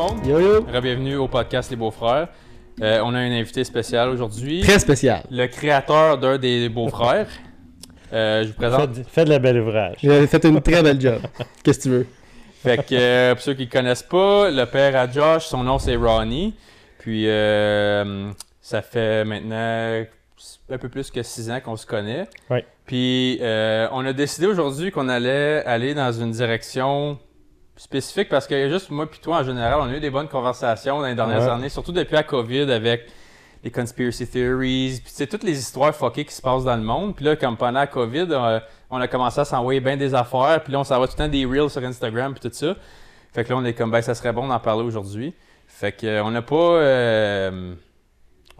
monde. Yo yo. Bienvenue au podcast Les Beaux-Frères. Euh, on a un invité spécial aujourd'hui. Très spécial. Le créateur d'un des Beaux-Frères. Euh, je vous présente. Faites, faites de la belle ouvrage. Vous avez fait une très belle job. Qu'est-ce que tu veux? Fait que, euh, pour ceux qui ne connaissent pas, le père à Josh, son nom c'est Ronnie. Puis, euh, ça fait maintenant un peu plus que six ans qu'on se connaît. Ouais. Puis, euh, on a décidé aujourd'hui qu'on allait aller dans une direction spécifique parce que juste moi puis toi, en général, on a eu des bonnes conversations dans les dernières Ouais. années, surtout depuis la COVID avec les conspiracy theories, puis c'est toutes les histoires fuckées qui se passent dans le monde. Puis là, comme pendant la COVID, euh, on a commencé à s'envoyer bien des affaires, puis là, on s'envoie tout le temps des reels sur Instagram, puis tout ça. Fait que là, on est comme, ben, ça serait bon d'en parler aujourd'hui. Fait que, euh, on n'a pas. euh,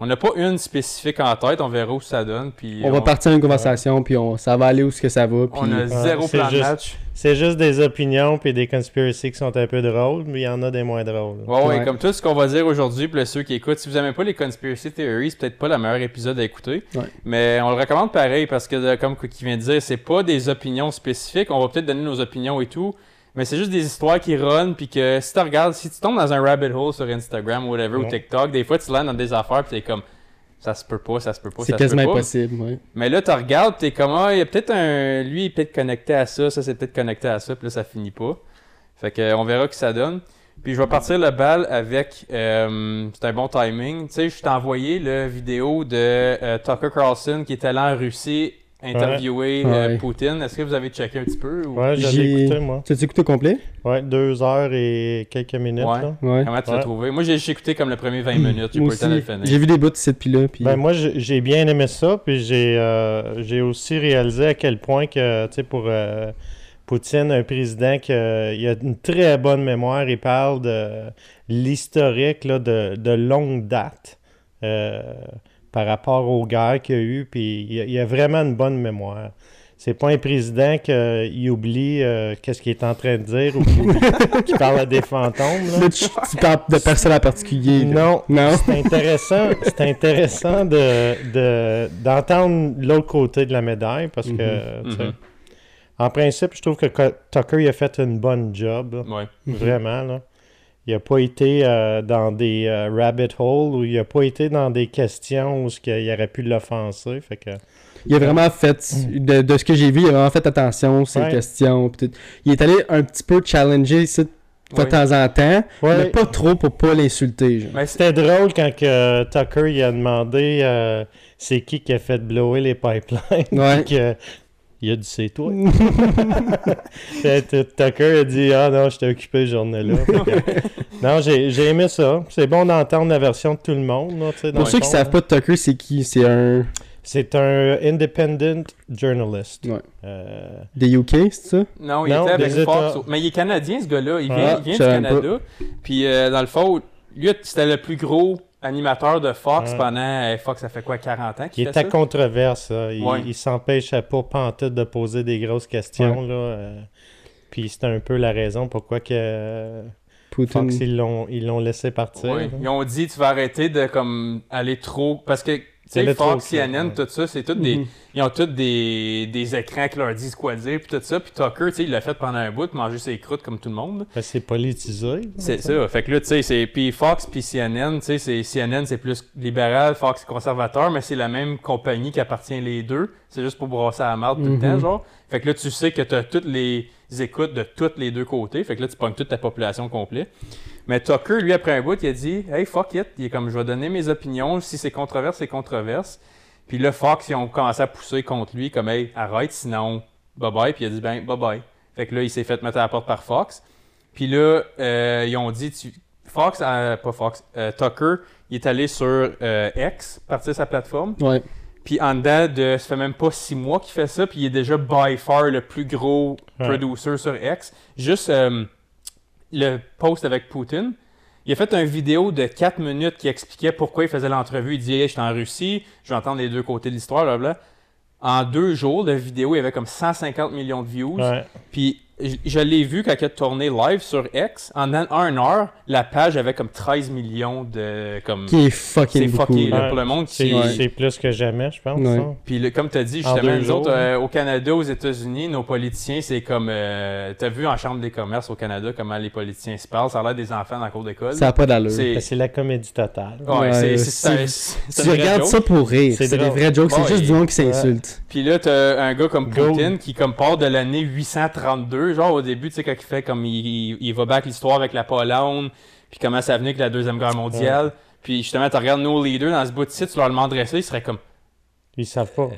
on n'a pas une spécifique en tête, on verra où ça donne. Puis On va partir à une conversation, puis on, ça va aller où ce que ça va. Puis On a zéro c'est plan de juste- match. C'est juste des opinions puis des conspiracies qui sont un peu drôles, mais il y en a des moins drôles. Ouais, ouais, Ouais. comme tout ce qu'on va dire aujourd'hui, là, ceux qui écoutent, si vous n'aimez pas les conspiracy theories, c'est peut-être pas le meilleur épisode à écouter. Ouais. Mais on le recommande pareil parce que, comme qui vient de dire, c'est pas des opinions spécifiques. On va peut-être donner nos opinions et tout, mais c'est juste des histoires qui run, puis que si tu regardes, si tu tombes dans un rabbit hole sur Instagram ou whatever, ou. TikTok, des fois tu landes dans des affaires, puis t'es comme, ça se peut pas, ça se peut pas, c'est quasiment pas. impossible. Ouais. Mais là, tu regardes, t'es comme, ah, il y a peut-être un. Lui, il est peut-être connecté à ça, ça, c'est peut-être connecté à ça, puis là, ça finit pas. Fait que, on verra que ça donne. Puis je vais partir le bal avec. euh, c'est un bon timing. Tu sais, je t'ai envoyé la vidéo de euh, Tucker Carlson qui est allé en Russie interviewer Ouais. euh, Ouais. Poutine. Est-ce que vous avez checké un petit peu ou... Ouais, l'ai écouté, moi. Tu as écouté au complet? Ouais, deux heures et quelques minutes. Ouais. là. Ouais. Comment tu l'as Ouais. trouvé? Moi, j'ai écouté comme le premier 20 minutes. J'ai pas Moi eu le temps de le aussi. finir. J'ai vu des bouts de ci puis là. Puis... Ben, moi, j'ai bien aimé ça, puis j'ai euh, j'ai aussi réalisé à quel point que, tu sais, pour euh, Poutine, un président qui a une très bonne mémoire, il parle de l'historique là, de, de longue date euh, par rapport aux guerres qu'il y a eu, puis il a, il a vraiment une bonne mémoire. C'est pas un président qui oublie euh, qu'est-ce qu'il est en train de dire ou qui, qui parle à des fantômes. là. Là, tu, tu parles de personne en particulier. Non, Non? c'est intéressant, c'est intéressant de, de- d'entendre l'autre côté de la médaille parce que, tu sais, Mhm. en principe, je trouve que Tucker il a fait une bonne job, là, Ouais. vraiment. Là. Il n'a pas été euh, dans des euh, rabbit holes ou il n'a pas été dans des questions où ce qu'il aurait pu l'offenser. Fait que, Il a vraiment fait, de, de ce que j'ai vu, il a vraiment fait attention, ses Ouais. questions. Il est allé un petit peu challenger ça de Ouais. temps en temps, Ouais. mais pas trop pour pas l'insulter. C'était drôle quand que Tucker il a demandé euh, c'est qui qui a fait blower les pipelines. Ouais. Puis que- il a dit c'est toi. Tucker a dit Ah non, j'étais occupé ce journée-là. Non, j'ai j'ai aimé ça. C'est bon d'entendre la version de tout le monde. là, dans Pour ceux qui fond, savent pas, Tucker, c'est qui? C'est un. C'est un independent journalist. Ouais. Euh, Des UK, c'est ça? Non, il Non, était avec Fox. États. Mais il est canadien, ce gars-là. Il vient, Ah, il vient du Canada. Puis, euh, dans le fond, lui, c'était le plus gros animateur de Fox Ouais. pendant. euh, Fox, ça fait quoi, 40 ans qui qu'il est fait à ça? controverse. là. Il, Ouais. il s'empêchait pas pantoute de poser des grosses questions. Là, euh, puis c'était un peu la raison pourquoi que euh, Poutine. Fox ils l'ont ils l'ont laissé partir. Ouais. Ils ont dit, tu vas arrêter de comme aller trop. Parce que, tu sais, Aller trop Fox, vite, CNN, ouais. tout ça, c'est tout des. Mhm. Ils ont tous des, des écrans qui leur disent quoi dire, puis tout ça. Puis Tucker, tu sais, il l'a fait pendant un bout, manger ses croûtes comme tout le monde. Ben, c'est politisé. C'est ça. Fait que là, tu sais, c'est. Puis Fox puis CNN, tu sais, c'est CNN, c'est plus libéral, Fox, conservateur, mais c'est la même compagnie qui appartient les deux. C'est juste pour brasser la marde tout le Mhm. temps, genre. Fait que là, tu sais que t'as toutes les écoutes de tous les deux côtés. Fait que là, tu pognes toute ta population complète. Mais Tucker, lui, après un bout, il a dit Hey, fuck it. Il est comme, je vais donner mes opinions. Si c'est controverse, c'est controverse. Puis là, Fox, ils ont commencé à pousser contre lui, comme, hey, arrête, sinon, bye bye. Puis il a dit, ben, bye bye. Fait que là, il s'est fait mettre à la porte par Fox. Puis là, euh, ils ont dit, tu... Fox, euh, pas Fox, euh, Tucker, il est allé sur euh, X, partir sa plateforme. Ouais. Puis en dedans de, ça fait même pas six mois qu'il fait ça, puis il est déjà by far le plus gros Ouais. producer sur X. Juste euh, le post avec Poutine, il a fait une vidéo de 4 minutes qui expliquait pourquoi il faisait l'entrevue. Il dit hey, « J'étais en Russie, je vais entendre les deux côtés de l'histoire. En deux jours de vidéo, il avait comme 150 millions de views. Ouais. Puis je, l'ai vu quand il a tourné live sur X. En un, un heure, la page avait comme 13 millions de. Comme, Qui est c'est fucking beaucoup. fucké, là, Ouais. pour le monde C'est qui. Ouais. c'est plus que jamais, je pense. Ouais. ça. Puis le- comme tu as dit, En justement, nous autres, euh, au Canada, aux États-Unis, nos politiciens, c'est comme. Euh, T'as vu en Chambre des commerces au Canada comment les politiciens se parlent? Ça a l'air des enfants dans la cour d'école. Ça n'a pas d'allure. C'est. C'est la comédie totale. Ouais, Ouais, c'est- c'est- c'est- c'est- c'est Tu regardes joke. ça pour rire. C'est C'est des vrais jokes. C'est juste du monde qui s'insulte. Puis là, t'as un gars comme Go. Qui, comme, part de l'année 832, genre au début, tu sais, quand il fait comme. Il, il, il va back l'histoire avec la Pologne, puis comment ça venait avec la Deuxième Guerre mondiale. Puis justement, tu regardes nos leaders dans ce bout de site, tu leur demanderais ça, ils seraient comme. Ils savent pas.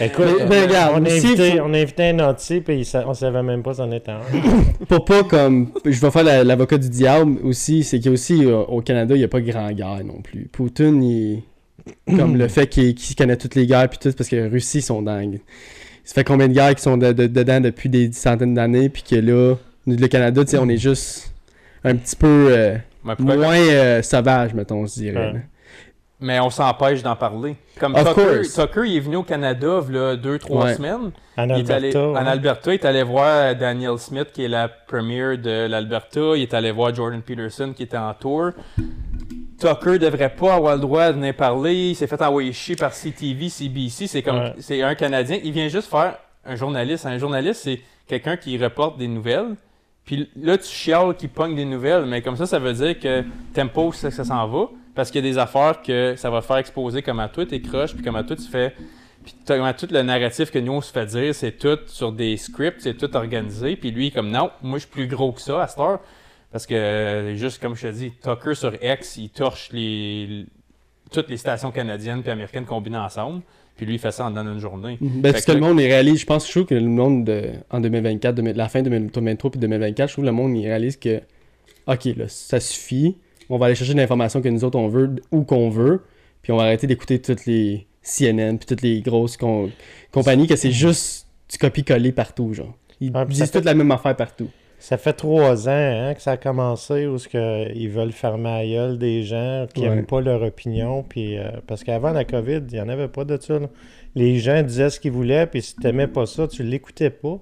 Écoute, Mais- mais regarde, on, a invité, faut- on a invité un nanti, puis sa- on savait même pas c'en était un. Pour pas comme. Je vais faire la- l'avocat du diable aussi. C'est qu'il y a aussi euh, au Canada, il n'y a pas grand guerre non plus. Poutine, il. Comme le fait qu'il qu'il connaît toutes les guerres puis tout, parce que la Russie sont dingues. Ça fait combien de guerres qui sont de- de- dedans depuis des centaines d'années, puis que là, nous, le Canada, tu sais, on est juste un petit peu euh, moins euh, sauvage, mettons, je dirais. Ouais. mais on s'empêche d'en parler. Comme Of Tucker, course. Tucker, il est venu au Canada, là, deux, trois Ouais. semaines. En Il est allé, Alberta. en. Alberta, il est allé voir Daniel Smith, qui est la première de l'Alberta. Il est allé voir Jordan Peterson, qui était en tour. Tucker devrait pas avoir le droit de venir parler. Il s'est fait envoyer chier par CTV, CBC. C'est comme, Ouais. c'est un Canadien. Il vient juste faire un journaliste. Un journaliste, c'est quelqu'un qui reporte des nouvelles. Puis là, tu chiales qui pogne des nouvelles. Mais comme ça, ça veut dire que où ça, ça s'en va. Parce qu'il y a des affaires que ça va faire exposer comme à toi, t'es croche, puis comme à toi, tu fais puis t'as- comment tout le narratif que nous on se fait dire, c'est tout sur des scripts, c'est tout organisé. Puis lui, comme non, moi je suis plus gros que ça à cette heure. Parce que, juste comme je te dis, Tucker sur X, il torche les, toutes les stations canadiennes puis américaines combinées ensemble. Puis lui, il fait ça en dans une journée. Ben, parce que que le monde, il réalise, je pense, je trouve que le monde, de- en 2024, 2000 la fin de 2023 puis 2024, je trouve que le monde, il réalise que, ok, là, ça suffit, on va aller chercher l'information que nous autres, on veut, où qu'on veut, puis on va arrêter d'écouter toutes les CNN puis toutes les grosses com- compagnies, que c'est juste du copier-coller partout, genre. Ils disent fait- toute la même affaire partout. Ça fait trois ans hein, que ça a commencé où ce que ils veulent fermer la gueule des gens qui Ouais. n'aiment pas leur opinion. Puis, euh, parce qu'avant la COVID, il n'y en avait pas de ça. là. Les gens disaient ce qu'ils voulaient, puis si tu n'aimais pas ça, tu l'écoutais pas.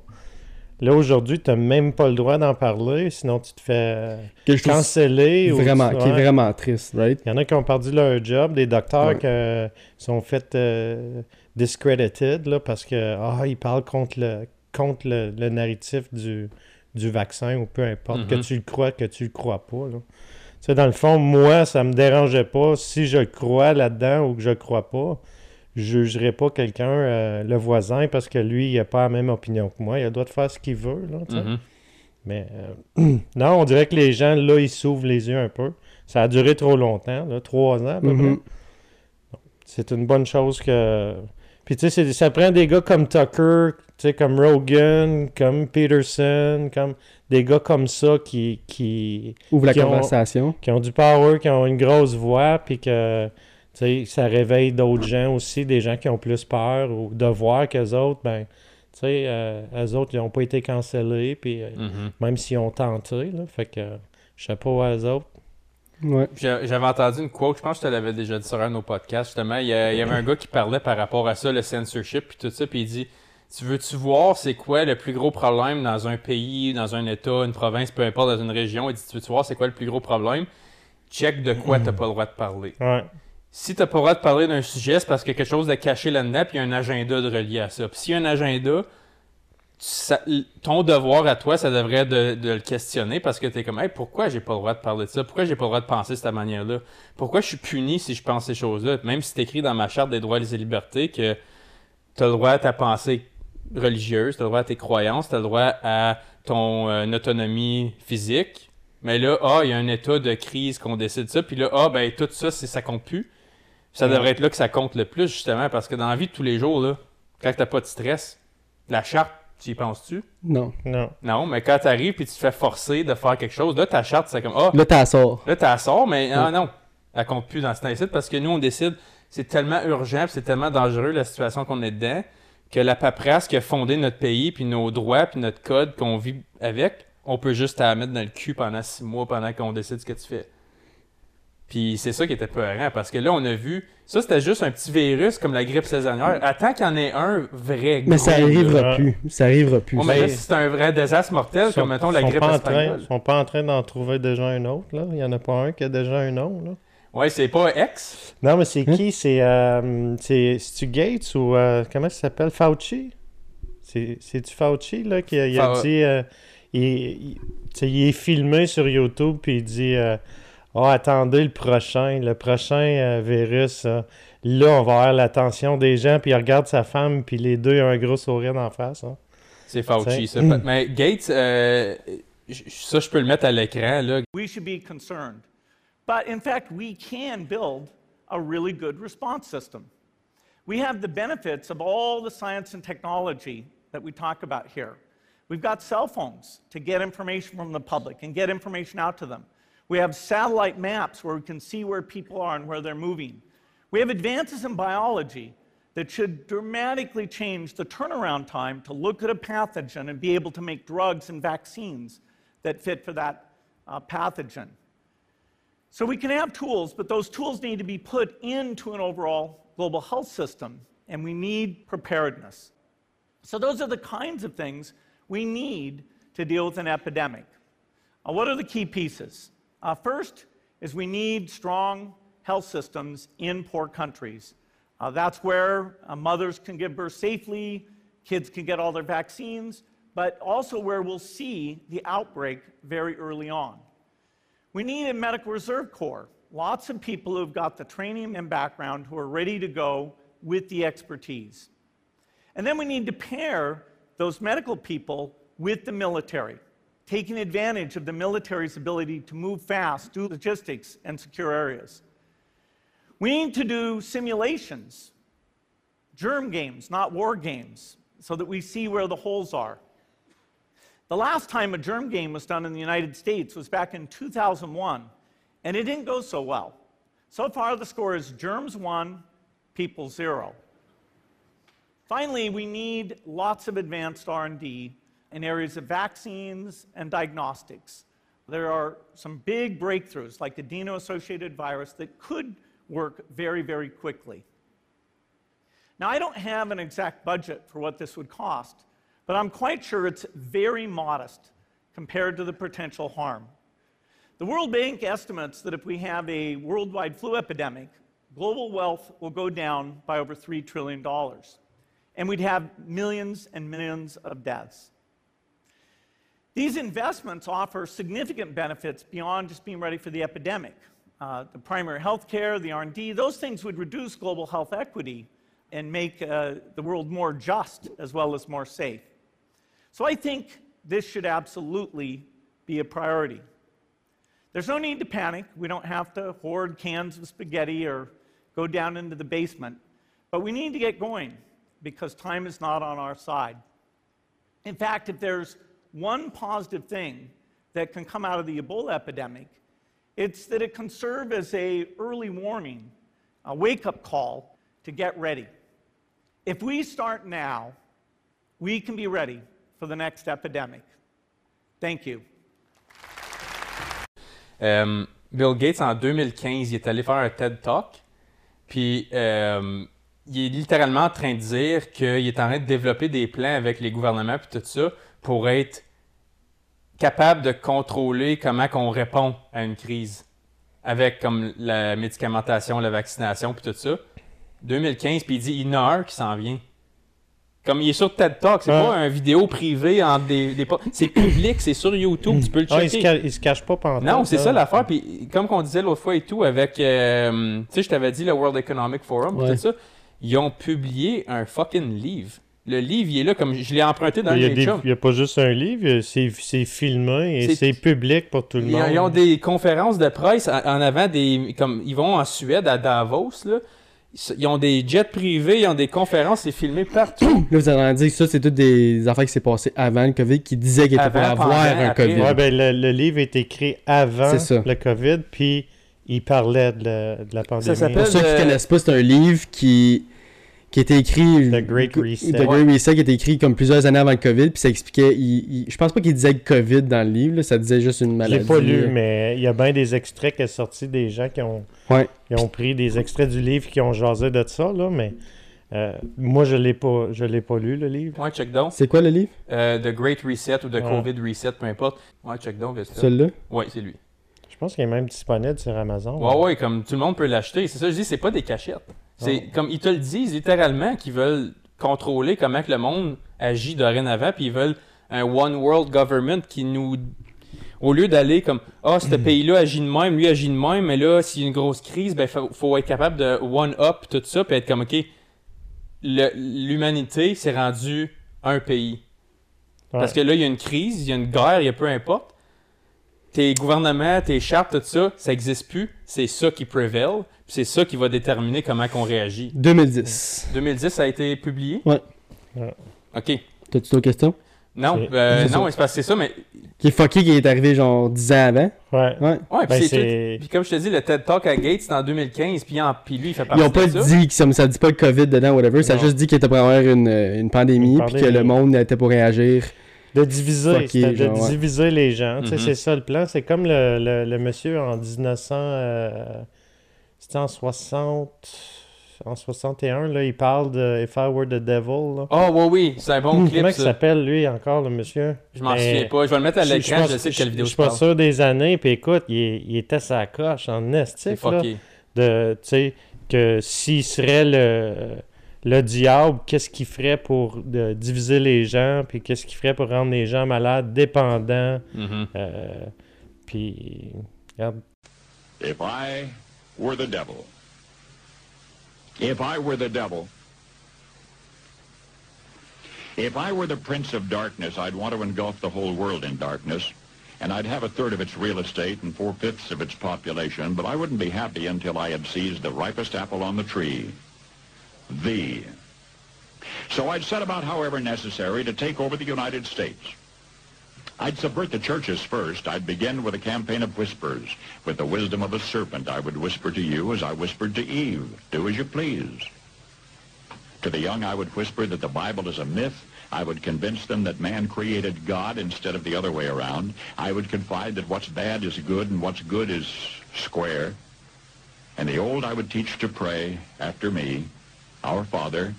Là, aujourd'hui, tu n'as même pas le droit d'en parler, sinon tu te fais canceller. ou- vraiment, qui est vraiment triste, right? Il y en a qui ont perdu leur job, des docteurs Ouais. qui euh, sont faits euh, discredited là, parce que ah, ils parlent contre le contre le, le narratif du, du vaccin ou peu importe, que Mhm. tu le crois, que tu le crois pas. Là. Tu sais, dans le fond, moi, ça me dérangeait pas si je crois là-dedans ou que je crois pas. Je jugerais pas quelqu'un, euh, le voisin, parce que lui, il n'a pas la même opinion que moi. Il a le droit de faire ce qu'il veut. Là, tu sais. Mhm. Mais euh, non, on dirait que les gens, là, ils s'ouvrent les yeux un peu. Ça a duré trop longtemps, là, trois ans à peu Mhm. près. C'est une bonne chose que. Puis tu sais, ça prend des gars comme Tucker, tu sais, comme Rogan, comme Peterson, comme des gars comme ça qui, qui, Ouvre la Qui ont- conversation. qui ont du power, qui ont une grosse voix, puis que tu sais, ça réveille d'autres gens aussi, des gens qui ont plus peur ou de voir qu'eux autres, ben, tu sais, euh, eux autres, ils n'ont pas été cancellés, puis euh, Mhm. même s'ils ont tenté, là, fait que chapeau à eux autres. Ouais. J'a- J'avais entendu une quote, je pense que je te l'avais déjà dit sur un de nos podcasts, justement. Il y, a- il y avait un gars qui parlait par rapport à ça, le censorship, puis tout ça, puis il dit Tu veux-tu voir c'est quoi le plus gros problème dans un pays, dans un État, une province, peu importe, dans une région Il dit Tu veux-tu voir c'est quoi le plus gros problème? Check de quoi t'as pas le droit de parler. Ouais. Si t'as pas le droit de parler d'un sujet, c'est parce qu'il y a quelque chose de caché là-dedans, puis il y a un agenda de relié à ça. Puis s'il y a un agenda, ton devoir à toi, ça devrait de, le questionner parce que t'es comme, hey, pourquoi j'ai pas le droit de parler de ça? Pourquoi j'ai pas le droit de penser de cette manière-là? Pourquoi je suis puni si je pense ces choses-là? Même si c'est écrit dans ma charte des droits et des libertés que t'as le droit à ta pensée religieuse, t'as le droit à tes croyances, t'as le droit à ton euh, autonomie physique. Mais là, ah, il y a un état de crise qu'on décide ça, puis là, ah, ben tout ça, c'est ça compte plus. Ça devrait être là que ça compte le plus, justement, parce que dans la vie de tous les jours, là, quand t'as pas de stress, la charte, tu y penses-tu? Non. Non. Non, mais quand t'arrives puis tu te fais forcer de faire quelque chose, là, ta charte, c'est comme, ah, Là, t'as sort. Là, tu la sors, mais ah, non, elle compte plus dans ce temps parce que nous, on décide, c'est tellement urgent, puis c'est tellement dangereux la situation qu'on est dedans, que la paperasse qui a fondé notre pays, puis nos droits, puis notre code qu'on vit avec, on peut juste la mettre dans le cul pendant six mois, pendant qu'on décide ce que tu fais. Puis c'est ça qui était peurant, parce que là, on a vu, ça c'était juste un petit virus comme la grippe saisonnière. Attends qu'il y en ait un vrai Mais ça gros, arrivera là. plus. Ça arrivera plus. Mais là, C'est- si c'est un vrai désastre mortel, Sont- comme mettons la sont grippe pas en train, espagnole. sont pas en train d'en trouver déjà un autre, là. Il y en a pas un qui a déjà un nom, là. Ouais, c'est pas X? Non, mais c'est Hein? qui? C'est, euh, c'est, c'est-tu Gates ou, euh, comment ça s'appelle? Fauci? C'est, c'est-tu Fauci, là, qui a, il a Fa- dit, euh, il, il- il est filmé sur YouTube, puis il dit, euh, oh, attendez le prochain, le prochain euh, virus, euh, là, on va avoir l'attention des gens, puis il regarde sa femme, puis les deux ont un gros sourire en face, hein. C'est Fauci, ça. Mais Gates, euh, ça, je peux le mettre à l'écran, là. we should be concerned. But in fact, we can build a really good response system. We have the benefits of all the science and technology that we talk about here. We've got cell phones to get information from the public and get information out to them. We have satellite maps where we can see where people are and where they're moving. We have advances in biology that should dramatically change the turnaround time to look at a pathogen and be able to make drugs and vaccines that fit for that uh, pathogen. So we can have tools, but those tools need to be put into an overall global health system, and we need preparedness. So those are the kinds of things we need to deal with an epidemic. Uh, what are the key pieces? Uh, first is we need strong health systems in poor countries. Uh, that's where uh, mothers can give birth safely, kids can get all their vaccines, but also where we'll see the outbreak very early on. We need a medical reserve corps. Lots of people who've got the training and background who are ready to go with the expertise. And then we need to pair those medical people with the military, taking advantage of the military's ability to move fast, do logistics, and secure areas. We need to do simulations, germ games, not war games, so that we see where the holes are. The last time a germ game was done in the United States was back in 2001, and it didn't go so well. So far, the score is germs one, people zero. Finally, we need lots of advanced R&D in areas of vaccines and diagnostics. There are some big breakthroughs like the adeno-associated virus that could work very, very quickly. Now, I don't have an exact budget for what this would cost, but I'm quite sure it's very modest compared to the potential harm. The World Bank estimates that if we have a worldwide flu epidemic, global wealth will go down by over $3 trillion, and we'd have millions and millions of deaths. These investments offer significant benefits beyond just being ready for the epidemic. Uh, the primary health care, the R&D, those things would reduce global health equity and make uh, the world more just as well as more safe. So I think this should absolutely be a priority. There's no need to panic. We don't have to hoard cans of spaghetti or go down into the basement. But we need to get going because time is not on our side. In fact, if there's one positive thing that can come out of the Ebola epidemic, it's that it can serve as a early warning, a wake-up call to get ready. If we start now, we can be ready for the next epidemic. Thank you. Euh, Bill Gates, en 2015, il est allé faire un TED Talk. Puis, euh, il est littéralement en train de dire qu'il est en train de développer des plans avec les gouvernements puis tout ça pour être capable de contrôler comment qu'on répond à une crise avec comme la médicamentation, la vaccination puis tout ça. 2015, puis il dit il y en a un qui s'en vient. Comme il est sur TED Talk, c'est Ouais. pas un vidéo privé en des, des c'est public, c'est sur YouTube, tu peux le Ah, il, checker. se ca- il se cache pas pendant Non, c'est ça l'affaire. Puis comme qu'on disait l'autre fois et tout, avec, euh, tu sais, je t'avais dit le World Economic Forum, Ouais. tout ça, ils ont publié un fucking livre. Le livre, il est là, comme je l'ai emprunté dans le il y a pas juste un livre, c'est c'est filmé et C'est- public pour tout le Ils monde. ils ont des conférences de presse en, en avant des. Comme ils vont en Suède, à Davos, là. Ils- ont des jets privés, ils ont des conférences, c'est filmé partout. Là, vous avez dit que ça, c'est toutes des affaires qui s'est passées avant le COVID qui disaient qu'il était pour avoir pendant, un après. COVID. Ouais, ben, le, le livre est écrit avant ça. le COVID, puis il parlait de la, de la pandémie. s'appelle- Pour ceux qui Euh, connaissent pas, c'est un livre qui, qui était écrit. The Great Reset. The Great Reset, qui était écrit comme plusieurs années avant le COVID, puis ça expliquait. il- il- je pense pas qu'il disait COVID dans le livre, là, ça disait juste une Je maladie. l'ai pas lu, mais il y a bien des extraits qui sont sortis des gens qui ont, Ouais. qui ont pris des extraits du livre qui ont jasé de ça, là, mais euh, moi, je l'ai pas je l'ai pas lu, le livre. Ouais, check down. C'est quoi le livre? Euh, The Great Reset ou The Ouais. COVID Reset, peu importe. Ouais, check down. Celui-là? Ouais, c'est lui. Je pense qu'il est même disponible sur Amazon. Ouais, ouais, comme tout le monde peut l'acheter. C'est ça, je dis, c'est pas des cachettes. C'est comme ils te le disent littéralement qu'ils veulent contrôler comment que le monde agit dorénavant, puis ils veulent un one world government qui nous. Au lieu d'aller comme Ah, ce pays-là agit de même, lui agit de même, mais là, s'il y a une grosse crise, ben, faut, faut être capable de one-up tout ça, puis être comme OK, l'humanité s'est rendue un pays. Ouais. Parce que là, il y a une crise, il y a une guerre, il y a peu importe. Tes gouvernements, tes chartes, tout ça, ça n'existe plus. C'est ça qui prévail. puis C'est ça qui va déterminer comment on réagit. 2010. 2010, ça a été publié? Ouais. Ouais. OK. T'as-tu d'autres questions? Non, euh, non, c'est parce que c'est ça, mais... Qui est fucké, qui est arrivé genre 10 ans avant. Ouais. Ouais. Ouais, puis Ben, tout- Puis comme je te dis, le TED Talk à Gates, c'est en 2015, puis, en... puis lui, il fait partie Ils ont pas de ça. dit, que ça, ça dit pas le COVID dedans, whatever. Ça a juste dit qu'il était pour avoir une, une pandémie, puis que le monde était pour réagir. De diviser, de ouais. diviser les gens. Tu sais, Mhm. C'est ça le plan. C'est comme le, le, le monsieur en 1900. euh, C'était en 60. En 61, là, il parle de If I Were the Devil. Là. Oh, oui, oui, c'est un bon Comment clip, il ça. s'appelle, lui, encore, le monsieur? Je m'en souviens pas. Je vais le mettre à Je- je l'écran, pense- je sais de quelle vidéo Je je suis pas sûr des années, puis écoute, il, il était sa coche en C'est estif, là, fucké. de, tu sais, que s'il serait le, le diable, qu'est-ce qu'il ferait pour de, diviser les gens, puis qu'est-ce qu'il ferait pour rendre les gens malades, dépendants, Mhm. euh, puis, regarde, If I were the devil, if I were the devil, if I were the prince of darkness, I'd want to engulf the whole world in darkness, and I'd have a third of its real estate and four-fifths of its population, but I wouldn't be happy until I had seized the ripest apple on the tree, thee. So I'd set about, however necessary, to take over the United States. I'd subvert the churches first. I'd begin with a campaign of whispers. With the wisdom of a serpent, I would whisper to you as I whispered to Eve, do as you please. To the young, I would whisper that the Bible is a myth. I would convince them that man created God instead of the other way around. I would confide that what's bad is good and what's good is square. And the old I would teach to pray after me, Our Father,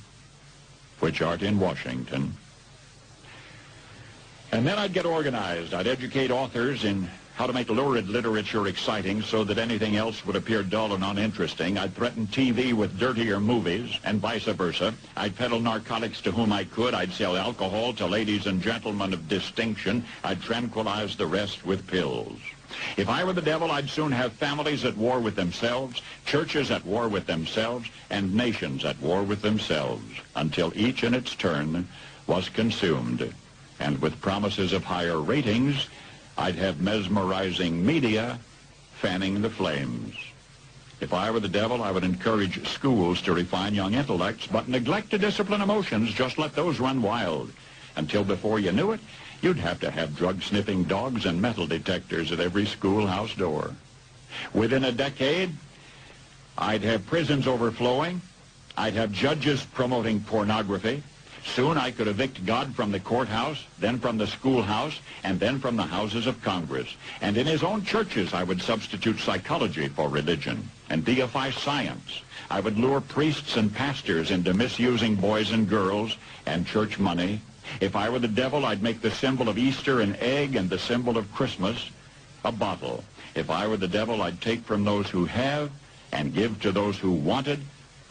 which art in Washington, and then I'd get organized. I'd educate authors in how to make lurid literature exciting so that anything else would appear dull and uninteresting. I'd threaten TV with dirtier movies and vice versa. I'd peddle narcotics to whom I could. I'd sell alcohol to ladies and gentlemen of distinction. I'd tranquilize the rest with pills. If I were the devil, I'd soon have families at war with themselves, churches at war with themselves, and nations at war with themselves, until each in its turn was consumed. And with promises of higher ratings, I'd have mesmerizing media fanning the flames. If I were the devil, I would encourage schools to refine young intellects, but neglect to discipline emotions, just let those run wild. Until before you knew it, you'd have to have drug-sniffing dogs and metal detectors at every schoolhouse door. Within a decade, I'd have prisons overflowing. I'd have judges promoting pornography. Soon I could evict God from the courthouse, then from the schoolhouse, and then from the houses of Congress. And in his own churches I would substitute psychology for religion and deify science. I would lure priests and pastors into misusing boys and girls and church money. If I were the devil, I'd make the symbol of Easter an egg and the symbol of Christmas a bottle. If I were the devil, I'd take from those who have and give to those who wanted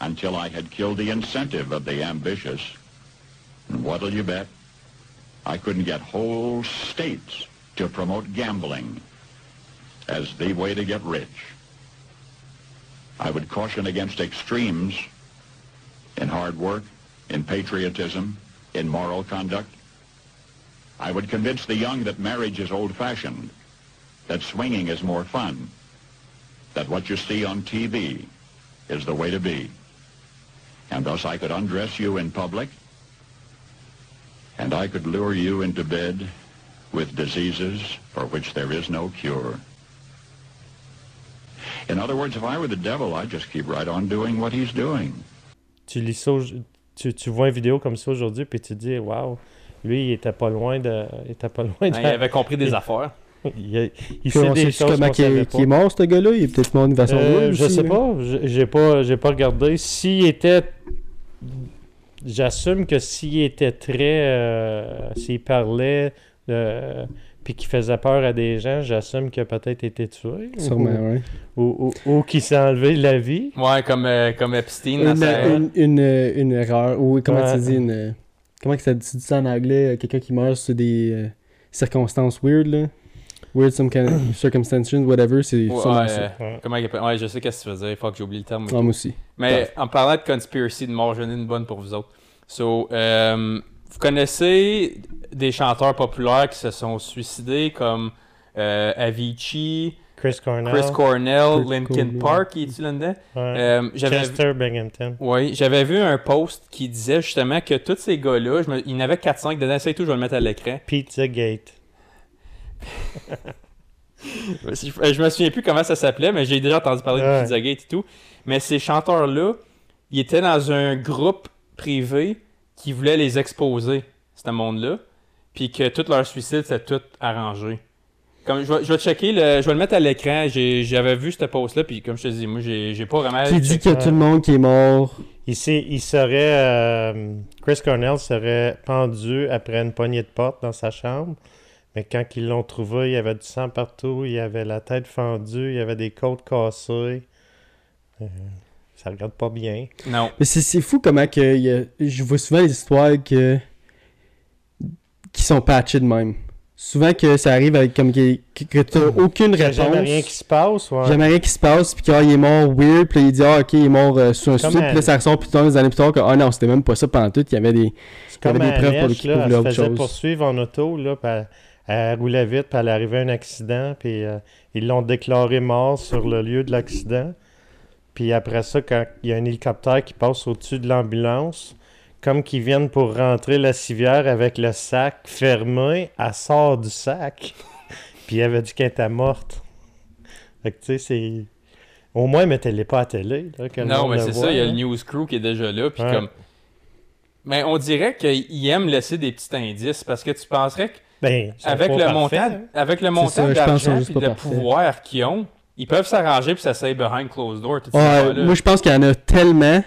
until I had killed the incentive of the ambitious. And what'll you bet? I couldn't get whole states to promote gambling as the way to get rich. I would caution against extremes in hard work, in patriotism, in moral conduct. I would convince the young that marriage is old-fashioned, that swinging is more fun, that what you see on TV is the way to be. And thus I could undress you in public, and I could lure you into bed with diseases for which there is no cure. In other words, if I were the devil, I'd just keep right on doing what he's doing. ça, au- tu, tu vois une vidéo comme ça aujourd'hui, puis tu te dis, waouh, lui, il était pas loin de. Il était pas loin de. Ouais, il avait compris des affaires. il, a- il sait des sait choses comment est, mort, ce gars-là? Il est peut-être mort d'une façon Euh, je aussi, sais là. pas, j'ai j'ai pas, j'ai pas regardé. S'il était, j'assume que s'il était très, euh, s'il parlait, euh, puis qu'il faisait peur à des gens, j'assume qu'il a peut-être été tué. ou- Sûrement, ouais. Ou, ou, ou qu'il s'est enlevé la vie. Ouais, comme, euh, comme Epstein Une, sa... une, une, une erreur. Ou comment Ouais. tu dis une. Comment que ça tu dis ça en anglais euh, Quelqu'un qui meurt sur des euh, circonstances weird, là? Weird some kind of circumstances, whatever, c'est Ouais, sûrement ça. Ouais. comment il? Ouais, je sais qu'est-ce que tu faisais. Fuck, j'ai oublié le terme. Ah, moi aussi. Mais en parlant de conspiracy de mort, j'en ai une bonne pour vous autres. So, euh, vous connaissez des chanteurs populaires qui se sont suicidés comme euh, Avicii, Chris Cornell. Chris Cornell, Linkin. Park, qui est-tu là-dedans? ouais. Euh, Chester Binghamton. Oui, j'avais vu un post qui disait justement que tous ces gars-là, me- il y en avait 4-5 dedans, c'est tout, je vais le mettre à l'écran. Pizzagate. Je, je me souviens plus comment ça s'appelait, mais j'ai déjà entendu parler Ouais. de Pizzagate et tout. Mais ces chanteurs-là, ils étaient dans un groupe privé qui voulait les exposer, ce monde-là. Puis que tout leur suicide, c'était tout arrangé. Comme, je, vais, je vais checker, le, je vais le mettre à l'écran. J'avais vu ce post-là, puis comme je te dis, moi, j'ai j'ai pas vraiment. Qui dit checké. qu'il y a tout le monde qui est mort? S'est- il serait. euh, Chris Cornell serait pendu après une poignée de porte dans sa chambre. Mais quand ils l'ont trouvé, il y avait du sang partout, il y avait la tête fendue, il y avait des côtes cassées. Euh, ça regarde pas bien. Non. Mais c'est c'est fou comment que il y a- je vois souvent les histoires que qui sont patchées de même. Souvent que ça arrive avec comme que, que, t'as aucune Il y a réponse. jamais rien qui se passe. Ouais. Jamais rien qui se passe, puis qu'il est mort weird, puis il dit ah ok il est mort euh, sur un suicide, puis là ça ressort plus tard des années plus tard que ah non c'était même pas ça pendant tout, il y avait des Il y avait des preuves pour qui là, elle se autre faisait chose. poursuivre en auto, là, puis elle, elle roulait vite, puis elle arrivait à un accident, puis euh, ils l'ont déclaré mort sur le lieu de l'accident. Puis après ça, quand il y a un hélicoptère qui passe au-dessus de l'ambulance, comme qu'ils viennent pour rentrer la civière avec le sac fermé, elle sort du sac. puis elle avait dit qu'elle était morte. Fait que tu sais, c'est... Au moins, mettez-les pas à la télé. Là, que le Non, mais c'est ça, il y a là. le news crew qui est déjà là, puis Ouais. comme... Mais on dirait qu'ils aiment laisser des petits indices, parce que tu penserais que Ben, avec le, parfaits, montant, hein. avec le montant d'argent et de pouvoir qu'ils ont, ils peuvent s'arranger puis ça s'aille behind closed door. affaires-là. moi je pense qu'il y en a tellement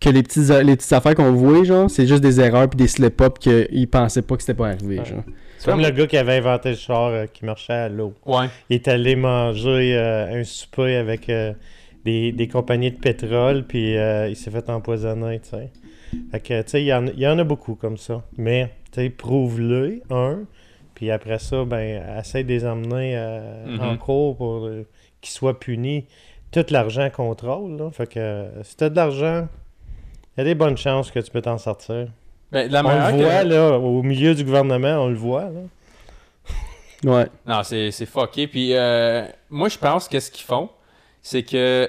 que les petites les petites affaires qu'on voit genre, c'est juste des erreurs puis des slip-ups qu'ils pensaient pas que c'était pas arrivé Ouais. genre. C'est comme le gars qui avait inventé le char euh, qui marchait à l'eau. Ouais. Il est allé manger euh, un souper avec euh, des, des compagnies de pétrole, puis euh, il s'est fait empoisonner, tu sais. Fait que, tu sais, il y, y en a beaucoup comme ça. Mais, tu sais, prouve-le, un, puis après ça, ben, essaie de les emmener euh, Mhm. en cours pour euh, qu'ils soient punis. Tout l'argent contrôle, là. Fait que, euh, si t'as de l'argent, il y a des bonnes chances que tu peux t'en sortir. Ben, la On le que- voit, là, au milieu du gouvernement, on le voit, là. Ouais. Non, c'est c'est fucké. Puis euh, moi, je pense que ce qu'ils font, c'est que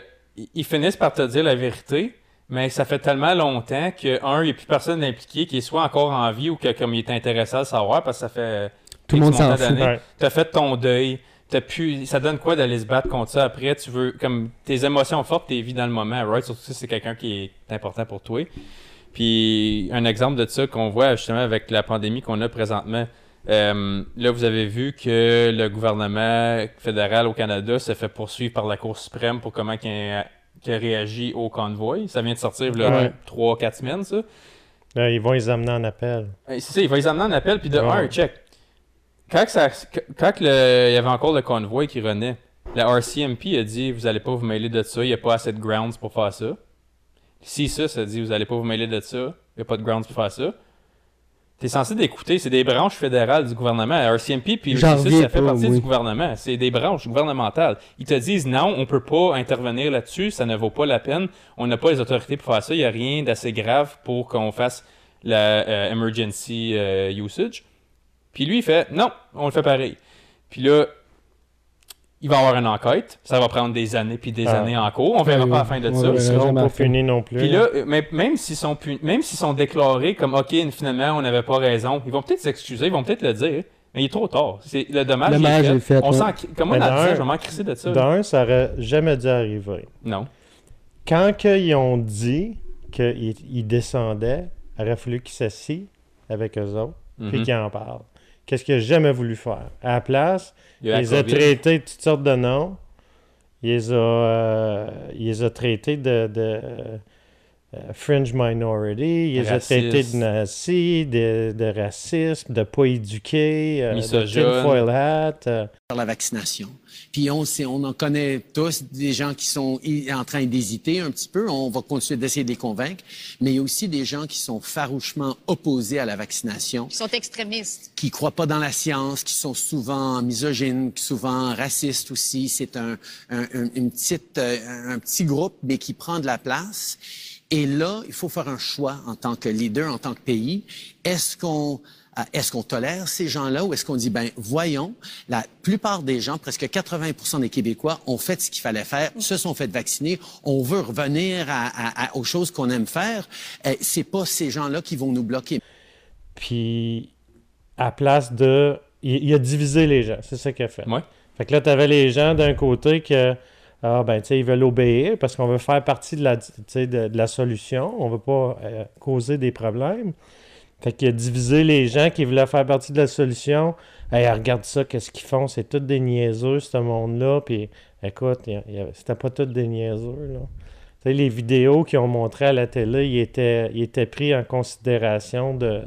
ils finissent par te dire la vérité, mais ça fait tellement longtemps que, un, il n'y a plus personne impliqué qui est soit encore en vie ou que comme il est intéressé à le savoir parce que ça fait Tout le monde s'en fout. T'as fait ton deuil. T'as pu... Ça donne quoi d'aller se battre contre ça après? Tu veux, comme, tes émotions fortes, t'es vie dans le moment, right? Surtout si c'est quelqu'un qui est important pour toi. Puis, un exemple de ça qu'on voit justement avec la pandémie qu'on a présentement. Euh, là, vous avez vu que le gouvernement fédéral au Canada se fait poursuivre par la Cour suprême pour comment qu'il a, qu'il a réagi au convoi. Ça vient de sortir, là, Ouais. 3-4 semaines, ça. Là, ils vont les amener en appel. Euh, C'est ça, il va les amener en appel, puis de Ouais. un, check. Quand, que ça, quand que le- il y avait encore le convoi qui renaît, la RCMP a dit Vous allez pas vous mêler de ça, il n'y a pas assez de grounds pour faire ça. Si ça, ça dit Vous allez pas vous mêler de ça, il n'y a pas de grounds pour faire ça. T'es censé d'écouter, c'est des branches fédérales du gouvernement. La RCMP puis le J'en C6, reviens ça fait pas, partie oui. du gouvernement. C'est des branches gouvernementales. Ils te disent non, on peut pas intervenir là-dessus, ça ne vaut pas la peine. On n'a pas les autorités pour faire ça. Il n'y a rien d'assez grave pour qu'on fasse la euh, emergency euh, usage. Puis lui, il fait non, on le fait pareil. Puis là, il va y avoir une enquête. Ça va prendre des années puis des Ah. années en cours. On verra pas la fin de ça. Ils seront pas punis non plus. Puis là, euh, même, s'ils sont pu- même s'ils sont déclarés comme OK, finalement, on n'avait pas raison, ils vont peut-être s'excuser, ils vont peut-être le dire, mais il est trop tard. C'est le dommage, Le il dommage est est fait. fait, On ouais. s'en comme moi Mais dans 10 ans, d'un- je vais m'en crisser de ça. d'un, ça aurait jamais dû arriver. Non. Quand que ils ont dit qu'il il descendait, il aurait fallu qu'il s'assied avec eux autres, puis Mhm. qu'il en parle. Qu'est-ce qu'il a jamais voulu faire? À la place, Il il a la les a COVID. traités de toutes sortes de noms. Il les a, euh, il les a traités de, de, fringe minority. Il les a Raciste. traités de nazis, de, de racisme, de pas éduqués, euh, de tinfoil hat. euh. la vaccination. Puis on, sait- on en connaît tous des gens qui sont en train d'hésiter un petit peu. On va continuer d'essayer de les convaincre. Mais il y a aussi des gens qui sont farouchement opposés à la vaccination, Ils sont extrémistes. qui croient pas dans la science, qui sont souvent misogynes, qui souvent racistes aussi. C'est un, un, un- une petite, euh, un petit groupe, mais qui prend de la place. Et là, il faut faire un choix en tant que leader, en tant que pays. Est-ce qu'on euh, est-ce qu'on tolère ces gens-là ou est-ce qu'on dit, ben voyons, la plupart des gens, presque 80% des Québécois, ont fait ce qu'il fallait faire, se sont fait vacciner, on veut revenir à, à- à- aux choses qu'on aime faire. Euh, c'est pas ces gens-là qui vont nous bloquer. Puis, à place de. Il, il a divisé les gens. C'est ça qu'il a fait. Ouais. Fait que là, tu avais les gens d'un côté que. Ah, ben, tu sais, ils veulent obéir parce qu'on veut faire partie de la, de, la solution. On veut pas euh, causer des problèmes. Fait qu'il a divisé les gens qui voulaient faire partie de la solution. Hey, regarde ça, qu'est-ce qu'ils font? C'est tous des niaiseux, ce monde-là. Puis, écoute, c'était pas tous des niaiseux, là. Tu sais, les vidéos qu'ils ont montrées à la télé, ils étaient, ils étaient pris en considération de,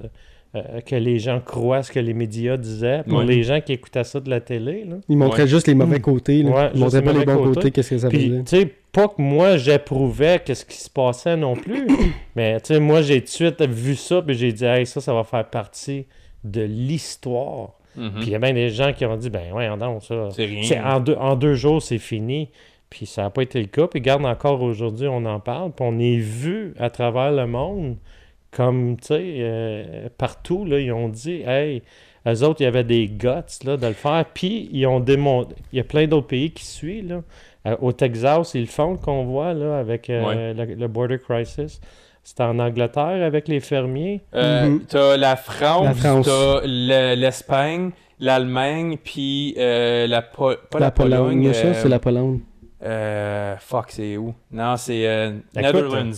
euh, que les gens croient ce que les médias disaient. Pour Ouais. les gens qui écoutaient ça de la télé, là. Il montrait Ouais. juste les mauvais côtés. Là. Ouais, il juste montrait les pas les mauvais bons côtés. qu'est-ce que ça Puis, faisait. tu sais, pas que moi j'approuvais qu'est-ce qui se passait non plus, mais tu sais, moi j'ai tout de suite vu ça, puis j'ai dit, hey, ça, ça va faire partie de l'histoire. Mhm. Puis il y a bien des gens qui ont dit, ben ouais, non, ça. C'est rien. c'est en, deux, en deux jours, c'est fini. Puis ça n'a pas été le cas. Puis garde encore aujourd'hui, on en parle. Puis on est vu à travers le monde, comme, tu sais, euh, partout, là, ils ont dit, hey, eux autres, il y avait des guts, là, de le faire. Puis ils ont démontré, il y a plein d'autres pays qui suivent, là. Euh, au Texas, ils le font, le convoi, là, avec euh, le, le Border Crisis. C'était en Angleterre avec les fermiers. Euh, Mhm. T'as la France, t'as le- l'Espagne, l'Allemagne, puis euh, la, Po- pas la, la Pologne, Pologne. ça, c'est la Pologne. Euh, fuck, c'est où? Non, c'est euh, Netherlands.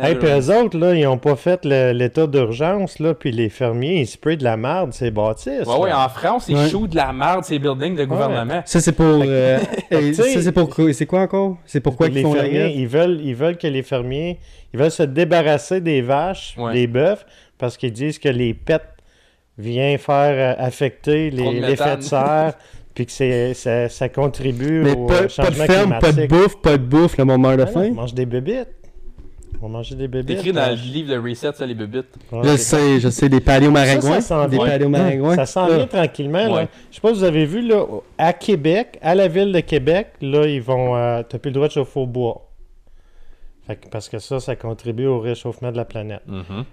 Hey, puis eux autres, là, ils n'ont pas fait l'état d'urgence, là, puis les fermiers, ils sprayent de la merde, ces bâtisses. Ouais, ouais, là. en France, ils Ouais. shootent de la merde, ces buildings de gouvernement. Ça, c'est pour. euh, sais- ça, c'est pour. quoi- C'est quoi encore? C'est pourquoi ils les font fermiers, ils veulent, ils veulent que les fermiers, ils veulent se débarrasser des vaches, Ouais. des bœufs, parce qu'ils disent que les pets viennent faire euh, affecter les- l'effet de serre, puis que c'est- ça, ça contribue Mais au pas, euh, pas de changement ferme, pas de climatique. bouffe, pas de bouffe, le moment de Ah non, faim. on mange des bébites. On manger des C'est bébites. écrit dans là. le livre de Reset, ça, les bébites. Ouais, Je c'est- sais, je sais, des paliers maringouins. Ça, ça s'en Des vient. paliers maringouins. Ça s'en Ah. vient tranquillement. Là. Ouais. Je sais pas si vous avez vu, là, à Québec, à la ville de Québec, là, ils vont. Euh, T'as plus le droit de chauffer au bois. Fait que- parce que ça, ça contribue au réchauffement de la planète. Mhm.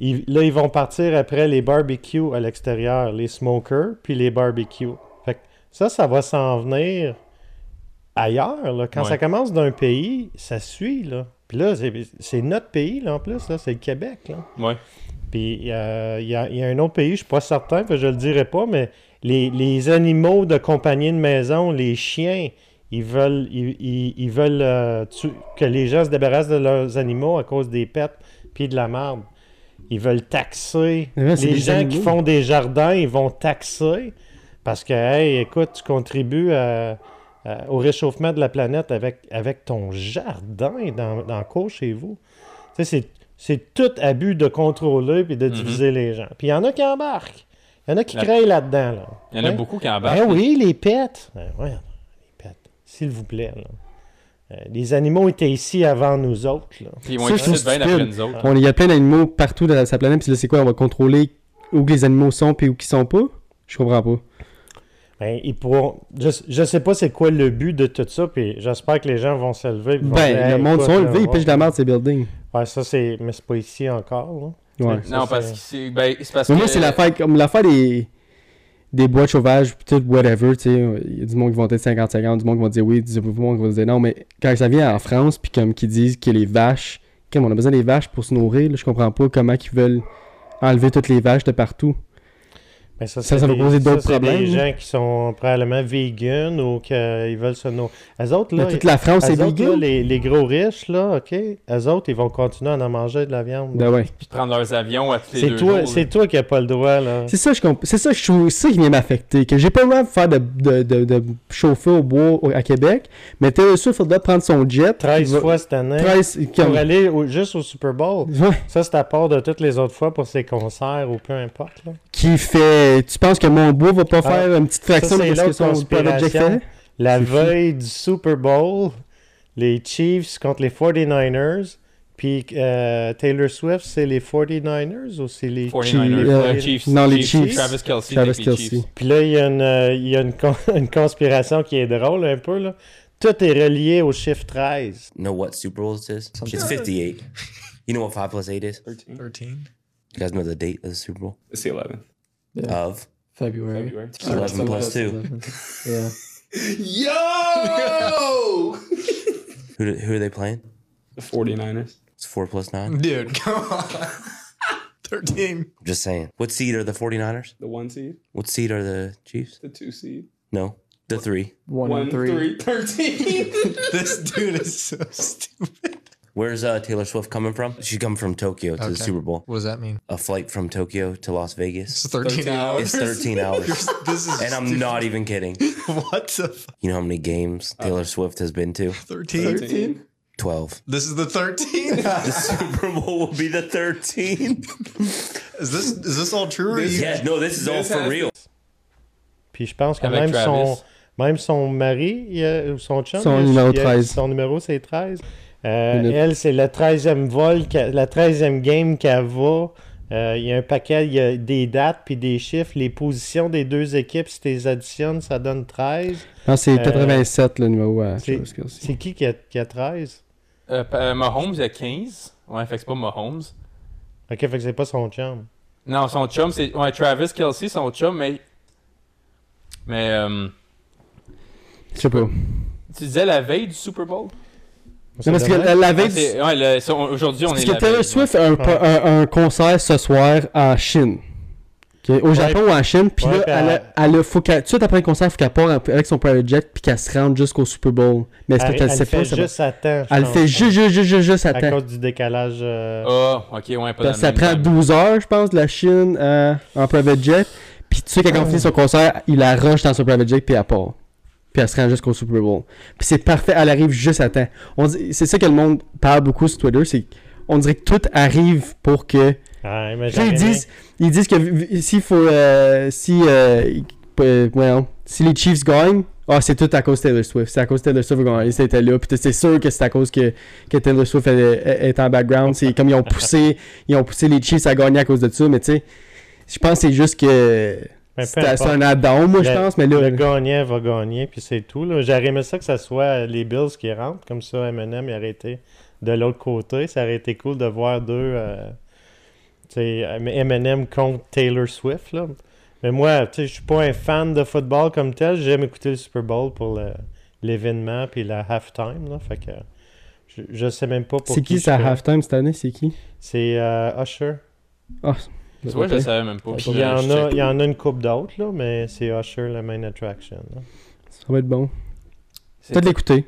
Ils- là, ils vont partir après les barbecues à l'extérieur, les smokers, puis les barbecues. Ça, ça va s'en venir ailleurs. Là. Quand Ouais. ça commence d'un pays, ça suit. Là. Puis là, c'est- notre pays, là, en plus. là, C'est le Québec. Là. Ouais. Puis euh, il y, a, il y a un autre pays, je suis pas certain, je le dirai pas, mais les, les animaux de compagnie de maison, les chiens, ils veulent, ils, ils- ils veulent euh, tu- que les gens se débarrassent de leurs animaux à cause des pets puis de la merde. Ils veulent taxer. Ouais, les gens qui font des jardins, ils vont taxer parce que, hey, écoute, tu contribues à- à- au réchauffement de la planète avec, avec ton jardin dans, dans le cour chez vous. Tu sais, c'est c'est tout abus de contrôler puis de Mhm. diviser les gens. Puis il y en a qui embarquent. Il y en a qui La- créent là-dedans. Là. Il y en a Hein? beaucoup qui embarquent. Ben oui, les pets. Ben ouais, les pets. S'il vous plaît. là. Euh, les animaux étaient ici avant nous autres. Là. Puis ils vont être ici après nous autres. On- Il y a plein d'animaux partout dans sa planète, puis là, c'est quoi? On va contrôler où les animaux sont puis où qu'ils sont pas? Je comprends pas. Ben, ils pourront... Je, je sais pas c'est quoi le but de tout ça, puis j'espère que les gens vont se lever. puis vont Ben, dire, le monde sont ils pêchent de la merde, ces buildings. Ouais, ça c'est. Mais c'est pas ici encore. Là. Ouais. Ça, Non, parce que c'est ben, c'est parce Mais que. moi, c'est l'affaire, comme l'affaire des, des boîtes sauvages, pis tout, whatever, tu sais. Il y a du monde qui vont être 50-50, du monde qui vont dire oui, du monde qui va dire non, mais quand ça vient en France, puis comme qu'ils disent que les vaches, comme on a besoin des vaches pour se nourrir, là, je comprends pas comment ils veulent enlever toutes les vaches de partout. Mais ça, Ça, va causer d'autres problèmes, des gens qui sont probablement vegan ou qu'ils veulent se nourrir. Eux autres, là, Mais toute la France, eux autres, là, vegan. les, les gros riches, là, OK, eux autres, ils vont continuer à en manger de la viande. Ben ouais. Puis de prendre leurs avions à tous les c'est deux toi, c'est qui n'as pas le droit, là. C'est ça, je comp- c'est ça, je trouve, c'est ça qui vient m'affecter. Que j'ai pas le droit de faire de, de, de, de chauffer au bois au- à Québec, mais Taylor Swift faudrait prendre son jet. 13 il va- fois cette année 13, pour comme- aller au- juste au Super Bowl. Ouais. Ça, c'est à part de toutes les autres fois pour ses concerts ou peu importe. Là. Qui fait. Tu penses que mon bois va pas Ah, faire une petite fraction ça, de ce que son conspiration. fait? La fou. veille du Super Bowl, les Chiefs contre les 49ers, puis euh, Taylor Swift, c'est les 49ers ou c'est les 49ers, Euh, euh, Chiefs. non, les Chiefs. Travis Kelsey. Travis les Kelsey. Puis là, il y a, une, euh, il y a une, con- une conspiration qui est drôle un peu. Là. Tout est relié au chiffre 13. know what Super Bowl is? It's 58. You know what 5 plus 8 is? 13. 13. You guys know the date of the Super Bowl? It's the 11th. Of? February. February. It's 11 plus 2. Yeah. Yo! Who, do, who are they playing? The 49ers. It's 4 plus 9. Dude, come on. 13. I'm just saying. What seed are the 49ers? The one seed. What seed are the Chiefs? The two seed. No. The 3. One, One, three. three, 13. this dude is so stupid. Where's uh, Taylor Swift coming from? She's coming from Tokyo to the Okay. Super Bowl. What does that mean? A flight from Tokyo to Las Vegas It's Vegas. 13 hours. It's 13 hours. this is And I'm not even kidding. what the fuck? You know how many games Taylor Swift has been to? 13? 13. 12. This is the 13? The Super Bowl will be the 13. is this is this all true? Or you, Yeah, no, this is all for real. Puis je pense que Avec même son, même son mari il a- ou son chum, Son il a- numéro il a- 13. Son numéro, c'est 13. Euh, elle, c'est le 13e vol, la 13e game qu'elle va. Euh, il y a un paquet, il y a des dates puis des chiffres. Les positions des deux équipes, si tu les additionnes, ça donne 13. Non, c'est Euh, 87 le numéro à c'est- Travis Kelce. C'est qui qui a, qui a 13? Euh, euh, Mahomes, il a 15. Ouais, fait que c'est pas Mahomes. Ok, fait que c'est pas son chum. Non, son chum, c'est. Ouais, Travis Kelsey, son chum, mais. Mais. euh, Je sais pas. tu disais la veille du Super Bowl? Non, parce que la, la Ah, veille, ouais, aujourd'hui, on parce est que la Taylor Swift a un, un, un concert ce soir en Chine. Au Japon ou en Chine, puis Ouais, là, elle, elle- a- elle a- faut qu'elle- tout de suite après le concert, il faut qu'elle parte avec son private jet, puis qu'elle se rende jusqu'au Super Bowl. Mais est-ce Elle, que tu elle sais fait pas, ça va- juste à temps. Elle fait juste, juste, juste, juste, juste à cause du décalage. euh, Ah, ok, ouais, pas Parce que ça prend time. 12 heures, je pense, de la Chine euh, en private jet. Puis tu sais, quand elle finit son concert, il la rush dans son private jet, puis elle part. Puis elle se rend jusqu'au Super Bowl. Puis c'est parfait, elle arrive juste à temps. C'est ça que le monde parle beaucoup sur Twitter, c'est on dirait que tout arrive pour que. ah, mais ils disent, ils disent que s'il faut. euh, si. euh, euh, si les Chiefs gagnent, ah, c'est tout à cause de Taylor Swift. C'est à cause de Taylor Swift gagné, c'était là. Puis c'est sûr que c'est à cause que, que Taylor Swift est, est en background. C'est comme ils ont poussé, ils ont poussé les Chiefs à gagner à cause de ça. Mais tu sais, je pense que c'est juste que. C'est un add-on, moi, je pense. Mais là. Le gagnant va gagner, puis c'est tout. J'aurais aimé ça que ça soit les Bills qui rentrent, comme ça Eminem il aurait été de l'autre côté. Ça aurait été cool de voir deux euh, Eminem contre Taylor Swift. Là. Mais moi, je suis pas un fan de football comme tel. J'aime écouter le Super Bowl pour l'événement puis la halftime. Fait que je, je sais même pas pour C'est qui sa halftime cette année? C'est qui? C'est euh, Usher. Ah, Tu vois, je le savais même pas. Puis il y, en a, check. il y en a une coupe d'autres, là, mais c'est Usher la main attraction. là. Ça va être bon. Peut-être l'écouter.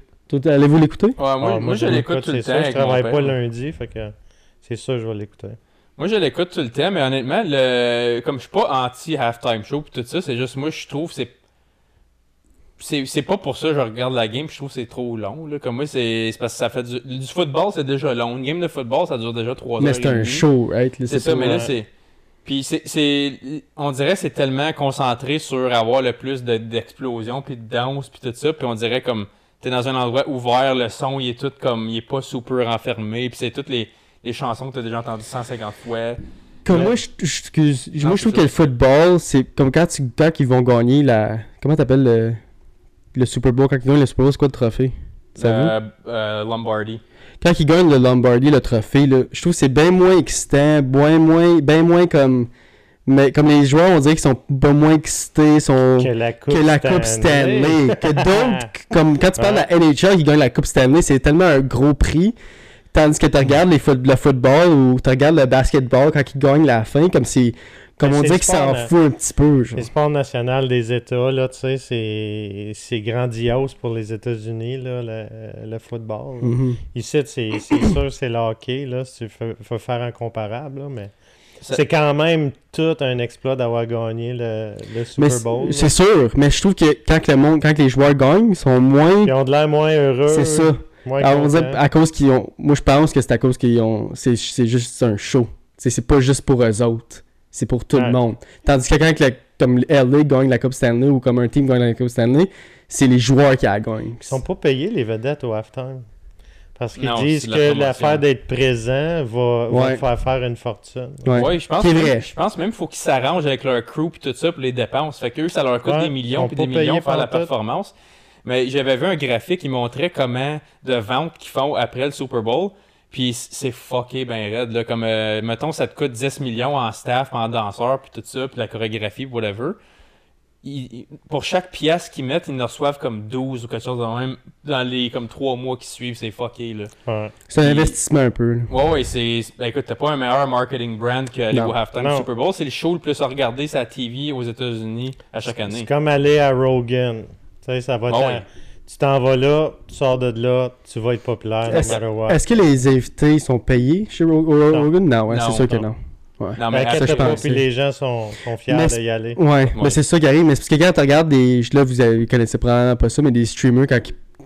Allez-vous l'écouter? Ouais, moi, Ah, moi, je l'écoute tout le ça, temps. Je avec mon travaille père. pas lundi, fait que c'est ça, je vais l'écouter. Moi, je l'écoute tout le temps, mais honnêtement, le... comme je suis pas anti-halftime show pis tout ça, c'est juste moi, je trouve que c'est. C'est c'est pas pour ça que je regarde la game, je trouve que c'est trop long. Là. Comme moi, c'est c'est parce que ça fait du, du football, c'est déjà long. Une game de football, ça dure déjà 3 heures. Mais c'est et un demie. show, right C'est ça, mais là, ouais. c'est. Puis c'est- c'est. On dirait que c'est tellement concentré sur avoir le plus de- d'explosions, puis de danse, puis tout ça. Puis on dirait comme. T'es dans un endroit ouvert, le son, il est tout comme. Il est pas super enfermé, puis c'est toutes les, les chansons que t'as déjà entendues 150 fois. Comme Ouais. moi, je, je- excuse- Non, moi, je trouve ça. que le football, c'est comme quand, tu, quand ils vont gagner la. Comment t'appelles le, le Super Bowl Quand ils gagnent le Super Bowl, c'est quoi le trophée? Euh, euh, Lombardi. Quand ils gagnent le Lombardi, le trophée, là, je trouve que c'est bien moins excitant, bien moins, bien moins comme. Mais comme les joueurs, on dirait qu'ils sont pas moins excités, sont. Que la Coupe que la Coupe Stanley. que d'autres, comme quand tu parles de la NHL qui gagne la Coupe Stanley, c'est tellement un gros prix. Tandis que tu regardes les foot- le football ou tu regardes le basketball quand ils gagnent la fin, comme c'est Comme Ben, on c'est le qu'il s'en sport, fout un petit peu. genre. Les sports nationaux des États, là, tu sais, c'est- c'est grandiose pour les États-Unis, là, le, le football. là. Mhm. Ici, c'est c'est sûr, c'est le hockey, là, si tu fais- faut faire un comparable, là, mais Ça- c'est quand même tout un exploit d'avoir gagné le, le Mais Super Bowl. c'est c'est sûr, mais je trouve que quand que le monde, quand que les joueurs gagnent, ils sont moins. Ils ont de l'air moins heureux. C'est ça. Moins Alors, à cause qu'ils ont. Moi, je pense que c'est à cause qu'ils ont. C'est c'est juste un show. C'est c'est pas juste pour eux autres. C'est pour tout Ouais. le monde. Tandis que quand la- comme LA gagne la Coupe Stanley ou comme un team gagne la Coupe Stanley, c'est les joueurs qui la gagnent. Ils sont pas payés, les vedettes, au halftime. Parce qu'ils disent que l'affaire d'être présent va, Ouais. faire faire une fortune. Ouais, je pense, même- vrai. je pense même qu'il faut qu'ils s'arrangent avec leur crew puis tout ça pour les dépenses. Fait qu'eux, ça leur coûte Ouais, des millions puis des millions payés faire la performance. Mais j'avais vu un graphique qui montrait comment de ventes qu'ils font après le Super Bowl. Puis c'est fucké ben raide. Là, comme, euh, mettons, ça te coûte 10 millions en staff, en danseur, puis tout ça, puis la chorégraphie, whatever. Ils- pour chaque pièce qu'ils mettent, ils en reçoivent comme 12 ou quelque chose de même dans les comme 3 mois qui suivent. C'est fucké, là. Ouais. C'est un investissement un peu. là. Ouais, ouais, c'est. ben, écoute, t'as pas un meilleur marketing brand Non. au halftime Super Bowl. C'est le show le plus regardé sur la TV aux États-Unis à chaque C'est année. comme aller à Rogan. Tu sais, ça va Ah être- ouais. Tu t'en vas là, tu sors de là, tu vas être populaire, no Est-ce matter what. est-ce que les invités sont payés chez. Rogan? Non, ouais, Non, c'est sûr que non. non. Ouais. Non, Ben, mais ça, je pensais. puis les gens sont, sont fiers Mais d'y aller. Ouais, Ouais. mais c'est ça qui arrive. Mais c'est parce que quand tu regardes des. Là, vous avez- connaissez probablement pas ça, mais des streamers, quand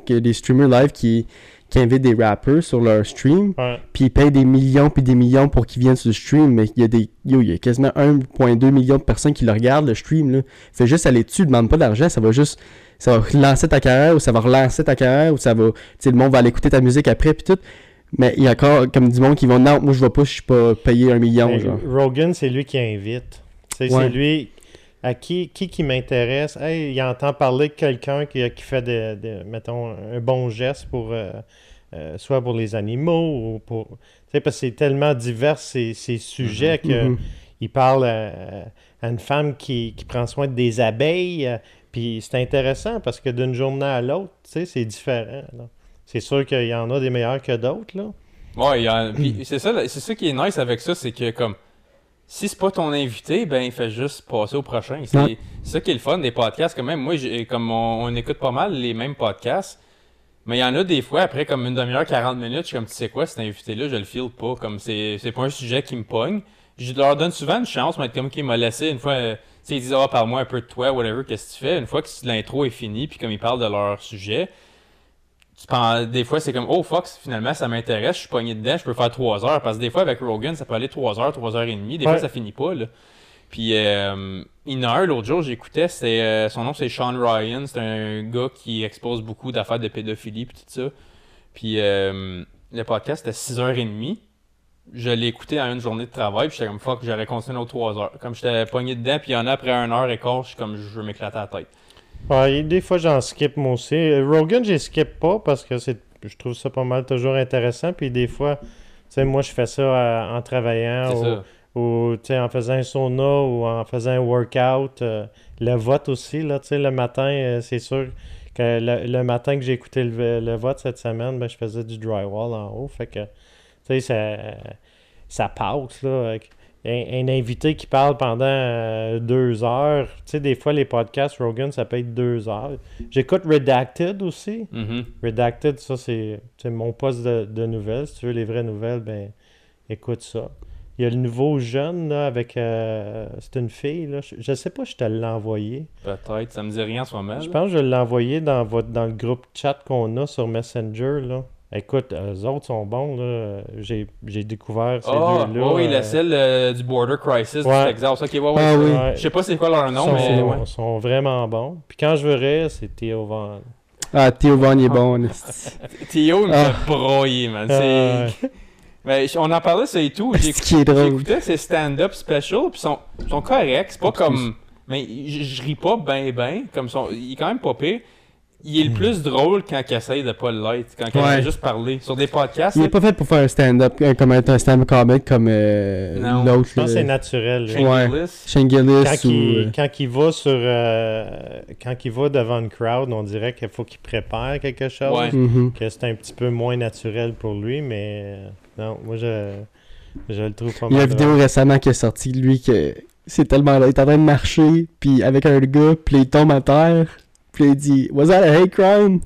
des streamers live qui, qui invitent des rappers sur leur stream, puis ils payent des millions puis des millions pour qu'ils viennent sur le stream, mais il y a des. Yo, il y a quasiment 1,2 million de personnes qui le regardent, le stream, là. Fais juste aller dessus, demande pas d'argent, ça va juste. Ça va relancer ta carrière, ou ça va relancer ta carrière, ou ça va. Tu sais, le monde va aller écouter ta musique après, puis tout. Mais il y a encore comme du monde qui vont. Non, moi je vais pas, je suis pas payé un million, Mais genre. Rogan, c'est lui qui invite. Ouais. C'est lui à qui qui, qui m'intéresse? Hey, il entend parler de quelqu'un qui, qui fait, de, de- mettons, un bon geste pour. euh, euh, soit pour les animaux ou pour. Tu sais, parce que c'est tellement divers ces, ces sujets que. Il parle à, à une femme qui, qui prend soin des abeilles. euh, Puis c'est intéressant parce que d'une journée à l'autre, tu sais, c'est différent. C'est sûr qu'il y en a des meilleurs que d'autres, là. Ouais, c'est ça, c'est ça qui est nice avec ça, c'est que comme si c'est pas ton invité, ben il fait juste passer au prochain. C'est ça qui est le fun des podcasts quand même. Moi, j'ai- comme on, on écoute pas mal les mêmes podcasts, mais il y en a des fois après comme une demi-heure, 40 minutes, je suis comme tu sais quoi, cet invité-là, je le file pas, comme c'est c'est pas un sujet qui me pogne. Je leur donne souvent une chance, mais comme qui m'a laissé une fois, euh, tu sais, ils disent ah parle-moi un peu de toi, whatever, qu'est-ce que tu fais? Une fois que l'intro est finie, puis comme ils parlent de leur sujet, tu penses- des fois, c'est comme, oh fuck, finalement, ça m'intéresse, je suis pogné dedans, je peux faire 3 heures. Parce que des fois, avec Rogan, ça peut aller 3 heures, 3 heures et demie. Des Ouais. fois, ça finit pas, là. Puis, euh, il y en a un, l'autre jour, j'écoutais, c'est, euh, son nom, c'est Sean Ryan. C'est un gars qui expose beaucoup d'affaires de pédophilie, puis tout ça. Puis, euh, le podcast, c'était 6h30. Je l'ai écouté en une journée de travail, puis j'étais comme, fuck, j'aurais continué aux 3 heures. Comme j'étais pogné dedans, puis il y en a après 1 heure et quart, je suis comme, je veux m'éclater la tête. Ouais, des fois, j'en skip moi aussi. Rogan, j'y skip pas parce que c'est, je trouve ça pas mal toujours intéressant. Puis des fois, tu sais, moi, je fais ça euh, en travaillant ou, ou, en faisant un sauna ou en faisant un workout. euh, le vote aussi, là, tu sais, le matin, euh, c'est sûr que le, le matin que j'ai écouté le, le vote cette semaine, ben, je faisais du drywall en haut. Fait que, tu sais, ça, ça passe, là. avec Un, un invité qui parle pendant euh, deux heures. Tu sais, des fois, les podcasts Rogan, ça peut être deux heures. J'écoute Redacted aussi. Mhm. Redacted, ça, c'est mon poste de, de nouvelles. Si tu veux les vraies nouvelles, ben écoute ça. Il y a le nouveau jeune, là, avec... euh, c'est une fille, là. Je, je sais pas si je te l'ai envoyé. Peut-être, ça me dit rien moment. Je pense que je l'ai envoyé dans, votre, dans le groupe chat qu'on a sur Messenger, là. Écoute, eux autres sont bons, là. J'ai j'ai découvert ces Ah, deux-là. ouais, oui, euh, la celle euh, du Border Crisis du Ouais. Texas. Ok, ouais, ouais. Ah oui. Ouais. Je sais pas c'est quoi leur nom, sont, mais ouais. sont vraiment bons. Puis quand je rire, c'est Théo Van. Ah, Théo Von il est bon. Théo, il me Ah. broyer, man. Euh, C'est... Mais on en parlait, ça et tout. J'ai C'est qui est drôle. J'écoutais ces stand-up special, puis sont, sont corrects. C'est pas comme. Mais je, je ris pas ben ben. Comme son... Il est quand même pas pire. Il est le plus drôle quand il essaye de pas l'être. Quand il Ouais. essaie juste parler. Sur des podcasts, Il est pas fait pour faire un stand-up, euh, comme être un stand-up comic comme euh, Non. l'autre. je pense que c'est là. naturel. Shane Ouais. Gillis. Quand ou... il, euh, quand il va sur euh, quand il va devant une crowd, on dirait qu'il faut qu'il prépare quelque chose. Ouais. mhm. Que c'est un petit peu moins naturel pour lui, mais euh, non, moi je, je le trouve pas Il y a mal. une vidéo récemment qui est sortie de lui que C'est tellement là. Il est en train de marcher, puis avec un gars, puis il tombe à terre, puis il dit Was that a hate crime?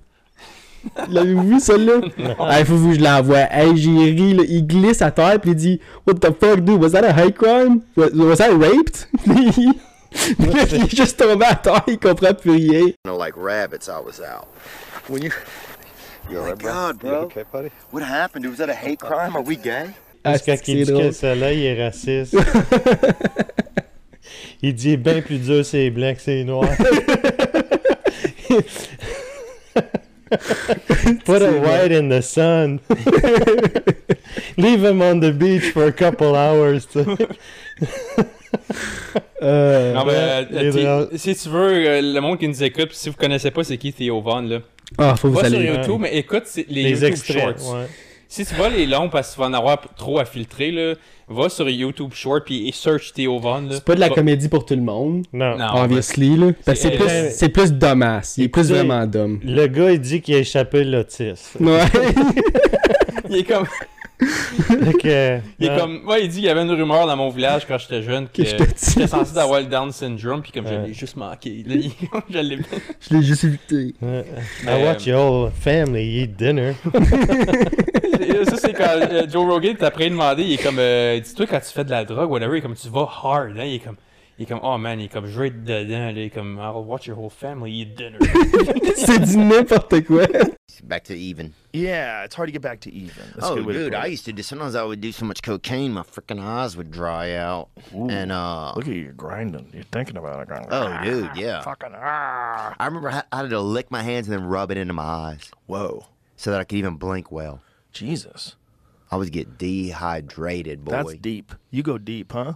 L'avez-vous vu, celle-là? Ah, il faut que je l'envoie. Hey, j'ai ri, là. Il glisse à terre, puis il dit What the fuck, dude? Was that a hate crime? Was, was that raped? Là, il est juste tombé à terre, il comprend plus rien. You know, like rabbits, I was out. When you. Oh my God, bro. Okay, buddy? What happened? Was that a hate crime? Are we gay? Ah, Parce que quand c'est il dit que celle-là, il est raciste. il dit bien plus dur c'est blanc que c'est noir. Put a white in the sun. Leave him on the beach for a couple hours. Euh, Non, mais, euh, si tu veux, euh, le monde qui nous écoute, si vous connaissez pas c'est qui Theo Vaughn, là, Ah, faut que vous va sur. YouTube, mais écoute les, Les YouTube extraits. Shorts. ouais. Si tu vas les longs parce que tu vas en avoir trop à filtrer, là, va sur YouTube Short puis et search Theo Vaughn. là. C'est pas de la Va- comédie pour tout le monde. Non. Non, Obviously, là. Parce que c'est plus, c'est plus. Il est plus vraiment d'homme. Le gars, il dit qu'il a échappé l'autisme. Ouais. il est comme, que, il est non. comme, ouais, il dit qu'il y avait une rumeur dans mon village quand j'étais jeune que Que j'étais censé avoir le Down syndrome puis comme je l'ai juste manqué. Là, il- je l'ai. Je l'ai juste évité. I watch your whole family eat dinner. ça c'est quand euh, Joe Rogan t'a après demandé, il est comme, euh, dis-toi quand tu fais de la drogue, whatever, il est comme tu vas hard, hein, il est comme. Il est comme, oh man, il est comme, je vais être dedans, là, il est comme, I'll watch your whole family eat dinner. c'est du n'importe quoi. Back to even. Yeah, it's hard to get back to even. That's oh, good dude, I used to do. Sometimes I would do so much cocaine, my freaking eyes would dry out. Ooh, And uh, Look at you grinding. You're thinking about it. Going, oh, dude, yeah. Fucking ah. I remember I I had to lick my hands and then rub it into my eyes Whoa. so that I could even blink well. Jesus. I was get dehydrated, boy. That's deep. You go deep, huh?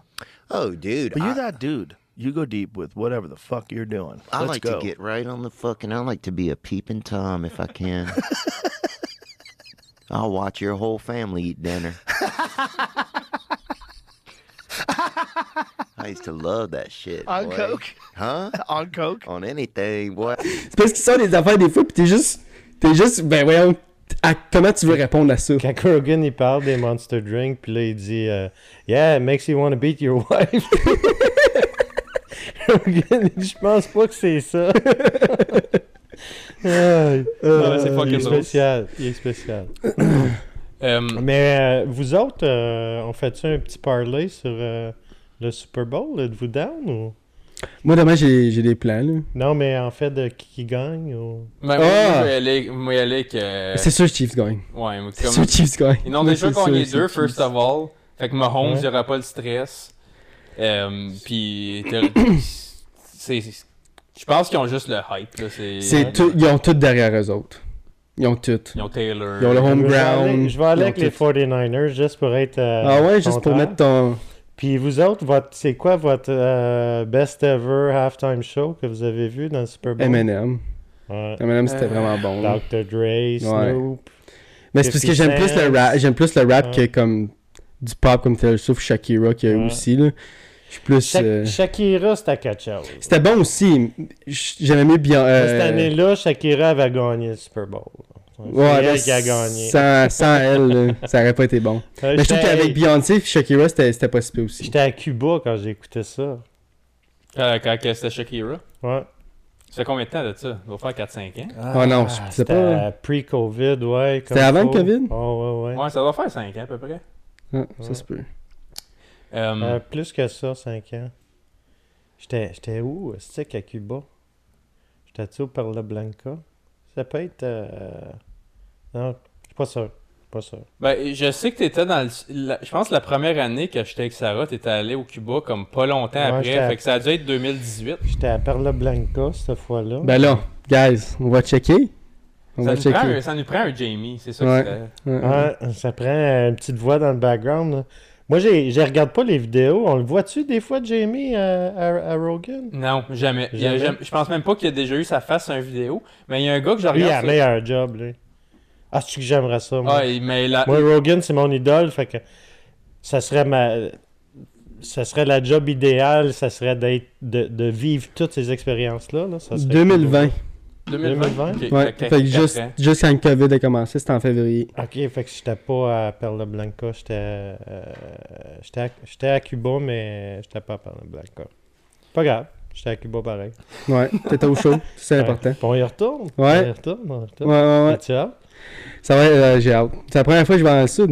Oh, dude. But you're I, that dude. You go deep with whatever the fuck you're doing. I Let's like go. to get right on the fucking. I like to be a peeping tom if I can. I'll watch your whole family eat dinner. I used to love that shit. On boy. coke. Huh? On coke. On anything, boy. C'est parce qu'ils sortent des affaires des fois, pis t'es juste. T'es juste. Ben voyons. À- comment tu veux répondre à ça? Quand Rogan il parle des Monster Drink, puis là il dit euh, Yeah, it makes you want to beat your wife. Rogan, il je pense pas que c'est ça. Ah, c'est il fucking est spécial. Il est spécial. Euh, Mais euh, vous autres, euh, on fait-tu un petit parlay sur euh, le Super Bowl? Êtes-vous down ou... Moi, demain, j'ai j'ai des plans, là. Non, mais en fait, de qui, gagne ou... ben, moi, Ah! moi, je vais y aller, moi, y aller que. euh, C'est sûr que Chiefs gagne. Ouais, mais C'est comme. sûr que Chiefs gagne. Ils ont déjà c'est sûr gagné c'est deux, first of all. Fait que Mahomes, Ouais. il n'y aura pas le stress. Euh, puis. c'est. Je pense qu'ils ont juste le hype. Là. C'est, C'est tout- Ils ont tout derrière eux autres. Ils ont tout. Ils ont Taylor. Ils ont le home Je vais ground. aller, je vais aller avec les tout. 49ers juste pour être. euh, Ah ouais, juste pour mettre ton. Puis vous autres, votre, c'est quoi votre euh, best ever halftime show que vous avez vu dans le Super Bowl? M&M. Ouais. M&M, c'était Euh, vraiment bon. Dr. Dre, Snoop. Mais c'est parce que j'aime plus le rap, j'aime plus le rap Ouais. que comme du pop comme Taylor Swift, Shakira qui a Ouais. aussi là. Je suis plus. Sha- euh, Shakira, c'était quelque chose. C'était bon aussi. J'aimais mieux bien. Cette année-là, Shakira avait gagné le Super Bowl. C'est Ouais, elle qui a gagné. Sans, sans elle, là, ça aurait pas été bon. Euh, Mais je trouve qu'avec Beyoncé et Shakira, c'était c'était pas si peu aussi. J'étais à Cuba quand j'ai écouté ça. Euh, quand c'était Shakira? Ouais. Ça fait combien de temps de ça? Ça doit faire 4-5 ans. Oh non, Ah, je sais C'était pas. pre-COVID, ouais. C'était avant le. COVID? Oh, ouais, ouais. Ouais, ça doit faire 5 ans à peu près. Ah, ça se peut. Euh, Euh, plus que ça, 5 ans. J'étais j'étais où? C'était qu'à Cuba? J'étais-tu au Perla Blanca? Ça peut être... euh, Non, je suis pas sûr. Pas sûr. Ben, je sais que t'étais dans le... la- Je pense que la première année que j'étais avec Sarah, t'étais allé au Cuba comme pas longtemps Ouais, après. j'étais à- Fait que ça a dû être 2018. J'étais à Perla Blanca cette fois-là. Ben là, guys, on va checker. On Ça va nous, prend checker. un, ça nous prend un Jamie, c'est ça Ouais. que c'était. Ouais, ouais. Ouais, ça prend une petite voix dans le background. là. Moi, j'ai- je regarde pas les vidéos. On le voit-tu des fois, Jamie, à, à- à Rogan? Non, jamais. Il y a Jamais? jamais- Je pense même pas qu'il a déjà eu sa face sur une vidéo. Mais il y a un gars que je Lui, il a regarde. un meilleur job, lui. Ah, c'est que j'aimerais ça, moi? Il- mais la... Moi, Rogan, c'est mon idole, fait que ça serait ma... Ça serait la job idéale, ça serait d'être de, de vivre toutes ces expériences-là. Là. Ça serait 2020. 2020. 2020? Ok, Ouais, fait que fait que juste, juste quand le COVID a commencé, c'était en février. Ok, fait que j'étais pas à Perla Blanca, j'étais euh, j'étais à, j'étais à Cuba, mais j'étais pas à Perla Blanca. Pas grave, j'étais à Cuba pareil. Ouais, t'étais au chaud, c'est Ouais. important. Puis on y retourne. Ouais. On y retourne, on y Ouais, retourne. ouais, ouais. Hâte? Ça va, euh, j'ai hâte. C'est la première fois que je vais dans le sud.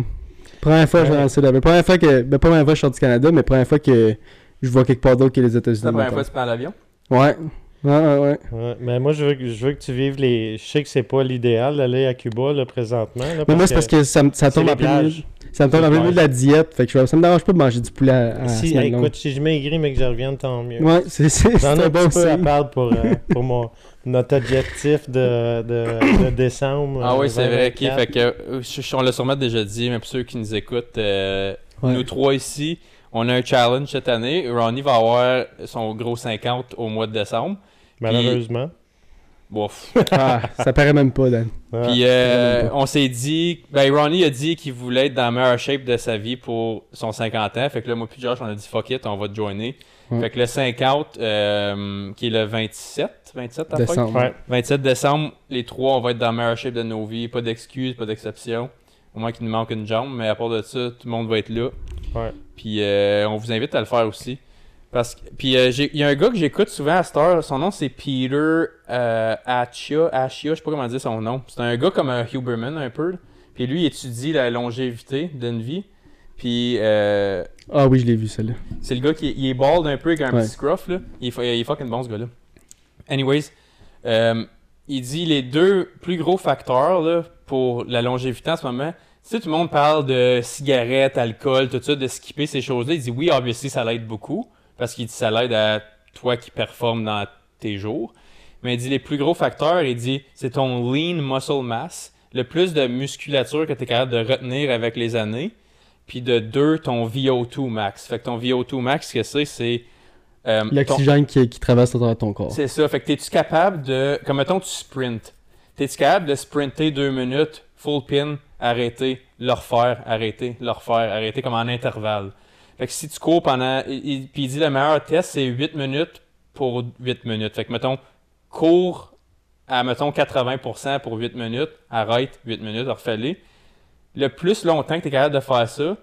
Première fois que je vais dans le sud. La première fois que. Ben, pas la première fois que je sors du Canada, mais première fois que je vois quelque part d'autre que les États-Unis. C'est la première fois que tu prends l'avion? Ouais. Ouais, ouais, ouais. Mais moi, je veux, que- je veux que tu vives les. Je sais que c'est pas l'idéal d'aller à Cuba là, présentement. là, Mais moi, c'est parce que ça, me- ça tombe les en plein milieu. plages. Ça me tombe en plein milieu de la diète. Fait que je- ça me dérange pas de manger du poulet à, à Si, longue. écoute, si je maigris mais que je revienne, tant mieux. Ouais, c'est c'est- c'est J'en ai un un bon petit peu à signe. perdre pour, euh, pour mon, notre objectif de, de, de décembre. Ah oui, c'est vrai. ok. 2024. Fait que, euh, je- je- on l'a sûrement déjà dit, mais pour ceux qui nous écoutent, euh, Ouais. nous trois ici, on a un challenge cette année. Ronnie va avoir son gros 50 au mois de décembre. Malheureusement. Bof. Ah, ça paraît même pas, Dan. Puis euh, on s'est dit, ben Ronnie a dit qu'il voulait être dans la meilleure shape de sa vie pour son 50 ans. Fait que là, moi puis Josh, on a dit fuck it, on va te joiner. Ouais. Fait que le 50, euh, qui est le 27, 27 ta fête? Décembre. Ouais. 27 décembre, les trois, on va être dans la meilleure shape de nos vies. Pas d'excuses, pas d'exception. Au moins qu'il nous manque une jambe, mais à part de ça, tout le monde va être là. Ouais. Puis euh, on vous invite à le faire aussi. Parce que, puis euh, j'ai- il y a un gars que j'écoute souvent à cette heure, son nom c'est Peter euh, Achia, Achia, je sais pas comment dire son nom. C'est un gars comme un Huberman un peu. Puis lui, il étudie la longévité d'une vie. Puis euh, Ah oui, je l'ai vu, celle-là. c'est le gars qui est, il est bald un peu avec un Ouais. petit scruff là. Il est, fu- il est fucking bon ce gars-là. Anyways, euh, il dit les deux plus gros facteurs là, pour la longévité en ce moment. Tu sais, tout le monde parle de cigarettes, alcool, tout ça, de skipper ces choses-là. Il dit oui, obviously, ça l'aide beaucoup. Parce qu'il dit ça l'aide à toi qui performe dans tes jours. Mais il dit les plus gros facteurs, il dit c'est ton lean muscle mass, le plus de musculature que tu es capable de retenir avec les années. Puis de deux, ton VO2 max. Fait que ton VO2 max, ce que c'est, c'est. euh, ton- L'oxygène qui, qui traverse à travers ton corps. c'est ça. Fait que t'es-tu capable de. Comme mettons, tu sprints. T'es-tu capable de sprinter deux minutes, full pin, arrêter, le refaire, arrêter, le refaire, arrêter, comme en intervalle. Fait que si tu cours pendant. il- il- Puis il dit le meilleur test, c'est 8 minutes pour 8 minutes. Fait que mettons, cours à mettons 80% pour 8 minutes, arrête 8 minutes, refais-les. Le plus longtemps que tu es capable de faire ça,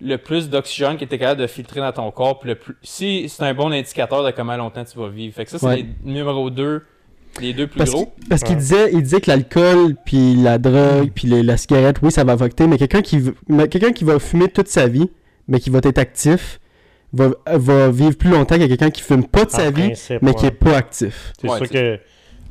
le plus d'oxygène que tu es capable de filtrer dans ton corps, puis le plus... si c'est un bon indicateur de comment longtemps tu vas vivre. Fait que ça, c'est Ouais. les numéro 2, les deux plus Parce gros. qu'il parce qu'il disait, il disait que l'alcool, puis la drogue, puis les- la cigarette, oui, ça va affecter, mais quelqu'un qui, veut- mais quelqu'un qui va fumer toute sa vie, mais qui va être actif, va, va vivre plus longtemps que quelqu'un qui fume pas de sa vie, mais qui est pas actif. C'est Ouais, sûr c'est- que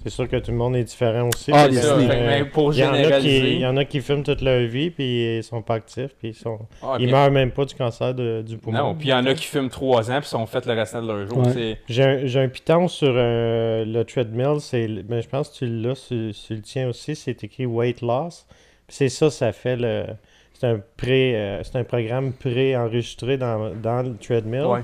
c'est sûr que tout le monde est différent aussi. Ah, euh, pour il y en a qui- généraliser- Il y en a qui fument toute leur vie puis ils sont pas actifs puis ils sont Ah, ils meurent même pas du cancer de- du poumon. Non, puis il y en a qui fument 3 ans puis sont fait le restant de leur jour. Ouais. J'ai un, j'ai un piton sur euh, le treadmill, c'est ben, je pense que tu l'as sur, sur le tien aussi, c'est écrit weight loss. Puis c'est ça, ça fait le c'est un pré euh, c'est un programme pré-enregistré dans, dans le treadmill. Ouais.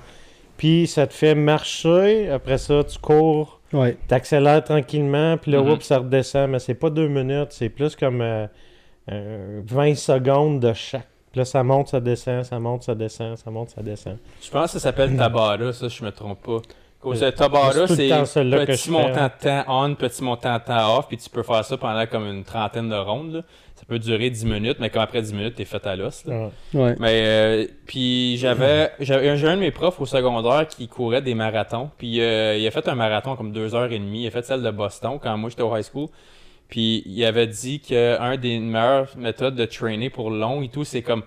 Puis ça te fait marcher, après ça tu cours Ouais. T'accélères tranquillement, puis là, Mhm. oups, ça redescend, mais c'est pas deux minutes, c'est plus comme euh, euh, 20 secondes de chaque. Puis là, ça monte, ça descend, ça monte, ça descend, ça monte, ça descend. Je pense que ça s'appelle Tabara, ça, je me trompe pas. Cause Euh, Tabara, c'est petit montant fais. de temps on, petit montant de temps off, puis tu peux faire ça pendant comme une trentaine de rondes. là. Ça peut durer 10 minutes, mais comme après 10 minutes, t'es fait à l'os. là. Ouais. Ouais. Mais euh, puis j'avais j'avais un de mes profs au secondaire qui courait des marathons. Puis euh, il a fait un marathon comme deux heures et demie. Il a fait celle de Boston quand moi j'étais au high school. Puis il avait dit que un des meilleures méthodes de trainer pour long et tout, c'est comme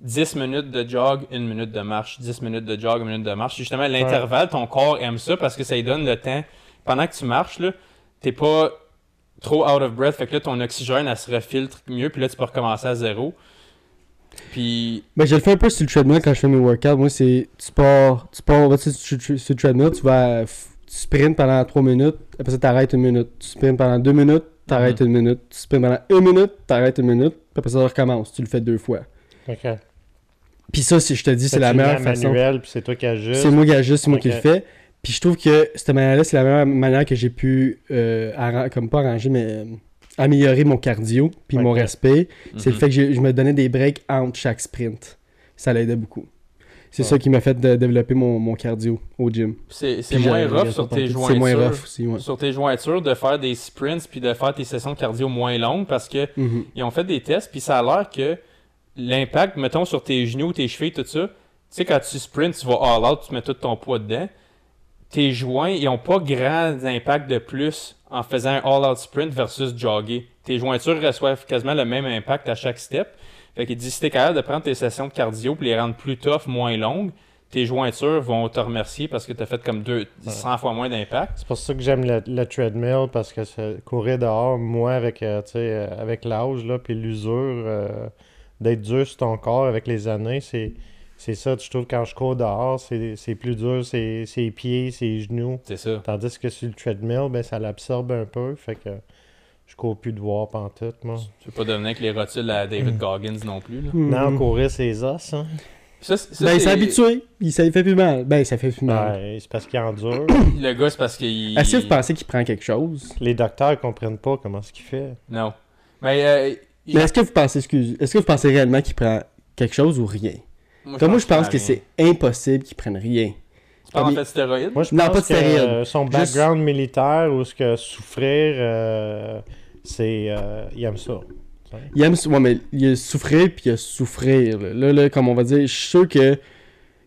10 minutes de jog, 1 minute de marche, 10 minutes de jog, 1 minute de marche. Justement, l'intervalle, ton corps aime ça parce que ça lui donne le temps. Pendant que tu marches, là, t'es pas trop out of breath. Fait que là, ton oxygène, elle se refiltre mieux. Puis là, tu peux recommencer à zéro. Puis Ben, je le fais un peu sur le treadmill quand je fais mes workouts. Moi, c'est. Tu pars. Tu pars. vas-tu sur, le treadmill, tu vas. Tu sprints pendant 3 minutes. Après ça, t'arrêtes une minute. Tu sprints pendant 2 minutes. T'arrêtes Mhm. une minute. Tu sprints pendant 1 minute. T'arrêtes une minute. Puis après ça, tu recommences. Tu le fais deux fois. Ok. Puis ça, si je te dis, c'est la tu meilleure façon. manuel, puis c'est toi qui. C'est moi qui ajuste, c'est moi qui le fais. Puis je trouve que cette manière-là, c'est la meilleure manière que j'ai pu, euh, comme pas arranger, mais euh, améliorer mon cardio, puis mon respect. C'est le Mhm. fait que je me donnais des breaks entre chaque sprint. Ça l'aidait beaucoup. C'est ça qui m'a fait de- développer mon, mon cardio au gym. C'est moins rough sur tes jointures. C'est moins rough aussi, ouais. Sur tes jointures de faire des sprints puis de faire tes sessions de cardio moins longues parce que Mhm. ils ont fait des tests puis ça a l'air que l'impact, mettons, sur tes genoux, tes chevilles, tout ça, tu sais, quand tu sprints, tu vas all out, tu mets tout ton poids dedans. Tes joints, ils ont pas grand impact de plus en faisant un all-out sprint versus jogger. Tes jointures reçoivent quasiment le même impact à chaque step. Fait qu'il dit, si t'es capable de prendre tes sessions de cardio pour les rendre plus tough, moins longues, tes jointures vont te remercier parce que t'as fait comme deux, 100 fois moins d'impact. C'est pour ça que j'aime le, le treadmill parce que ça- courir dehors, moi, avec, euh, tu euh, avec l'âge, puis l'usure, euh, d'être dur sur ton corps avec les années, c'est, c'est ça, je trouve, quand je cours dehors, c'est, c'est plus dur, c'est ses pieds, ses genoux. C'est ça. Tandis que sur le treadmill, ben, ça l'absorbe un peu, fait que je cours plus de voir pantoute, moi. Tu veux pas devenir avec les rotules à David Goggins non plus. Là? Non, courir ses os, hein. Ça, c'est- ça, ben, il s'est habitué. Il, ça lui fait plus mal. Ben, ça fait plus mal. Ouais, c'est parce qu'il endure. Le gars, c'est parce qu'il. Est-ce que vous pensez qu'il prend quelque chose? Les docteurs comprennent pas comment ce qu'il fait. Non. Mais, euh, il- Mais est-ce que vous pensez, excuse, est-ce que vous pensez réellement qu'il prend quelque chose ou rien? Moi, je Comme moi, pense je pense que c'est impossible qu'il prenne rien. Tu parles en Comme fait de stéroïdes? Moi, je Non, pense pas de que stéroïdes. euh, son Juste- background militaire ou ce que souffrir, euh, c'est... euh, il aime ça. Il aime, ouais, mais il a souffrir puis il a souffrir. Là. Là, là, comme on va dire, je suis sûr que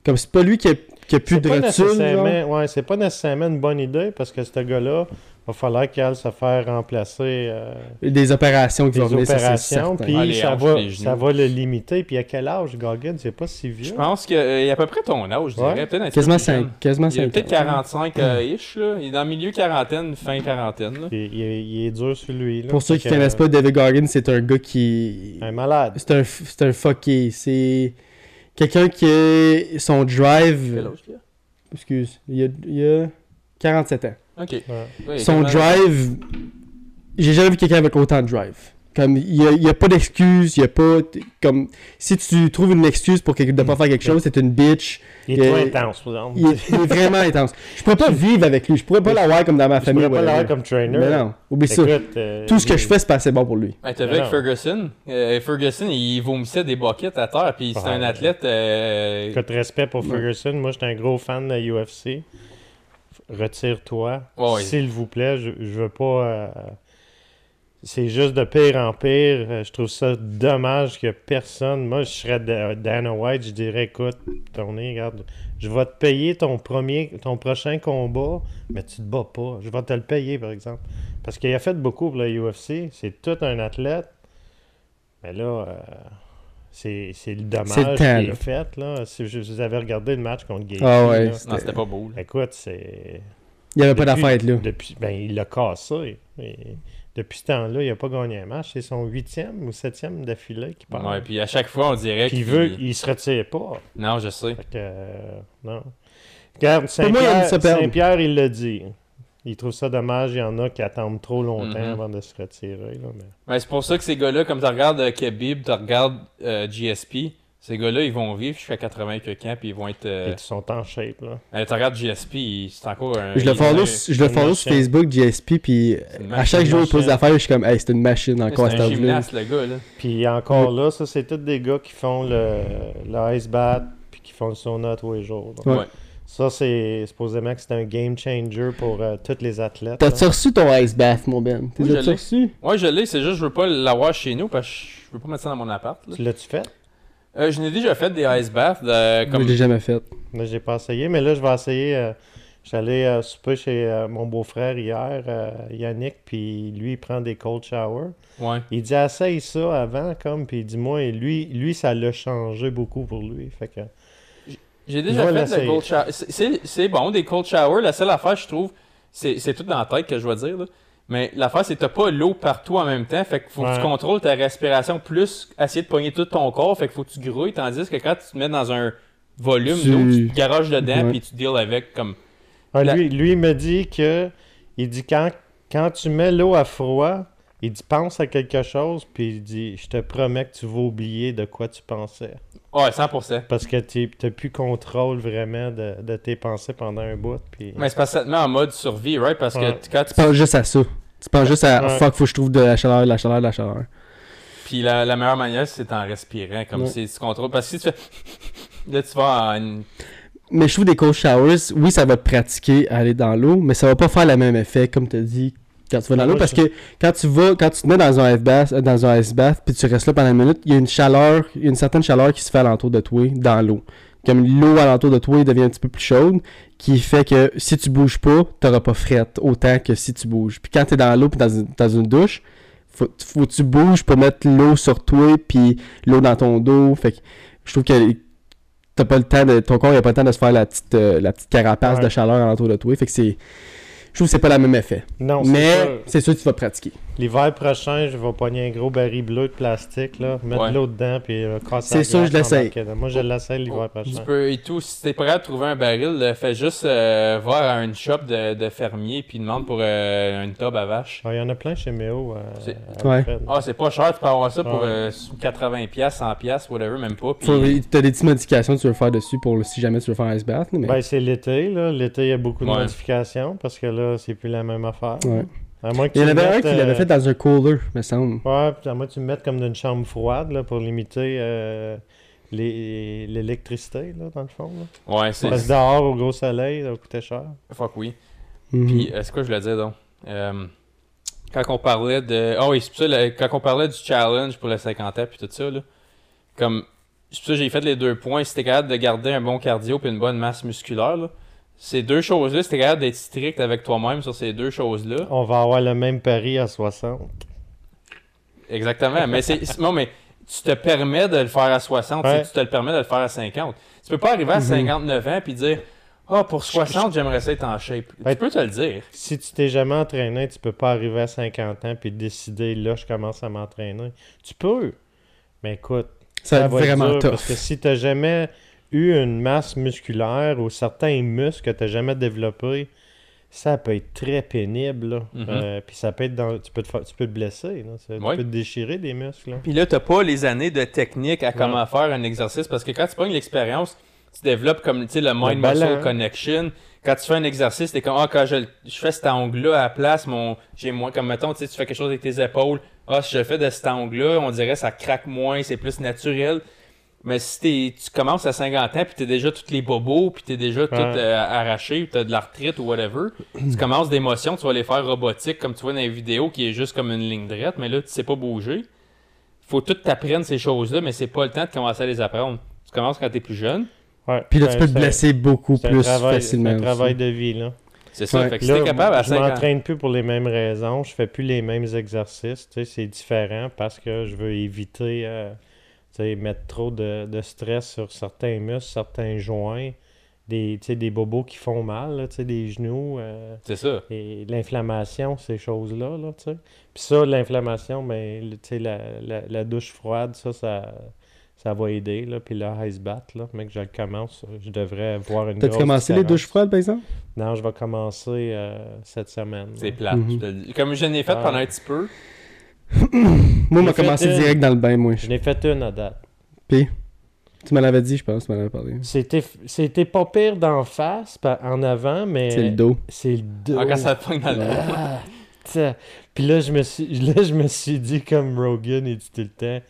comme c'est pas lui qui a, qui a plus de pas, nécessairement, ouais, c'est pas nécessairement une bonne idée parce que ce gars-là, va falloir qu'il aille se faire remplacer euh, des opérations qui des vont venir, opérations, puis Ah, les ça, va, ça va le limiter. Puis à quel âge, Goggins? C'est pas si vieux. Je pense qu'il est à peu près ton âge, je dirais. Peut-être Quasiment peu plus jeune. 5, quasiment Il 5 peut-être 45 euh, ish, là. Il est dans le milieu quarantaine, fin quarantaine. Là. Il, il est- il est dur sur lui. là. Pour ceux qui que, connaissent pas David Goggins, c'est un gars qui Un malade. c'est un c'est un fucké, c'est quelqu'un qui est son drive excuse, il a, il a 47 ans. Ok. Ouais. Ouais, son drive, j'ai jamais vu quelqu'un avec autant de drive. Comme, il y a, pas d'excuse, il y a pas, comme, si tu trouves une excuse pour quelqu'un de pas faire quelque chose, c'est une bitch. Il est trop Euh, intense, par exemple. Il est, il est vraiment intense. Je pourrais pas vivre avec lui, je pourrais pas l'avoir comme dans ma Je famille. pourrais pas l'avoir comme trainer. Mais non, oublie ça. Euh, Tout ce que je fais, c'est pas assez bon pour lui. Hey, T'as vu avec non. Ferguson? Euh, Ferguson, il vomissait des buckets à terre, puis c'est Ouais. un athlète. euh, Écoute, respect pour Ferguson. Moi, j'étais un gros fan de la UFC. Retire-toi. Ouais. S'il vous plaît. Je, je veux pas. euh, C'est juste de pire en pire. Euh, Je trouve ça dommage que personne. Moi, je serais Da- Dana White. Je dirais écoute, Tony, regarde, je vais te payer ton premier, ton prochain combat, mais tu te bats pas. Je vais te le payer, par exemple. Parce qu'il a fait beaucoup pour la UFC. C'est tout un athlète. Mais là. euh, c'est c'est le dommage C'est le temps, qui est là. fait. Là. Si vous avez regardé le match contre Gaethje, Ah ouais, c'était pas beau. là. écoute, c'est... Il y avait pas d'affaire là. Depuis, ben, il l'a cassé. Et depuis ce temps-là, il n'a pas gagné un match. C'est son huitième ou septième d'affilée qui part. Ouais, puis à chaque fois, on dirait qu'il veut, il se retire pas. Non, je sais. Fait que, euh, non. Regarde, Saint-Pierre. Saint-Pierre, il l'a dit. Il trouve ça dommage. Il y en a qui attendent trop longtemps Mhm. avant de se retirer. là, mais- c'est pour ça que ces gars-là, comme tu regardes euh, Khabib, tu regardes euh, GSP, ces gars-là, ils vont vivre jusqu'à 80 que quand, puis ils vont être. euh, Ils sont en shape. Là. euh, tu regardes GSP, c'est encore un. Je le follow, c'est je le une follow sur. Facebook, GSP, puis une à chaque jour il pose des affaires, je suis comme, hey, c'est une machine encore à cet un gymnaste, le gars, là. Puis encore là, ça, c'est tous des gars qui font le, le ice bath puis qui font le sauna tous les jours. Ouais. Ça, c'est supposément que c'est un game changer pour euh, tous les athlètes. T'as-tu là. reçu ton ice bath, mon Ben? Oui, T'as je l'ai. reçu? Ouais, je l'ai, c'est juste, je veux pas l'avoir chez nous parce que je veux pas mettre ça dans mon appart. là. Tu l'as-tu fait? Euh, je n'ai déjà fait des ice baths. euh, Moi, comme... je l'ai jamais fait. Moi, j'ai pas essayé, mais là, je vais essayer. euh, J'allais euh, souper chez euh, mon beau-frère hier, euh, Yannick, puis lui, il prend des cold showers. Ouais. Il dit, essaye ça avant, comme, puis il dit, moi, et lui, lui, ça l'a changé beaucoup pour lui. Fait que, J'ai déjà fait le cold shower. C'est- bon, des cold showers. La seule affaire, je trouve, c'est c'est tout dans la tête que je vais dire. Là. Mais l'affaire, c'est que t'as pas l'eau partout en même temps. Fait qu'il faut que tu contrôles ta respiration plus essayer de pogner tout ton corps. Fait qu'il faut que tu grouilles. Tandis que quand tu te mets dans un volume Tu- d'eau, tu te garages dedans Ouais. puis tu deals avec comme. Ah, La- lui, lui, il me dit que, il dit, quand, quand tu mets l'eau à froid, il dit, pense à quelque chose, puis il dit, je te promets que tu vas oublier de quoi tu pensais. Ouais, 100%. Parce que tu n'as plus contrôle vraiment de, de tes pensées pendant un bout. Puis... Mais c'est parce que ça te met en mode survie, right? Parce que Ouais. quand tu Tu penses juste à ça. Tu penses juste à Ouais. fuck, faut que je trouve de la chaleur, de la chaleur, de la chaleur. Puis la, la meilleure manière, c'est en respirant. Comme Ouais. c'est tu contrôles. Parce que si tu fais. Là, tu vas à une. Mais je trouve des cold showers, oui, ça va te pratiquer à aller dans l'eau, mais ça va pas faire le même effet, comme tu as dit, quand tu vas dans l'eau. Parce que quand tu vas, quand tu te mets dans un ice bath, euh, dans un ice bath, puis tu restes là pendant une minute, il y a une chaleur, il y a une certaine chaleur qui se fait alentour de toi, dans l'eau. Comme l'eau alentour de toi devient un petit peu plus chaude, qui fait que si tu bouges pas, t'auras pas frette autant que si tu bouges. Puis quand t'es dans l'eau, puis dans, une- dans une douche, faut, faut que tu bouges pour mettre l'eau sur toi, puis l'eau dans ton dos. Fait que je trouve que t'as pas le temps de ton corps il a pas le temps de se faire la petite euh, la petite carapace Ouais. de chaleur alentour de toi fait que c'est je trouve que c'est pas le même effet. Non, c'est mais c'est sûr que tu vas pratiquer L'hiver prochain, je vais pogner un gros baril bleu de plastique, là, mettre Ouais. de l'eau dedans, puis euh, casser C'est sûr, je l'essaye. Moi, je l'essaye l'hiver Tu prochain. peux et tout. Si t'es capable de trouver un baril, là, fais juste euh, voir à une shop de, de fermier puis demande pour euh, une tube à vache. Ah, Il y en a plein chez Méo. euh, C'est- à Ouais. Ah, c'est pas cher, tu peux avoir ça pour Ouais. euh, sous 80$, 100$, whatever, même pas. Puis, Faut- t'as des petites modifications que tu veux faire dessus pour si jamais tu veux faire un ice bath mais Ben, c'est l'été, là. L'été, il y a beaucoup de Ouais. modifications parce que là, c'est plus la même affaire. Ouais. À moins que il y en tu avait un qui l'avait euh, fait dans un cooler me semble Ouais, puis à moins que tu le mettes comme dans une chambre froide, là, pour limiter euh, les- l'électricité, là, dans le fond. Là. ouais, c'est. Parce que dehors, au gros soleil, ça va coûter cher. Fuck oui. Mhm. Puis, euh, c'est quoi je voulais dire donc? Euh, Quand on parlait de. Ah oui, c'est pour ça, le- quand on parlait du challenge pour le 50 ans puis tout ça, là, comme. C'est pour ça que j'ai fait les deux points. Si t'es capable de garder un bon cardio puis une bonne masse musculaire, là, ces deux choses-là, si t'es capable d'être strict avec toi-même sur ces deux choses-là, On va avoir le même pari à 60. Exactement. mais c'est non, mais tu te permets de le faire à 60, Ouais. c'est- tu te le permets de le faire à 50. Tu peux pas arriver à 59 ans puis dire Ah, pour 60, j'aimerais ça être en shape. Ouais. Tu peux te le dire. Si tu t'es jamais entraîné, tu peux pas arriver à 50 ans puis décider là, je commence à m'entraîner. Tu peux. Mais écoute, ça va être va être vraiment dur tough Parce que si tu n'as jamais eu une masse musculaire ou certains muscles que tu n'as jamais développés, ça peut être très pénible. Mhm. Euh, puis ça peut être dans... tu, peux te fa- tu peux te blesser. là. Ça- Ouais. Tu peux te déchirer des muscles. Puis là, t'as pas les années de technique à comment faire un exercice parce que quand tu prends l'expérience, tu développes comme tu sais le mind ballon. muscle connection. Quand tu fais un exercice, t'es comme ah quand je, fais cet angle-là à la place, mon j'ai moins comme mettons tu sais tu fais quelque chose avec tes épaules, ah si je fais de cet angle-là, on dirait ça craque moins, c'est plus naturel. Mais si t'es- tu commences à 50 ans puis t'es déjà tous les bobos puis t'es déjà tout euh, arraché, puis t'as de l'arthrite ou whatever, tu commences d'émotions, tu vas les faire robotiques comme tu vois dans les vidéos qui est juste comme une ligne droite, mais là tu sais pas bouger faut tout t'apprendre ces choses-là, mais c'est pas le temps de commencer à les apprendre. Tu commences quand t'es plus jeune. Ouais. puis là Ben, tu peux te blesser beaucoup plus travail- facilement C'est un travail aussi. de vie. là. C'est ça. Ouais. Fait que si Là, t'es capable à je 5 ans. m'entraîne plus pour les mêmes raisons. Je fais plus les mêmes exercices. tu sais, C'est différent parce que je veux éviter euh, mettre trop de, de stress sur certains muscles, certains joints, des, des bobos qui font mal, là, des genoux, euh, C'est ça. et l'inflammation, ces choses-là. Là. Puis ça, l'inflammation, ben, la, la, la douche froide, ça, ça, ça va aider. Là. Puis le ice bath, là, mec, je le commence, je devrais voir une T'as-tu grosse commencé les différence. douches froides par exemple? Non, je vais commencer euh, cette semaine. C'est là. plate. Mhm. je te le dis. Comme je l'ai fait Ah. pendant un petit peu. Moi on m'a commencé une. direct dans le bain moi Je n'ai fait une à date. puis tu me l'avais dit je pense tu m'en avais parlé C'était, c'était pas pire d'en face, en avant, mais c'est le dos c'est le dos. Ah, quand ça pogne dans le dos. Ah. Puis là je, me suis, là, je me suis dit, comme Rogan, il dit tout le temps,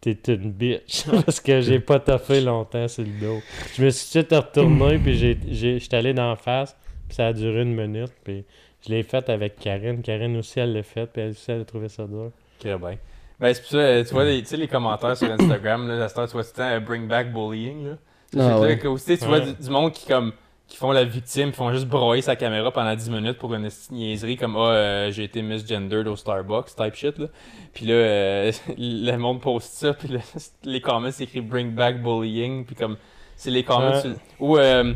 t'es une bitch. Parce que j'ai pas taffé longtemps sur le dos. Je me suis tout retourné, puis j'ai, j'ai, j'étais allé d'en face, puis ça a duré une minute, puis je l'ai fait avec Karine. Karine aussi, elle l'a fait, puis elle aussi, elle a trouvé ça dur. Très bien. Ben, c'est pour ça, tu vois, les, tu sais, les commentaires sur Instagram, là, cette heure, tu vois tout le temps euh, bring back bullying, là. Ah ouais. que aussi, tu vois Ouais. du, du monde qui, comme, qui font la victime, qui font juste broyer sa caméra pendant 10 minutes pour une niaiserie comme, ah, euh, j'ai été misgendered au Starbucks, type shit, là. Puis là, euh, le monde poste ça, puis là, les comments, c'est écrit bring back bullying, puis comme, c'est les comments Ouais. sur- ou, euh,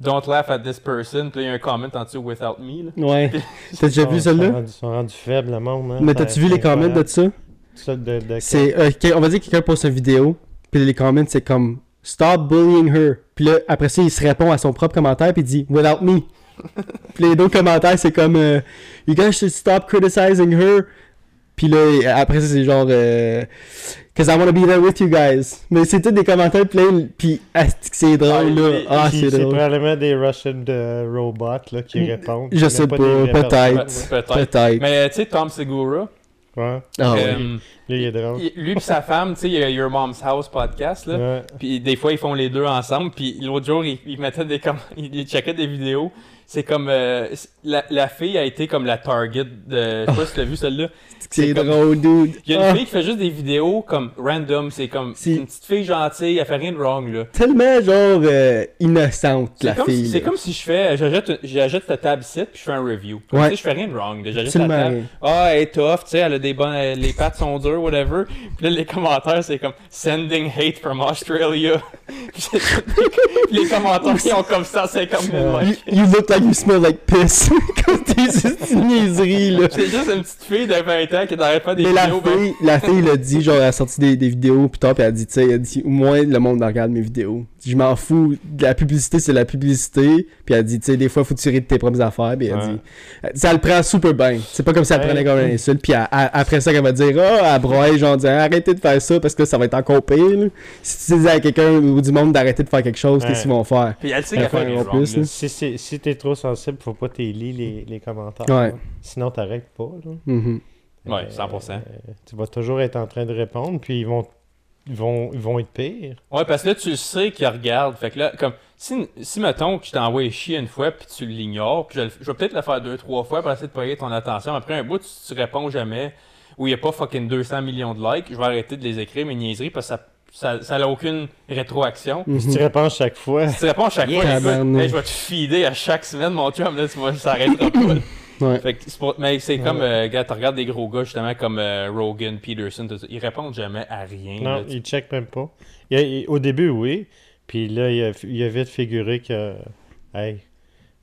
don't laugh at this person, puis il y a un comment en dessous without me, là. ouais t'as déjà vu celle-là Ils sont rendus faibles, le monde. hein. mais t'as-tu vu c'est les comments de incroyable. ça? Ça, de- de- C'est, euh, que- on va dire que quelqu'un poste une vidéo, puis les comments, c'est comme Stop bullying her. Puis là, après ça, il se répond à son propre commentaire, puis il dit Without me. puis les deux commentaires, c'est comme euh, You guys should stop criticizing her. Puis là, après ça, c'est genre euh, Cause I wanna be there with you guys. Mais c'est tous des commentaires pleins, puis que c'est drôle, là. Ah, c'est c'est drôle. probablement des Russian de robots là, qui Mm, répondent. je Il sais pas, peut-être. Peut-être. Peut-être. Mais, euh, tu sais, Tom Segura, Ouais. Ah ouais. euh, Lui, il est drôle. il- lui et sa femme, tu sais, il y a Your Mom's House podcast, là. Ouais. Puis des fois, ils font les deux ensemble. Puis l'autre jour, ils, ils mettaient des comm- ils, ils checkaient des vidéos. C'est comme euh, la, la fille a été comme la target de. Je sais pas si tu l'as vu celle-là. C'est comme- drôle, dude. Il y a une Ah, fille qui fait juste des vidéos comme random. C'est comme C'est- une petite fille gentille, elle fait rien de wrong là. Tellement, genre, euh, innocente, la fille. si, c'est comme si je fais, j'achète, j'achète ta table ici puis je fais un review. Comme, Ouais. Tu sais, je fais rien de wrong. là. J'achète la table. Ah, elle est tough, tu sais, elle a des bonnes, euh, les pattes sont dures, whatever. Puis là, les commentaires, c'est comme sending hate from Australia. Puis les commentaires, ils ont comme ça, c'est comme like you smell like piss. Comme t'es juste une niaiserie, là. C'est juste une petite fille de 20 ans qui n'arrête pas des Mais la vidéos. ben, fille, la fille l'a dit, genre, elle a sorti des, des vidéos plus tard, puis elle a dit, tu sais, elle a dit, au moins le monde regarde mes vidéos. Je m'en fous, la publicité, c'est la publicité, puis elle dit, tu sais, des fois, faut tirer de tes propres affaires, puis elle Ouais. dit, ça le prend super bien. C'est pas comme si elle Ouais. prenait comme un insulte, puis elle- elle- après ça, qu'elle va dire, ah, elle broye, genre, dire, arrêtez de faire ça, parce que ça va être encore pire, là. Si tu dis à quelqu'un ou du monde d'arrêter de faire quelque chose, qu'est-ce qu'ils vont faire? Puis elle sait Elle qu'elle fait fait rien en de plus, wrong, là. Si, si t'es trop sensible, faut pas t'y lire les, les commentaires. Ouais. là. Sinon, t'arrêtes pas. Là. Mhm. Ouais, 100%. Euh, tu vas toujours être en train de répondre, puis ils vont, vont, ils vont être pires. Ouais, parce que là, tu le sais qu'il regarde. Fait que là, comme, si, si mettons que je t'envoie chier une fois, puis tu l'ignores, puis je, vais peut-être le faire deux, trois fois pour essayer de payer ton attention. Après un bout, tu, tu réponds jamais, ou il n'y a pas fucking 200 millions de likes, je vais arrêter de les écrire, mes niaiseries, parce que ça ça, ça a aucune rétroaction. Mhm. Si tu réponds chaque fois, Si tu réponds à chaque fois, écoute, Tabarnak. hey, je vais te feeder à chaque semaine, mon chum, là, tu vois, ça arrêtera pas. Ouais. Fait que pour- mais c'est comme, euh, gars, tu regardes des gros gars, justement, comme euh, Rogan, Peterson, tout ça, ils répondent jamais à rien. non, là, tu- ils checkent même pas. Il y a- il- au début, oui. Puis là, il a, il a vite figuré que, hey,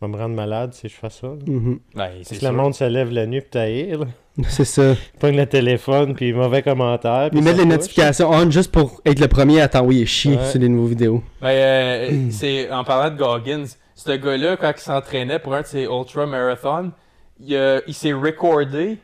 va me rendre malade si je fais ça. Mhm. Ben, que le monde se lève la nuit là. C'est ça. Pogne le téléphone, puis mauvais commentaire. puis Ils mettent les notifications on juste pour être le premier à t'envoyer chier Ouais. sur les nouveaux vidéos. Ben, euh, c'est en parlant de Goggins, ce gars-là, quand il s'entraînait pour un de ses ultra marathons, il, a- il s'est recordé,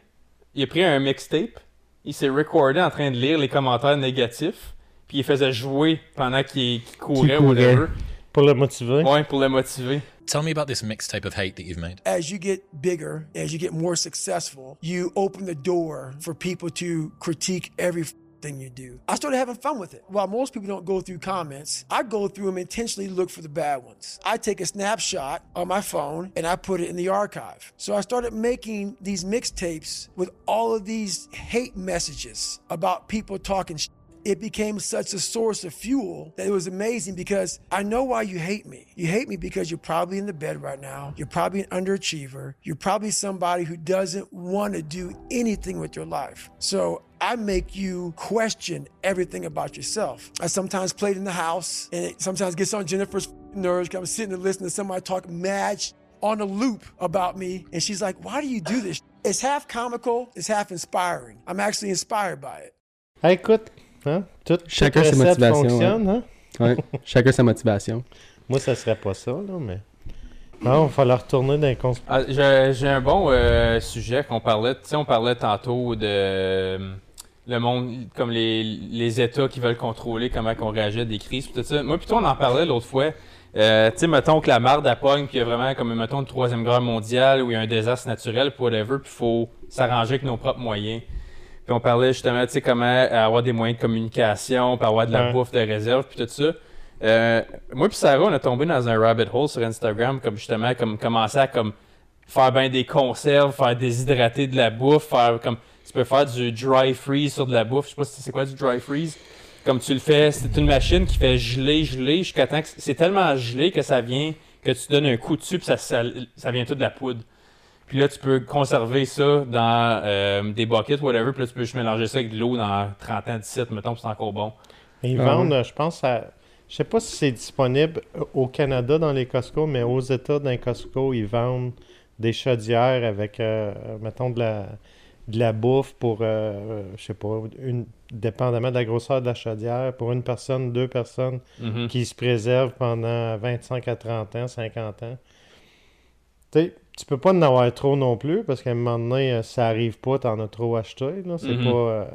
il a pris un mixtape, il s'est recordé en train de lire les commentaires négatifs, puis il faisait jouer pendant qu'il qu'il courait ou whatever. Pour le motiver. Ouais, pour le motiver. Tell me about this mixtape of hate that you've made. As you get bigger, as you get more successful, you open the door for people to critique every thing you do. I started having fun with it. While most people don't go through comments, I go through them intentionally look for the bad ones. I take a snapshot on my phone and I put it in the archive. So I started making these mixtapes with all of these hate messages about people talking sh- it became such a source of fuel that it was amazing because I know why you hate me. You hate me because you're probably in the bed right now. You're probably an underachiever. You're probably somebody who doesn't want to do anything with your life. So I make you question everything about yourself. I sometimes play it in the house and it sometimes gets on Jennifer's nerves I'm sitting and listening to somebody talk mad on a loop about me. And she's like, why do you do this? It's half comical, it's half inspiring. I'm actually inspired by it. Ah, écoute, hein, Chacun ses motivations, fonctionne. Hein? Ouais. Chacun sa motivation. Moi, ça serait pas ça, là, mais... Non, il va falloir retourner dans les cons... Ah, J'ai un bon euh, sujet qu'on parlait. Tu sais, on parlait tantôt de euh, le monde, comme les, les États qui veulent contrôler comment on réagit à des crises. pis tout ça. Moi, plutôt, on en parlait l'autre fois. Euh, tu sais, mettons que la marde à pogne, puis il y a vraiment, comme, mettons, une troisième guerre mondiale où il y a un désastre naturel, puis whatever, puis il faut s'arranger avec nos propres moyens. Puis on parlait justement, tu sais, comment avoir des moyens de communication, puis avoir de la Ouais. bouffe de réserve, puis tout ça. Euh, moi puis Sarah, on a tombé dans un rabbit hole sur Instagram, comme justement, comme commencer à comme faire ben des conserves, faire déshydrater de la bouffe, faire comme tu peux faire du dry freeze sur de la bouffe. Je sais pas si c'est quoi du dry freeze. Comme tu le fais, c'est une machine qui fait geler, geler jusqu'à temps que c'est tellement gelé que ça vient que tu donnes un coup dessus puis ça, ça, ça vient tout de la poudre. Puis là, tu peux conserver ça dans euh, des buckets, whatever. Puis là, tu peux juste mélanger ça avec de l'eau dans 30 ans d'ici, mettons, puis c'est encore bon. Ils Ah vendent, je pense, à... Je sais pas si c'est disponible au Canada dans les Costco, mais aux États, dans les Costco, ils vendent des chaudières avec, euh, mettons, de la, de la bouffe pour, euh, je sais pas, une, dépendamment de la grosseur de la chaudière, pour une personne, deux personnes, Mhm. qui se préservent pendant 25 à 30 ans, 50 ans. Tu sais, tu peux pas en avoir trop non plus, parce qu'à un moment donné, euh, ça arrive pas, t'en as trop acheté, là. C'est Mhm. pas... euh,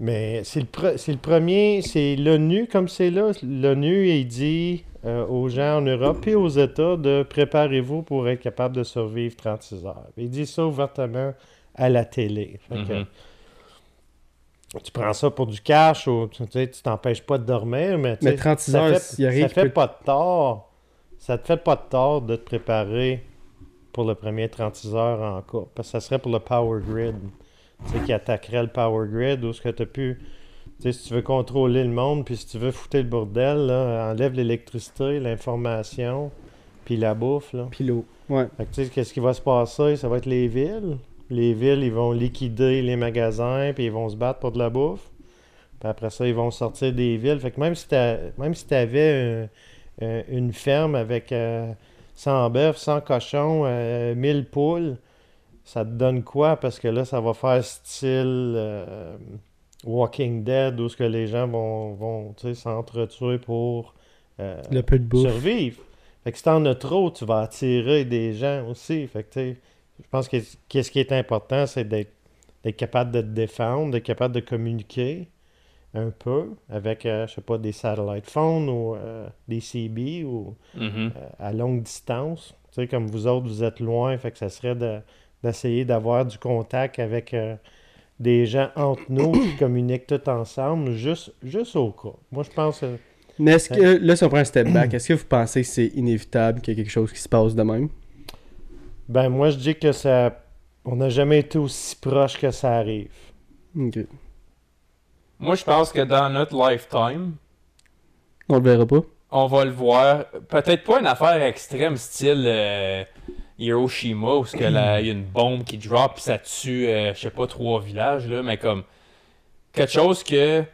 Mais c'est le, pre- c'est le premier, c'est l'ONU comme c'est là. L'ONU, il dit euh, aux gens en Europe et aux États de préparez-vous pour être capable de survivre 36 heures. Il dit ça ouvertement à la télé. Fait que, Mhm. tu prends ça pour du cash ou tu sais, tu t'empêches pas de dormir, mais, tu Mais sais, 36 ça heures, fait, ça pas de tort. Ça te fait pas de tort de te préparer pour le premier 36 heures en cas. Parce que ça serait pour le power grid. Tu sais, qui attaquerait le power grid ou ce que tu as pu. Tu sais, si tu veux contrôler le monde, puis si tu veux foutre le bordel, là, enlève l'électricité, l'information, puis la bouffe. Là. Puis l'eau. Ouais. Fait que tu sais, qu'est-ce qui va se passer? Ça va être les villes. Les villes, ils vont liquider les magasins, puis ils vont se battre pour de la bouffe. Puis après ça, ils vont sortir des villes. Fait que même si t'as- même si tu avais une ferme avec euh, 100 bœufs, 100 cochons, euh, 1000 poules, ça te donne quoi? Parce que là, ça va faire style euh, Walking Dead, où ce que les gens vont, vont tu sais, s'entretuer pour euh, Le peu de bouffe. survivre. Fait que si t'en as trop, tu vas attirer des gens aussi. Fait que, je pense que qu'est-ce qui est important, c'est d'être capable de te défendre, d'être capable de communiquer un peu avec, euh, je sais pas, des satellite phones ou euh, des CB ou Mhm. euh, à longue distance. Tu sais, comme vous autres, vous êtes loin, fait que ça serait de- d'essayer d'avoir du contact avec euh, des gens entre nous qui communiquent tous ensemble, juste, juste au cas. Moi, je pense... euh, Mais est-ce que, là, si on prend un step back, est-ce que vous pensez que c'est inévitable qu'il y ait quelque chose qui se passe de même? Ben, moi, je dis que ça. On n'a jamais été aussi proche que ça arrive. Ok. Moi, je pense que dans notre lifetime, On le verra pas. on va le voir. Peut-être pas une affaire extrême, style euh, Hiroshima, où il y a une bombe qui drop puis ça tue, euh, je sais pas, trois villages, là, mais comme quelque chose que.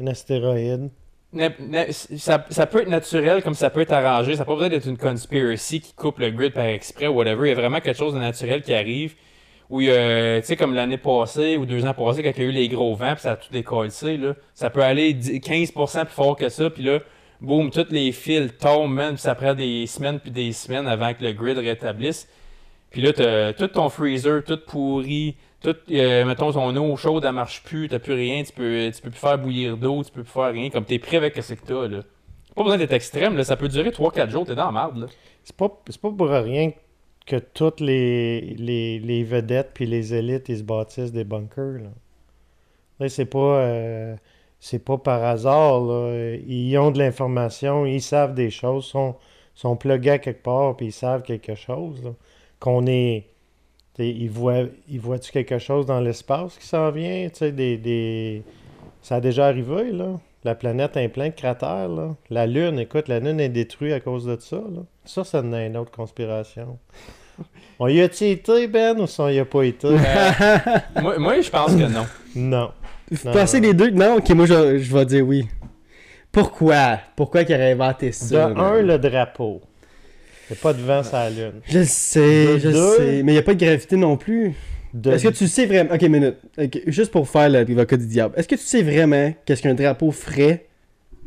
Un astéroïde. n'a- n'a- Ça, ça peut être naturel comme ça peut être arrangé. Ça n'a pas besoin d'être une conspiracy qui coupe le grid par exprès ou whatever. Il y a vraiment quelque chose de naturel qui arrive. Y a, tu sais, comme l'année passée ou deux ans passés, quand il y a eu les gros vents, puis ça a tout décollé, là, ça peut aller 10 15% plus fort que ça, puis là, boum, tous les fils tombent, man, puis ça prend des semaines puis des semaines avant que le grid rétablisse. Puis là, t'as tout ton freezer, tout pourri, tout, euh, mettons, ton eau chaude, elle marche plus, t'as plus rien, tu peux, tu peux plus faire bouillir d'eau, tu peux plus faire rien, comme t'es prêt avec ce que t'as, là. Pas besoin d'être extrême, là, ça peut durer 3-4 jours, t'es dans la merde, là. C'est pas, pas pour rien que toutes les, les, les vedettes puis les élites, ils se bâtissent des bunkers. Là. C'est pas. euh, c'est pas par hasard. Ils ont de l'information, ils savent des choses, sont, sont plugués quelque part, puis ils savent quelque chose. Qu'on est. Ils voient, ils voient-tu quelque chose dans l'espace qui s'en vient? Tu Des, des... Ça a déjà arrivé, là. La planète est pleine de cratères, là. La Lune, écoute, la Lune est détruite à cause de ça, là. Ça, ça a une autre conspiration. On y a-tu été, Ben, ou ça, on y a pas été? Euh, moi, moi, je pense que non. Non. Vous Non, pensez non. les deux? Non, ok, moi je, je vais dire oui. Pourquoi? Pourquoi qu'il aurait inventé De ça? un, man? le drapeau. Il n'y a pas de vent sur la Lune. Je le sais, De je le deux. sais. Mais il n'y a pas de gravité non plus. De- Est-ce que tu sais vraiment. Ok, minute. Juste pour faire l'avocat du diable. Est-ce que tu sais vraiment qu'est-ce qu'un drapeau ferait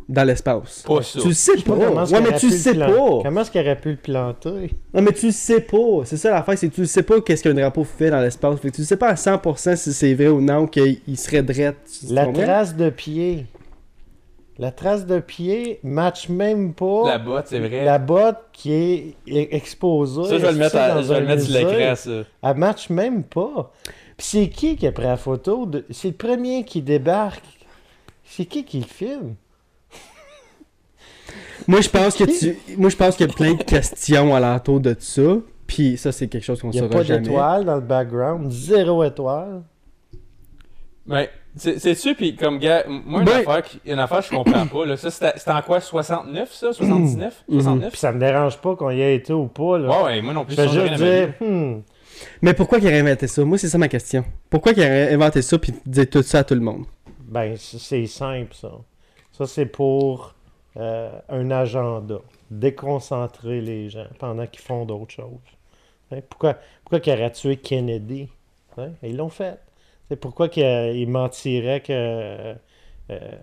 dans l'espace? Pas ça. Tu le sais pas. Ouais, mais tu le le sais plan- pas. Comment est-ce qu'il aurait pu le planter? Non, mais tu le sais pas. C'est ça l'affaire, c'est que tu le sais pas qu'est-ce qu'un drapeau fait dans l'espace. Fait que tu sais pas à 100% si c'est vrai ou non qu'il serait drette. La trace de pied. La trace de pied match même pas La botte, c'est vrai. la botte qui est e- exposée. Ça, je vais le mettre, à- je vais le mettre sur l'écran, ça. Elle match même pas. Puis c'est qui qui a pris la photo? de- C'est le premier qui débarque. C'est qui qui le filme? Moi, je pense que tu. Moi, je pense qu'il y a plein de questions alentour de ça. Puis ça, c'est quelque chose qu'on Il n'y a saura pas d'étoile dans le background. Zéro étoile. Mais, c'est- c'est-tu, puis comme gars, moi, une, Ben- affaire, qui- une affaire, je comprends pas, là. Ça, c'était c'était en quoi, 69, ça? 79? 69? Puis ça me dérange pas qu'on y ait été ou pas. Là. Ouais, ouais, moi non plus, Je juste dire, hmm, Mais pourquoi qu'il aurait inventé ça? Moi, c'est ça ma question. Pourquoi qu'il aurait inventé ça puis dire tout ça à tout le monde? ben c'est simple ça. Ça c'est pour euh, un agenda. Déconcentrer les gens pendant qu'ils font d'autres choses. Hein, Pourquoi, pourquoi qu'il aurait tué Kennedy? Hein, Ils l'ont fait. C'est pourquoi qu'il il mentirait que... euh,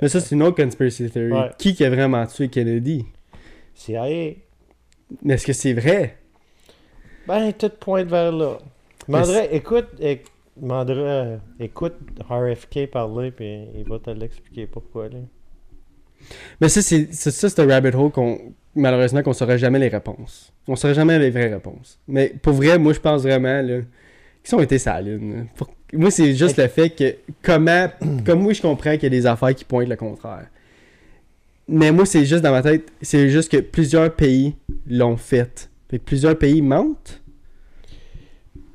Mais ça, c'est une autre conspiracy theory. Ouais. Qui qui a vraiment tué Kennedy? CIA. Mais est-ce que c'est vrai? Ben, tout pointe vers là. Mais Mandrait, écoute, éc- Mandrait, euh, écoute RFK parler, puis il va te l'expliquer pourquoi. Là. Mais ça, c'est ça, c'est un rabbit hole qu'on malheureusement qu'on saurait jamais les réponses. On saurait jamais les vraies réponses. Mais pour vrai, moi je pense vraiment là qu'ils ont été là. Pour- Moi, c'est juste le fait que, comment, comme moi, je comprends qu'il y a des affaires qui pointent le contraire. Mais moi, c'est juste dans ma tête, c'est juste que plusieurs pays l'ont fait. Fait que plusieurs pays mentent.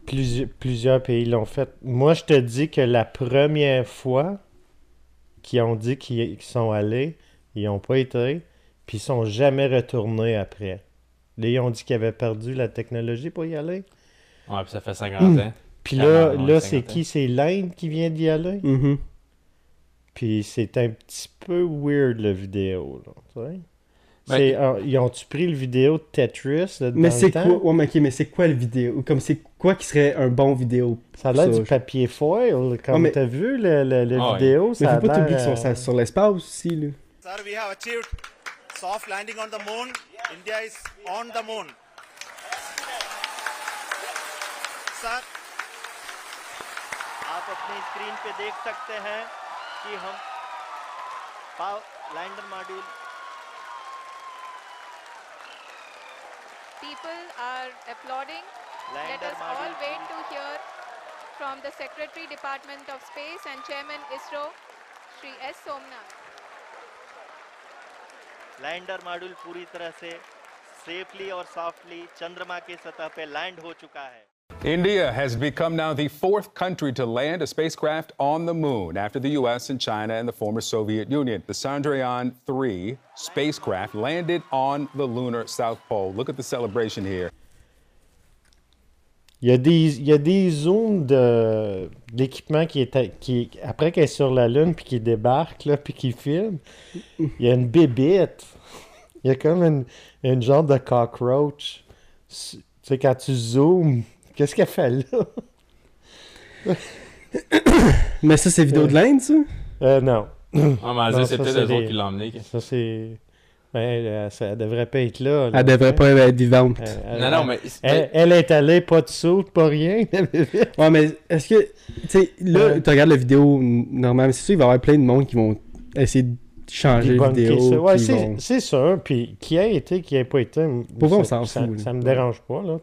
Plusi- plusieurs pays l'ont fait. Moi, je te dis que la première fois qu'ils ont dit qu'ils sont allés, ils n'ont pas été, puis ils sont jamais retournés après. Là, ils ont dit qu'ils avaient perdu la technologie pour y aller. Ouais, puis ça fait 50 ans. Puis là, 40, là ouais, c'est 50 ans. qui? C'est l'Inde qui vient d'y aller? Mhm. Puis c'est un petit peu weird, le vidéo. Là. Ben- C'est- ah, ils ont-tu pris le vidéo de Tetris là, Mais c'est quoi, ouais, mais ok, mais c'est quoi le vidéo? Comme c'est quoi qui serait un bon vidéo? Ça a l'air du papier foil. Comme Ouais, mais- t'as vu le, le- le Ah ouais. vidéo, Mais ça a faut pas t'oublier qu'ils sont euh, sur- sur l'espace aussi, là. Sir, we have achieved soft landing on the moon. India is on the moon. Sir आप अपनी screen पे देख सकते हैं कि हम power lander module people are applauding let us all wait to hear from the secretary department of space and chairman ISRO Shri एस Somnath lander module पूरी तरह से सेफली और सॉफ्टली चंद्रमा के सतह पे लैंड हो चुका है। India has become now the fourth country to land a spacecraft on the moon after the U.S. and China and the former Soviet Union. The Chandrayaan 3 spacecraft landed on the lunar South Pole. Look at the celebration here. Il y a des, il y a des zooms de, d'équipement qui est, qui, après qu'elle est sur la Lune, puis qui débarque, là, puis qui filme, il y a une bébête. Il y a comme une, une genre de cockroach. Tu sais, quand tu zoomes, qu'est-ce qu'elle fait là? Mais ça, c'est vidéo de l'Inde, ça? Euh, non. Ah, mais Non, c'est ça, peut-être c'est eux autres des- qui l'ont emmené. Ça, c'est. Ben, elle, ça, elle devrait pas être là. là. Elle devrait pas être vivante. Elle- elle- Non, non, mais- Elle, elle est allée, pas de saut, pas rien. Ouais, mais est-ce que. Tu sais, là, tu regardes la vidéo n- normale, c'est sûr, il va y avoir plein de monde qui vont essayer de changer vidéo. ça. Ouais, c'est c'est sûr. Puis qui a été, qui a pas été. Pour on ça- s'en ça, fout, là. Ça me dérange pas, là.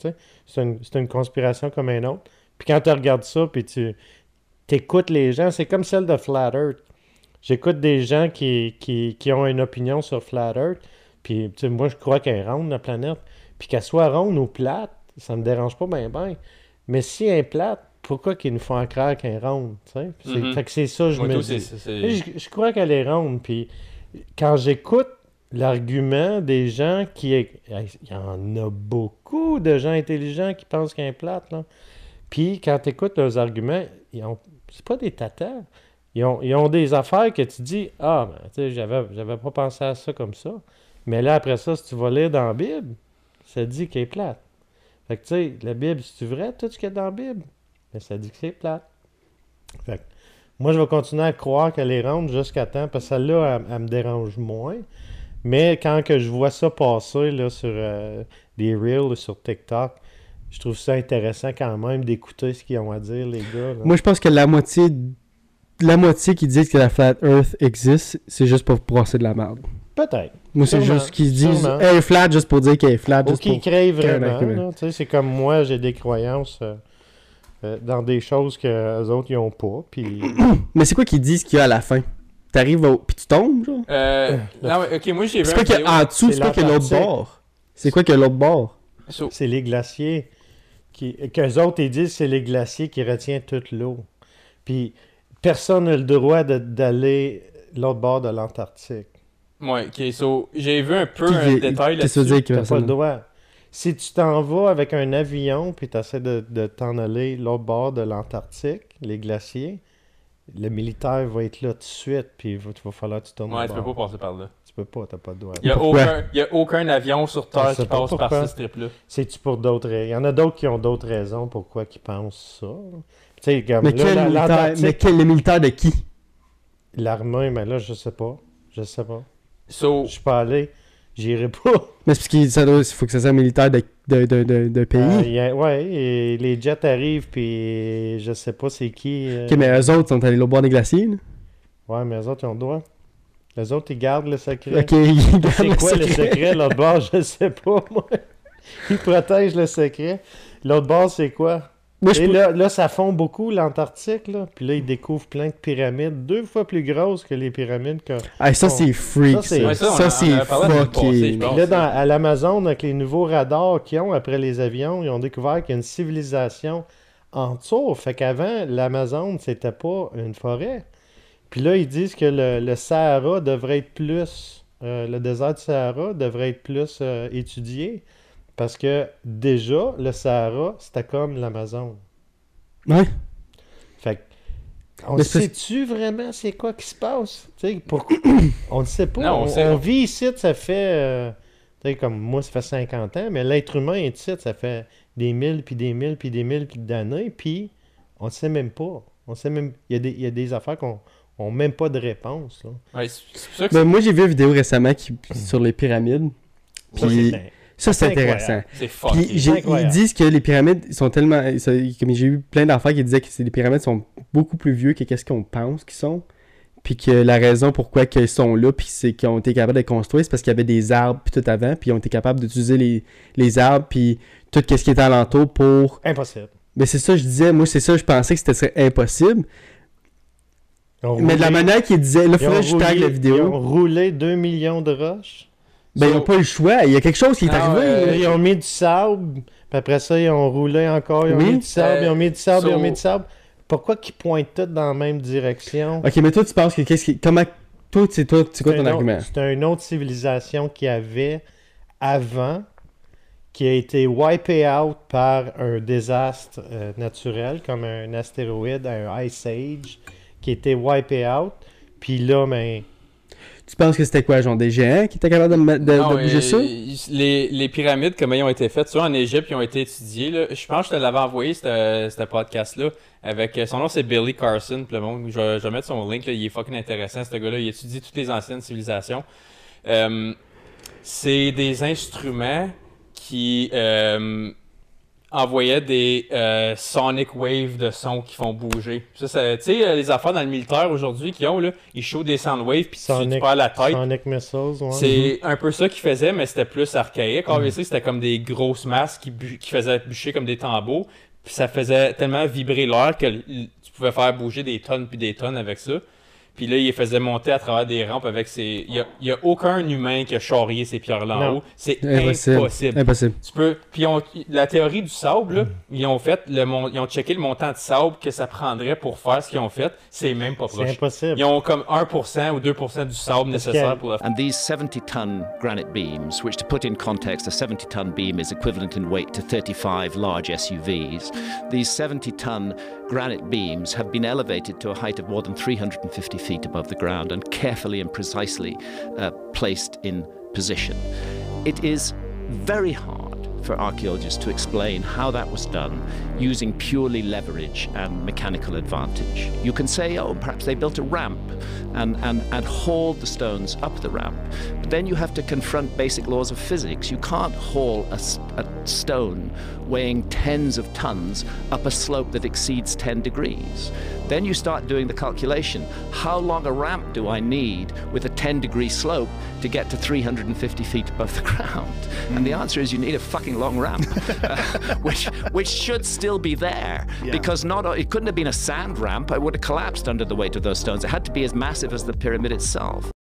C'est une, une conspiration comme une autre. Puis quand tu regardes ça, puis tu écoutes les gens, c'est comme celle de Flat Earth. J'écoute des gens qui, qui, qui ont une opinion sur Flat Earth. Puis, moi, je crois qu'elle est ronde, la planète. Puis qu'elle soit ronde ou plate, ça me dérange pas bien, bien. Mais si elle est plate, pourquoi qu'ils nous font croire qu'elle est ronde, tu sais? C'est- Mhm. Ça, je Moi, me dis. Je, je crois qu'elle est ronde. Puis quand j'écoute l'argument des gens qui. Il y en a beaucoup de gens intelligents qui pensent qu'elle est plate, là. Puis quand tu écoutes leurs arguments, ils ont... c'est pas des tatas. Ils ont, ils ont des affaires que tu dis Ah, ben, tu sais, j'avais, j'avais pas pensé à ça comme ça. Mais là, après ça, si tu vas lire dans la Bible, ça dit qu'elle est plate. Fait que, tu sais, la Bible, c'est-tu vrai, tout ce qu'il y a dans la Bible? Mais ça dit que c'est plate. Fait que, moi, je vais continuer à croire qu'elle est ronde jusqu'à temps, parce que celle-là, elle, elle me dérange moins. Mais quand que je vois ça passer là, sur euh, des reels, sur TikTok, je trouve ça intéressant quand même d'écouter ce qu'ils ont à dire, les gars. là. Moi, je pense que la moitié. La moitié qui disent que la Flat Earth existe, c'est juste pour brasser de la merde. Peut-être. Moi, c'est juste qu'ils disent elle est flat juste pour dire qu'elle est flat. Ou qu'ils pour créent vraiment. C'est comme moi, j'ai des croyances euh, euh, dans des choses que les autres, ils n'ont pas. Puis Mais c'est quoi qu'ils disent qu'il y a à la fin? T'arrives au. Puis tu tombes, genre? Euh, non, mais, ok, moi j'ai vu C'est quoi qu'il y a en dessous C'est quoi qu'il y a l'autre bord C'est quoi qu'il y a l'autre bord? C'est les glaciers. Qui, qu'eux autres, ils disent que c'est les glaciers qui retiennent toute l'eau. Puis personne n'a le droit de- d'aller l'autre bord de l'Antarctique. Ouais, ok, so, j'ai vu un peu un détail qu'est-ce que là-dessus. dire que pas personne- le droit. Si tu t'en vas avec un avion puis tu essaies de, de t'en aller l'autre bord de l'Antarctique, les glaciers, le militaire va être là tout de suite puis il va, il va falloir que tu tournes Ouais, de tu peux pas passer par là. Tu peux pas, t'as pas le droit. Il y a, aucun, il y a aucun avion sur Terre qui pas passe par ce strip-là. C'est-tu pour d'autres raisons? Il y en a d'autres qui ont d'autres raisons pourquoi ils pensent ça. Tu sais, comme Mais là, quel militaire l'Antarctique, Mais quel les militaires de qui? L'armée, mais là, je sais pas. Je sais pas. So, Je suis pas allé. J'irai pas. Mais c'est parce qu'il faut que ça soit militaire de, de, de, de, pays. Euh, y a- ouais, et les jets arrivent, puis je sais pas c'est qui. euh, Ok, mais eux autres sont allés au bord des glaciers. là. Ouais, mais les autres, ils ont le droit. Les autres, ils gardent le secret. Ok, ils gardent C'est quoi le secret. secret, l'autre bord? Je sais pas, moi. Ils protègent le secret. L'autre bord, c'est quoi? Et peux- là, là, ça fond beaucoup l'Antarctique, là. Puis là, ils découvrent plein de pyramides, deux fois plus grosses que les pyramides que. Ah, ça, c'est freak, ça. C'est fucking... Là, dans, à l'Amazon, avec les nouveaux radars qu'ils ont après les avions, ils ont découvert qu'il y a une civilisation en dessous. Fait qu'avant, l'Amazon, c'était pas une forêt. Puis là, ils disent que le, le Sahara devrait être plus. euh, le désert du Sahara devrait être plus euh, étudié. Parce que déjà, le Sahara, c'était comme l'Amazon. Ouais. Fait que, on sait-tu vraiment c'est quoi qui se passe? Tu sais, pourquoi? on ne sait pas. Non, on on, sait- on vit ici, ça fait. euh, tu sais, comme moi, ça fait 50 ans, mais l'être humain est ici, ça fait des mille, puis des mille, puis des mille, puis d'années, puis on ne sait même pas. On sait même. Il y a des, il y a des affaires qu'on n'a même pas de réponse. Là. Ouais, c'est c'est pour ça que Ben, c'est- moi, j'ai vu une vidéo récemment qui, sur les pyramides. Ça, Puis c'est- ça, c'est intéressant. C'est. Puis ils disent que les pyramides sont tellement. ça- Comme j'ai eu plein d'affaires qui disaient que les pyramides sont beaucoup plus vieux que qu'est-ce qu'on pense qu'ils sont. Puis que la raison pourquoi qu'ils sont là, puis c'est qu'ils ont été capables de les construire, c'est parce qu'il y avait des arbres puis tout avant, puis ils ont été capables d'utiliser les, les arbres puis tout ce qui était alentour pour. Impossible. Mais c'est ça que je disais, moi c'est ça, je pensais que c'était serait impossible. Mais de la manière qu'ils disaient, là, ont faudrait que je tag la Ils ont vidéo. roulé 2 millions de roches. Ben ils n'ont pas eu le choix, il y a quelque chose qui est Ah, arrivé. Ils ont mis du sable, puis après ça, ils ont roulé encore, ils ont Oui. mis du sable, Euh, ils ont mis du sable, ils ont mis du sable. Pourquoi qu'ils pointent tous dans la même direction? Ok, mais toi tu penses que qu'est-ce qui. Comment. Toi, c'est toi, c'est quoi ton un argument? C'est une autre civilisation qu'il y avait avant, qui a été wipé out par un désastre euh, naturel, comme un astéroïde, un Ice Age, qui a été wipé out. Puis là, ben, Tu penses que c'était quoi, genre des géants qui étaient capables de, de- Non, de bouger euh, ça? Les, les pyramides, comment ils ont été faites, ça, en Égypte, ils ont été étudiés. Là. Je pense que je te l'avais envoyé, ce podcast-là. Avec, euh, son nom, c'est Billy Carson. puis le monde, je, vais, je vais mettre son link. Là, il est fucking intéressant, ce gars-là. Il étudie toutes les anciennes civilisations. Euh, c'est des instruments qui euh, envoyaient des euh, sonic waves de son qui font bouger. Ça, ça- tu sais, euh, les affaires dans le militaire aujourd'hui qui ont, là, ils show des sound waves puis tu, tu perds la tête. Sonic Missiles, ouais. C'est un peu ça qu'ils faisaient, mais c'était plus archaïque. Obviously, c'était comme des grosses masses qui, bu- qui faisaient bûcher comme des tambours. Puis ça faisait tellement vibrer l'air que tu pouvais faire bouger des tonnes puis des tonnes avec ça. Puis là, il les faisait monter à travers des rampes avec ses... Il y a, a aucun humain qui a charrié ces pierres-là en haut. C'est Impossible. impossible. Impossible. Tu peux... Puis ont- la théorie du sable, là, ils ont fait le mon- ils ont checké le montant de sable que ça prendrait pour faire ce qu'ils ont fait. C'est même pas C'est proche. impossible. Ils ont comme 1% ou 2% du sable nécessaire pour le And these 70 ton granite beams, which to put in context, a 70 ton beam is equivalent in weight to 35 large SUVs, these 70 ton granite beams have been elevated to a height of more than 350 feet above the ground and carefully and precisely uh, placed in position. It is very hard for archaeologists to explain how that was done using purely leverage and mechanical advantage. You can say, oh, perhaps they built a ramp and, and, and hauled the stones up the ramp. But then you have to confront basic laws of physics. You can't haul a stone weighing tens of tons up a slope that exceeds 10 degrees. Then you start doing the calculation. How long a ramp do I need with a 10 degree slope to get to 350 feet above the ground? And the hmm. answer is you need a fucking long ramp, uh, which, which should still be there Yeah. because not it couldn't have been a sand ramp. It would have collapsed under the weight of those stones. It had to be as massive as the pyramid itself.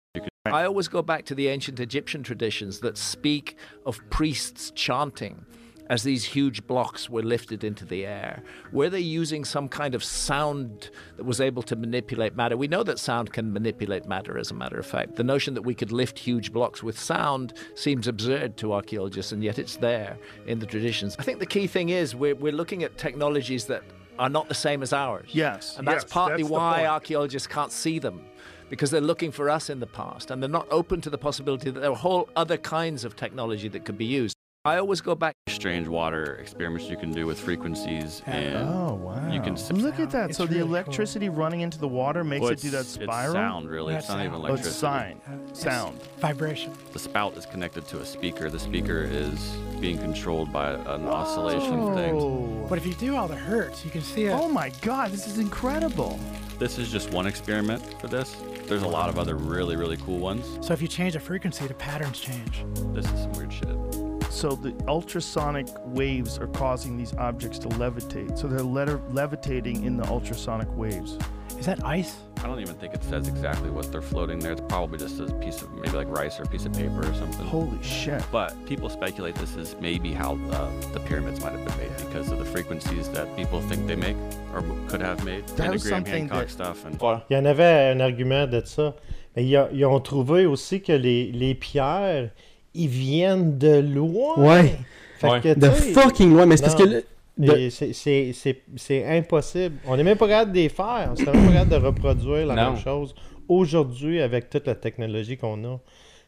I always go back to the ancient Egyptian traditions that speak of priests chanting as these huge blocks were lifted into the air. Were they using some kind of sound that was able to manipulate matter? We know that sound can manipulate matter, as a matter of fact. The notion that we could lift huge blocks with sound seems absurd to archaeologists, and yet it's there in the traditions. I think the key thing is we're, we're looking at technologies that are not the same as ours. Yes, And that's yes, partly that's why archaeologists can't see them because they're looking for us in the past and they're not open to the possibility that there are whole other kinds of technology that could be used. I always go back. strange water experiments you can do with frequencies oh, and Oh wow! you can sip- look at that. It's so the really cool. electricity running into the water makes Well, it do that it's- it's spiral. sound, really. It's not even Oh, it's electricity. sign, uh, sound, vibration. the spout is connected to a speaker the speaker is being controlled by an oh. oscillation thing But if you do all the hertz, you can see it. Oh my god, this is incredible! this is just one experiment for this there's a lot of other really really cool ones So if you change the frequency, the patterns change. this is some weird shit So the ultrasonic waves are causing these objects to levitate. So they're letter- levitating in the ultrasonic waves. Is that ice? I don't even think it says exactly what they're floating there. It's probably just a piece of maybe like rice or a piece of paper or something. Holy shit. But people speculate this is maybe how uh, the pyramids might have been made because of the frequencies that people think they make or could have made. That was Pentagram, something Hancock that- stuff. And Il y en avait un argument de ça. Mais ils, ont- ils ont trouvé aussi que les, les pierres, ils viennent de loin. Ouais. Fait Ouais. que, tu De fucking loin, mais c'est parce que le- les- c'est- C'est c'est- c'est impossible. On n'est même pas capable de les faire. On n'est même pas capable de reproduire la Non. même chose aujourd'hui avec toute la technologie qu'on a.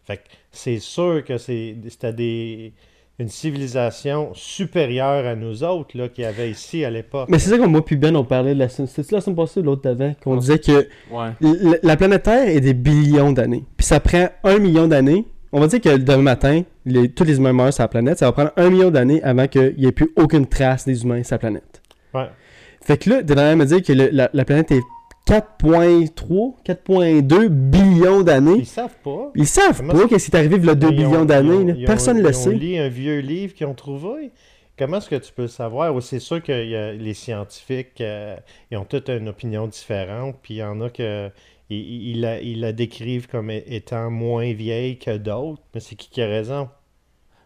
Fait que c'est sûr que c'est- c'était des une civilisation supérieure à nous autres là, qu'il y avait ici à l'époque. Mais c'est ça que moi puis Ben on parlait de la semaine. C'était la semaine passée l'autre d'avant qu'on disait que Ouais. la planète Terre est des billions d'années. Puis ça prend un million d'années. On va dire que demain matin, les, tous les humains meurent sur la planète. Ça va prendre un million d'années avant qu'il n'y ait plus aucune trace des humains sur la planète. Ouais. Fait que là, de me dire que le- la, la planète est 4.3, 4.2 billions d'années. Ils savent pas. Ils savent Comment pas qu'est-ce qui est arrivé il y a 2 Mais ils ont- billions d'années. ils ont- ils ont- Personne ne ils le ont sait. lu un vieux livre qu'ils ont trouvé. Comment est-ce que tu peux le savoir? C'est sûr que y a les scientifiques, euh, ils ont toutes une opinion différente, puis il y en a que ils, la, ils la décrivent comme étant moins vieille que d'autres. Mais c'est qui qui a raison?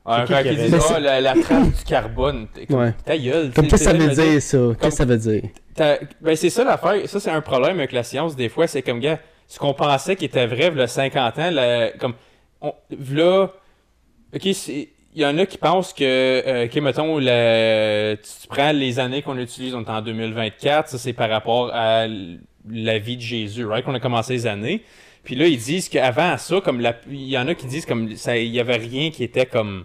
Ah, quand qui ils disent, raison? ah, la, la trace du carbone, comme, Ouais. ta gueule. Comme qu'est-ce que ça veut dire, ça? Qu'est-ce que ça veut dire? Ben, c'est ça l'affaire. Ça, c'est un problème avec la science, des fois. C'est comme, gars, ce qu'on pensait qui était vrai, il 50 ans, la- comme, on, v'là, ok, c'est- il y en a qui pensent que, euh, ok, mettons, la- tu, tu prends les années qu'on utilise, on est en 2024, ça, c'est par rapport à la vie de Jésus, right, qu'on a commencé les années. Puis là, ils disent qu'avant ça, comme la, il y en a qui disent comme, ça, il y avait rien qui était comme,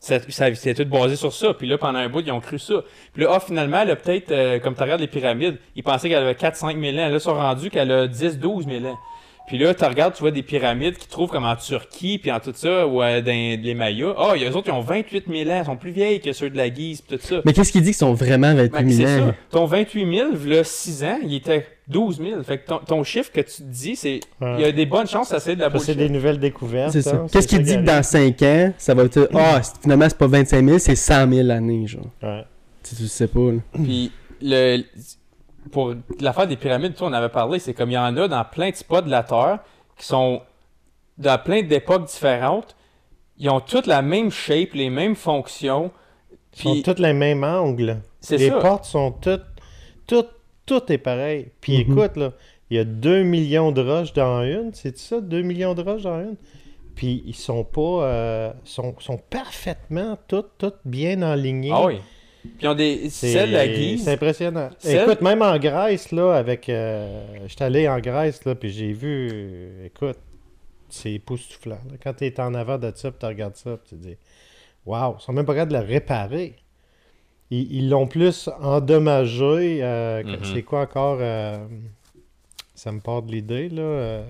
ça, ça- c'était tout basé sur ça. Puis là, pendant un bout, ils ont cru ça. Puis là, ah, finalement, elle a peut-être, euh, comme tu regardes les pyramides, ils pensaient qu'elle avait 4-5 000 ans. Là, ils sont rendus qu'elle a 10-12 000 ans. Puis là, tu regardes, tu vois des pyramides qui trouvent comme en Turquie, puis en tout ça, ou euh, dans les Mayas. Ah, il y a eux autres, ils ont 28 000 ans. Ils sont plus vieilles que ceux de la Guise, puis tout ça. Mais qu'est-ce qui dit qu'ils sont vraiment 28 Ben, 000 c'est ans? ça. Ton 28 000, là, 6 ans, il était 12 000. Fait que ton, ton chiffre que tu te dis, c'est. Il y a des bonnes chances que ça c'est de la Ça, c'est bullshit. des nouvelles découvertes. C'est ça. hein, Qu'est-ce qui ça dit que dans 5 ans, ça va être. Ah, finalement, c'est pas 25 000, c'est 100 000 années, genre. Ouais. Tu, tu le sais pas, là. Puis le pour l'affaire des pyramides, sais, on avait parlé, c'est comme il y en a dans plein de spots de la Terre qui sont dans plein d'époques différentes. Ils ont toutes la même shape, les mêmes fonctions. Ils sont Puis tous les mêmes angles. C'est les ça. portes sont toutes. Tout, tout est pareil. Puis Mhm. écoute, là, il y a 2 millions de roches dans une. C'est ça, 2 millions de roches dans une? Puis ils sont pas. euh, sont, sont parfaitement toutes, toutes bien enlignées. ah oui. Puis ils ont des celles la Guise. c'est impressionnant. Écoute, même en Grèce, là, avec. Euh, J'étais allé en Grèce, là, puis j'ai vu. euh, écoute, c'est époustouflant. là. Quand tu es en avant de ça, puis tu regardes ça, puis tu te dis, waouh, ils sont même pas capables de le réparer. Ils l'ont plus endommagé. euh, Mhm. C'est quoi encore euh, Ça me part de l'idée, là. euh,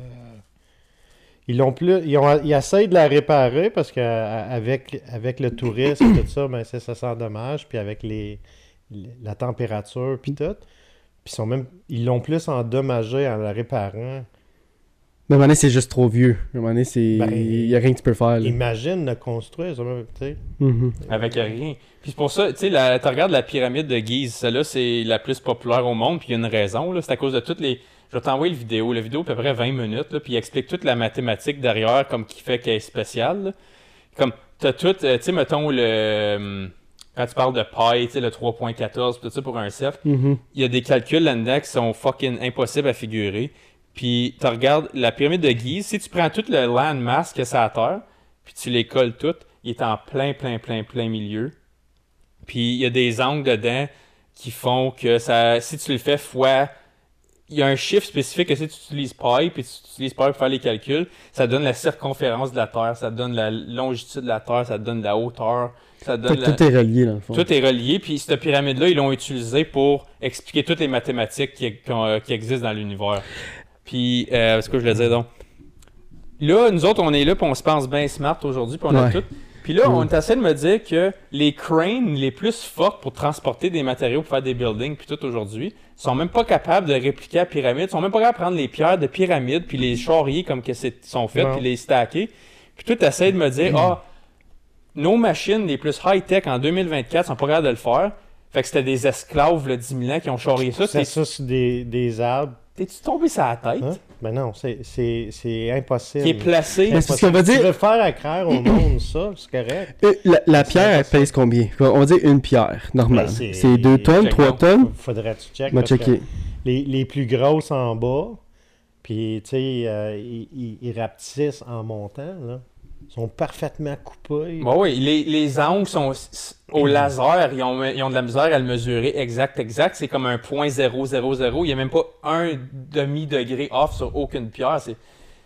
ils l'ont plus. Ils, ont, ils essayent de la réparer parce qu'avec avec le tourisme et tout ça, ben, ça, ça s'endommage. Puis avec les, les- la température puis tout. Puis ils sont même. Ils l'ont plus endommagé en la réparant. Mais à un moment donné, c'est juste trop vieux. À un moment donné, c'est. Ben, Il y a rien que tu peux faire, là. Imagine le construire, ça, même, tu sais. Mhm. Avec rien. Puis c'est pour ça, tu sais, tu regardes la pyramide de Gise, celle-là, c'est la plus populaire au monde, puis il y a une raison, là, c'est à cause de toutes les... Je vais t'envoyer le vidéo, la vidéo à peu près 20 minutes, là, puis il explique toute la mathématique derrière, comme qui fait qu'elle est spéciale, là. Comme, t'as tout, euh, tu sais, mettons, le... euh, Quand tu parles de pi, tu sais, le 3.14, tout ça pour un cercle, Mhm. il y a des calculs là-dedans qui sont fucking impossibles à figurer. Puis tu regardes la pyramide de Gise, si tu prends tout le land mass que ça a à terre, puis tu les colles toutes, il est en plein, plein, plein, plein milieu. Puis il y a des angles dedans qui font que ça, si tu le fais fois, il y a un chiffre spécifique que si tu utilises pi, puis tu utilises pi pour faire les calculs, ça donne la circonférence de la Terre, ça donne la longitude de la Terre, ça donne la hauteur, ça Fait donne que la... tout est relié, dans le fond. Tout est relié, puis cette pyramide-là, ils l'ont utilisée pour expliquer toutes les mathématiques qui, qui existent dans l'univers. Puis, euh, ce que je voulais dire donc. Là, nous autres, on est là, puis on se pense bien smart aujourd'hui, puis on a tout. Puis là, on essaie de me dire que les cranes les plus forts pour transporter des matériaux pour faire des buildings, puis tout aujourd'hui, sont même pas capables de répliquer la pyramide, sont même pas capables de prendre les pierres de pyramide, puis les charrier comme que c'est sont faites, puis les stacker. Puis toi, tu essaies de me dire, ah, nos machines les plus high-tech en 2024 sont pas capables de le faire. Fait que c'était des esclaves, le 10 000 ans, qui ont charrié ça. C'est ça sur des, des arbres. T'es-tu tombé sur la tête? Hein? Ben non, c'est- c'est c'est impossible. Qui est placé. Mais c'est parce qu'on va Si Tu dire- veux faire accraire au monde ça, c'est correct. Euh, La, la pierre, elle pèse combien? On va dire une pierre, normale. Ben, c'est 2 tonnes, 3 tonnes? Faudrait que tu check. Va parce que checker. Les, les plus grosses en bas, puis tu sais, euh, ils, ils- ils rapetissent en montant, là. Ils sont parfaitement coupés. Bon, oui, les, les angles sont au laser, ils ont, ils ont de la misère à le mesurer exact, exact. C'est comme un point 000. Il n'y a même pas un demi-degré off sur aucune pierre. C'est...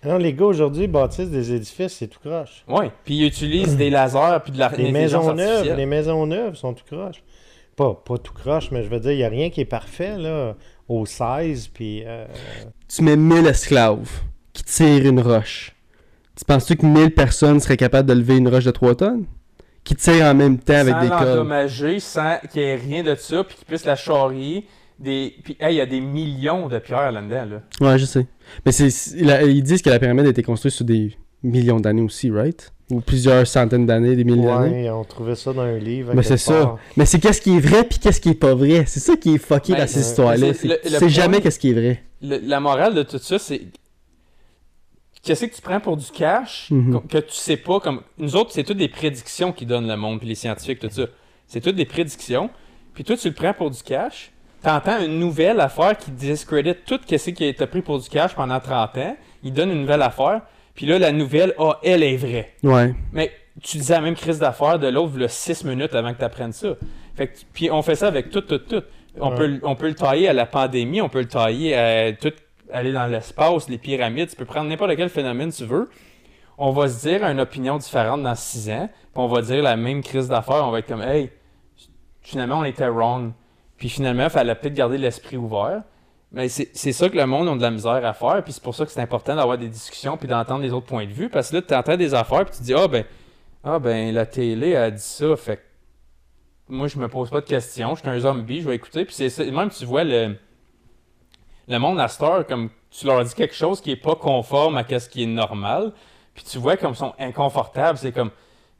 Non, les gars aujourd'hui bâtissent des édifices, c'est tout croche. Oui, puis ils utilisent des lasers puis de la Les maisons neuves, les maisons neuves sont tout croche. Pas, pas tout croche, mais je veux dire, il n'y a rien qui est parfait, là, au 16, puis... euh, Tu mets 1000 esclaves qui tirent une roche. Tu penses-tu que 1000 personnes seraient capables de lever une roche de 3 tonnes? Qui tirent en même temps avec sans des codes. l'endommager, sans qu'il n'y ait rien de ça, puis qu'ils puissent la charrier. Des... Puis, hey, il y a des millions de pierres là-dedans. Là. Ouais, je sais. Mais c'est, ils disent que la pyramide a été construite sur des millions d'années aussi, right? Ou plusieurs centaines d'années, des milliers d'années. ouais, on trouvait ça dans un livre. Mais c'est ça. Mais c'est qu'est-ce qui est vrai puis qu'est-ce qui est pas vrai. C'est ça qui est fucké Ben, dans ces euh, histoires-là. c'est- jamais qu'est-ce qui est vrai. Le- la morale de tout ça, c'est. Qu'est-ce que tu prends pour du cash Mhm. que, que tu sais pas comme. Nous autres, c'est toutes des prédictions qui donnent le monde, puis les scientifiques, tout ça. C'est toutes des prédictions. Puis toi, tu le prends pour du cash. T'entends une nouvelle affaire qui discrédite tout ce qui a été pris pour du cash pendant 30 ans. Il donne une nouvelle affaire. Puis là, la nouvelle, ah, elle est vraie. Ouais. Mais tu disais la même crise d'affaires de l'autre, le 6 minutes avant que tu apprennes ça. Fait que, puis on fait ça avec tout, tout, tout. On, Ouais. peut, le- on peut le tailler à la pandémie, on peut le tailler à tout, aller dans l'espace, les pyramides. Tu peux prendre n'importe quel phénomène tu veux. On va se dire une opinion différente dans 6 ans, puis on va dire la même crise d'affaires. On va être comme, hey, finalement, on était wrong. Puis finalement, il fallait peut-être garder l'esprit ouvert. Mais c'est ça que le monde a de la misère à faire, puis c'est pour ça que c'est important d'avoir des discussions puis d'entendre les autres points de vue. Parce que là, tu entends des affaires, puis tu dis, ah ben, ah ben, la télé a dit ça, fait que moi, je me pose pas de questions, je suis un zombie, je vais écouter. Puis c'est même tu vois le, le monde à Star, comme tu leur dis quelque chose qui est pas conforme à ce qui est normal, puis tu vois comme ils sont inconfortables, c'est comme,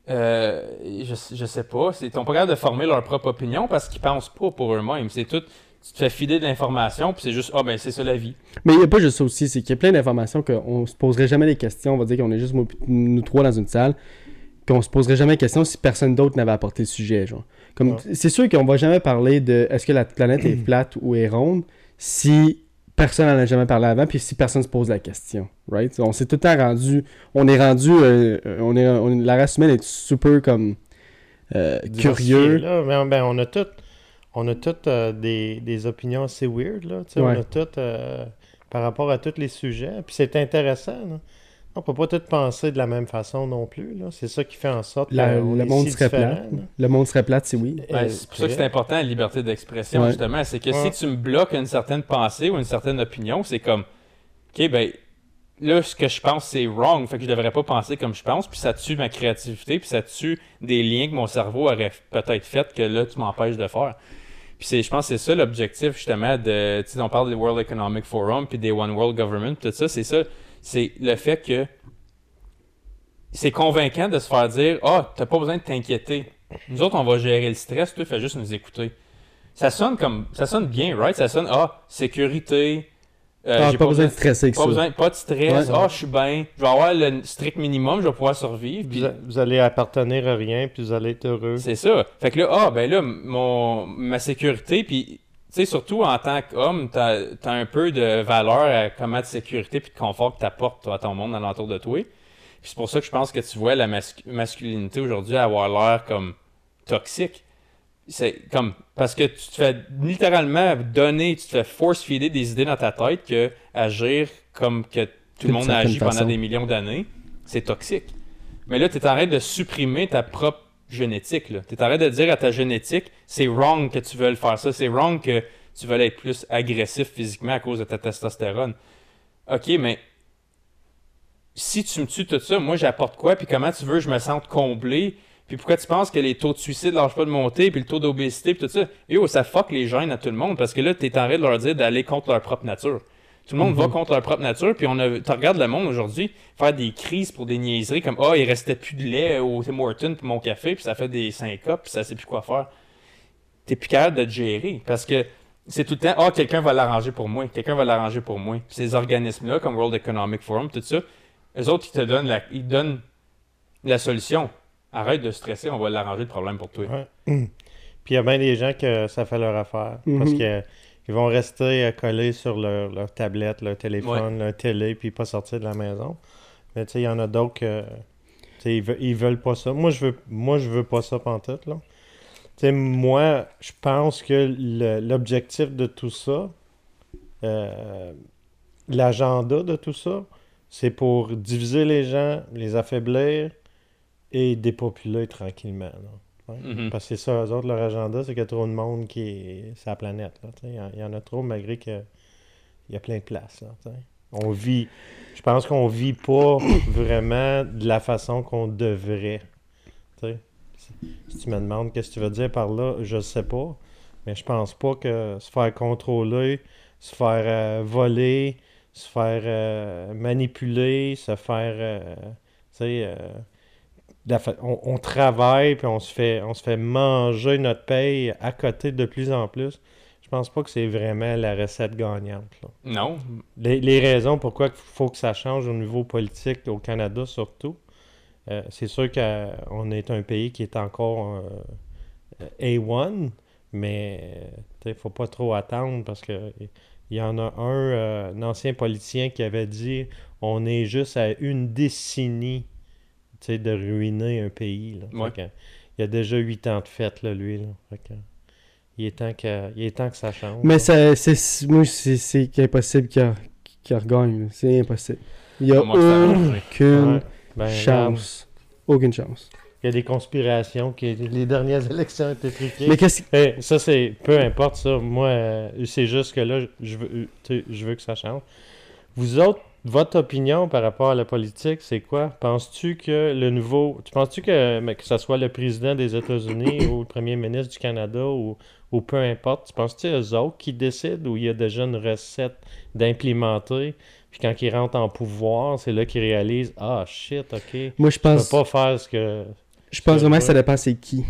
euh, je, je sais pas, c'est- ils sont pas capables de former leur propre opinion parce qu'ils pensent pas pour eux-mêmes. C'est tout, tu te fais filer de l'information, puis c'est juste, ah ben, c'est ça la vie. Mais il n'y a pas juste ça aussi, c'est qu'il y a plein d'informations qu'on se poserait jamais des questions. On va dire qu'on est juste moi- nous trois dans une salle, qu'on se poserait jamais des questions si personne d'autre n'avait apporté le sujet. Genre. Comme, Ouais. C'est sûr qu'on va jamais parler de est-ce que la planète est plate ou est ronde si personne n'en a jamais parlé avant, puis si personne se pose la question. Right? On s'est tout le temps rendu. On est rendu. euh, on est, on est- la race humaine est super comme. euh, curieux. Là, mais ben, on a tout, on a toutes euh, des, des opinions assez weird. Là, tu sais, On Ouais. a toutes euh, par rapport à tous les sujets. Puis c'est intéressant. Là. On peut pas tout penser de la même façon non plus. là. C'est ça qui fait en sorte La- qu'on le monde si serait différent, plat. là. Le monde serait plate, c'est oui. Ben, c'est pour ça que c'est important la liberté d'expression, Ouais. justement. C'est que Ouais. si tu me bloques une certaine pensée ou une certaine opinion, c'est comme, OK, ben, là, ce que je pense, c'est wrong. Fait que je devrais pas penser comme je pense, puis ça tue ma créativité, puis ça tue des liens que mon cerveau aurait peut-être fait que là, tu m'empêches de faire. Puis c'est, je pense que c'est ça l'objectif, justement, de, tu sais, on parle des World Economic Forum, puis des One World Government, tout ça, c'est ça. C'est le fait que c'est convaincant de se faire dire Ah, t'as pas besoin de t'inquiéter. Nous autres, on va gérer le stress, toi, fais juste nous écouter. Ça sonne comme. Ça sonne bien, right? Ça sonne Ah, sécurité. euh, Ah, j'ai pas besoin de stresser avec pas ça. Besoin, pas de stress. Ouais. Ah, je suis bien. Je vais avoir le strict minimum, je vais pouvoir survivre. puis- Vous, a- vous allez appartenir à rien, puis vous allez être heureux. c'est ça. Fait que là, ah, ben là, mon, ma sécurité, puis, tu sais, surtout en tant qu'homme, t'as as un peu de valeur à comment de sécurité puis de confort que t'apportes toi, à ton monde alentour de toi. Puis c'est pour ça que je pense que tu vois la mascu- masculinité aujourd'hui avoir l'air comme toxique. C'est comme, parce que tu te fais littéralement donner, tu te fais force-feeder des idées dans ta tête que agir comme que tout le monde a agi pendant façon. des millions d'années, c'est toxique. Mais là, tu es en train de supprimer ta propre génétique. Tu train de dire à ta génétique, c'est wrong que tu veuilles faire ça, c'est wrong que tu veuilles être plus agressif physiquement à cause de ta testostérone. Ok, mais si tu me tues tout ça, moi j'apporte quoi, puis comment tu veux que je me sente comblé, puis pourquoi tu penses que les taux de suicide lâchent pas de monter, puis le taux d'obésité, puis tout ça, yo, ça fuck les gènes à tout le monde, parce que là, tu es en train de leur dire d'aller contre leur propre nature. Tout le monde va Mhm. contre leur propre nature. Puis on a, tu regardes le monde aujourd'hui faire des crises pour des niaiseries comme Ah, il restait plus de lait au Tim Hortons pour mon café, puis ça fait des syncopes, puis ça sait plus quoi faire. T'es plus capable de te gérer parce que c'est tout le temps Ah, quelqu'un va l'arranger pour moi, quelqu'un va l'arranger pour moi. Puis ces organismes-là, comme World Economic Forum, tout ça, eux autres, ils te donnent la, ils te donnent la solution. Arrête de stresser, on va l'arranger le problème pour toi. Puis il y a bien des gens que ça fait leur affaire. Parce Mhm. que ils vont rester collés sur leur, leur tablette, leur téléphone, leur télé, puis pas sortir de la maison. Mais tu sais, il y en a d'autres que. tu sais, Ils, veulent, ils veulent pas ça. Moi, je veux, moi, je veux pas ça pantoute, là. Tu sais, moi, je pense que l'objectif de tout ça, euh, l'agenda de tout ça, c'est pour diviser les gens, les affaiblir et dépopuler tranquillement. là. Ouais. Mhm. Parce que c'est ça, eux autres, leur agenda, c'est qu'il y a trop de monde qui est sur la planète. Il y en- il y, en a trop, malgré qu'il y a plein de places. On vit, je pense qu'on vit pas vraiment de la façon qu'on devrait. Si, si tu me demandes qu'est-ce que tu veux dire par là, je sais pas. Mais je pense pas que se faire contrôler, se faire euh, voler, se faire euh, manipuler, se faire. euh, tu sais. Euh, on, on travaille puis on se fait on se fait manger notre paye à côté de plus en plus. Je pense pas que c'est vraiment la recette gagnante. là. Non. Les, les raisons pourquoi il faut que ça change au niveau politique au Canada surtout, euh, c'est sûr qu'on est un pays qui est encore euh, A1, mais il ne faut pas trop attendre parce que il y en a un, euh, un ancien politicien qui avait dit on est juste à une décennie sais, de ruiner un pays. là. Fait Ouais. que, il y a déjà huit ans de fête, là, lui. Là. Fait que, il, est temps que, il est temps que ça change. Mais c'est, moi, c'est, c'est impossible qu'il, qu'il regagne. C'est impossible. Il y a aucune Ouais. Ben, chance. Aucune chance. Il y a des conspirations, que les dernières élections ont été truquées. Mais qu'est-ce- Eh, ça, c'est... Peu importe ça. Moi, euh, c'est juste que là, je veux, je veux que ça change. Vous autres, votre opinion par rapport à la politique, c'est quoi? Penses-tu que le nouveau... Tu penses-tu que, mais que ce soit le président des États-Unis ou le premier ministre du Canada ou, ou peu importe, tu penses-tu eux autres qui décident ou il y a déjà une recette d'implémenter? Puis quand ils rentrent en pouvoir, c'est là qu'ils réalisent « Ah, shit, OK. Moi, je pense- peux pas faire ce que... Je pense vraiment que je ça dépend c'est qui.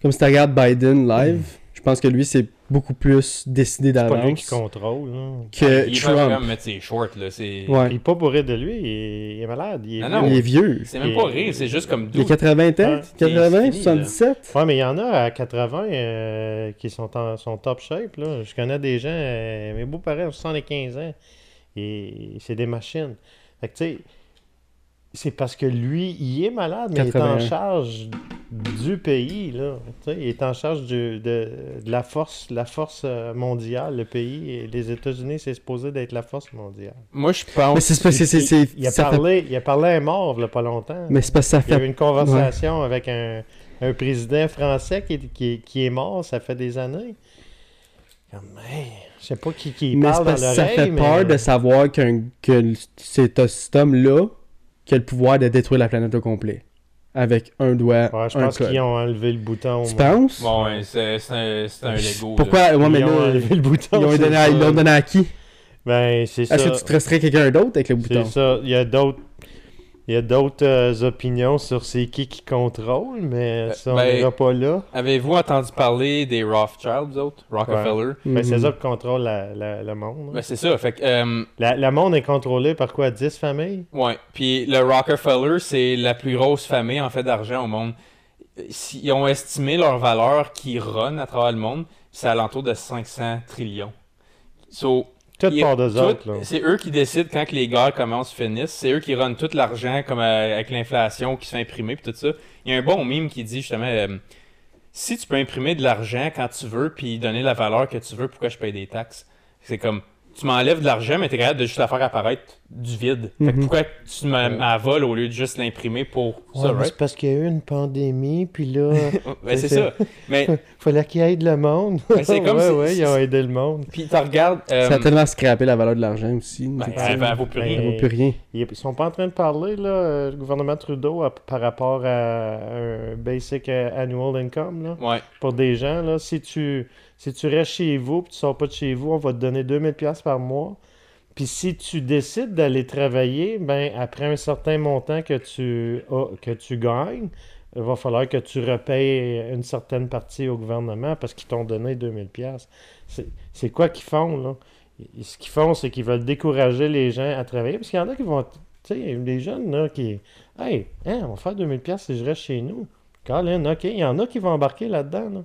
Comme si tu regardes Biden live, je pense que lui, c'est beaucoup plus décidé C'est d'avance. pas lui qui contrôle. là. Que il Trump. vraiment mettre ses shorts, là. C'est... Ouais. Il est pas pour rire de lui, il est, il est malade. Il est Non, vieux. non. Il est vieux. C'est même pas rire, c'est juste comme Il a 80 ans, Ouais. 80, fini, là. 77. Ouais, mais il y en a à 80 euh, qui sont en sont top shape. Là. Je connais des gens, euh, mes beaux-parents ont 75 ans. Et c'est des machines. Fait que tu sais, c'est parce que lui, il est malade, mais il est en 81. charge du pays. Là. Il est en charge du- de, de la force, la force euh, mondiale. Le pays, et les États-Unis, c'est supposé d'être la force mondiale. Moi, je pense. Mais c'est parce que c'est- Il- c'est- il, a fait- parlé, il a parlé à un mort a pas longtemps. Mais c'est parce que ça Il y a fait- eu une conversation avec un, un président français qui est, qui, qui est mort, ça fait des années. Comme, hey, je sais pas qui, qui Mais parle dans ça fait mais... peur de savoir qu'un, que c'est cet homme-là qui a le pouvoir de détruire la planète au complet. Avec un doigt, Ouais, je un pense qu'ils ont enlevé le bouton. Tu penses? Bon, ouais, c'est, c'est un, c'est un Lego. Pourquoi? là. Ouais, mais Ils ont là, enlevé le bouton, Ils donné l'ont donné à qui? Ben, c'est ça. Est-ce que tu traiterais quelqu'un d'autre avec le bouton? C'est ça. Il y a d'autres... Il y a d'autres euh, opinions sur c'est qui qui contrôle, mais ça, on Ben, n'ira pas là. Avez-vous entendu parler des Rothschild, vous autres? Rockefeller? Ouais. Ben, c'est ça qui contrôle la- la- le monde. hein. Ben, c'est ça. Fait que, euh, La, la monde est contrôlée par quoi? 10 familles? Ouais, puis le Rockefeller, c'est la plus grosse famille en fait d'argent au monde. Ils ont estimé leur valeur qui run à travers le monde, c'est alentour de 500 trillions. So, D'eux. C'est eux qui décident quand que les gars commencent finissent. C'est eux qui runnent tout l'argent comme euh, avec l'inflation qui se fait imprimer puis tout ça. Il y a un bon mime qui dit justement euh, si tu peux imprimer de l'argent quand tu veux puis donner la valeur que tu veux, pourquoi je paye des taxes? C'est comme tu m'enlèves de l'argent, mais t'es capable de juste la faire apparaître du vide. Fait que Mhm. pourquoi tu me me voles au lieu de juste l'imprimer pour ça, Ouais, right? c'est parce qu'il y a eu une pandémie, puis là. Ouais, c'est ça. Mais- Fallait qu'il aide le monde. Ben, c'est comme ouais, si- ouais, ils ont aidé le monde. Puis tu regardes. euh, Ça a tellement scrappé la valeur de l'argent aussi. Ben, Tu sais. elle- elle vaut plus rien. Elle vaut plus rien. Ils sont pas en train de parler, là, euh, le gouvernement Trudeau, à- par rapport à un basic euh, annual income, là. Ouais. Pour des gens, là, si tu, si tu restes chez vous, puis tu sors pas de chez vous, on va te donner 2000$ piastres par mois. Puis si tu décides d'aller travailler, ben après un certain montant que tu, que tu gagnes, il va falloir que tu repayes une certaine partie au gouvernement parce qu'ils t'ont donné 2000 pièces. C'est c'est quoi qu'ils font, là? Ce qu'ils font, c'est qu'ils veulent décourager les gens à travailler. Parce qu'il y en a qui vont... Tu sais, les jeunes, là, qui... Hey, hein, on va faire 2000 pièces si je reste chez nous. Colin, OK. Il y en a qui vont embarquer là-dedans, là.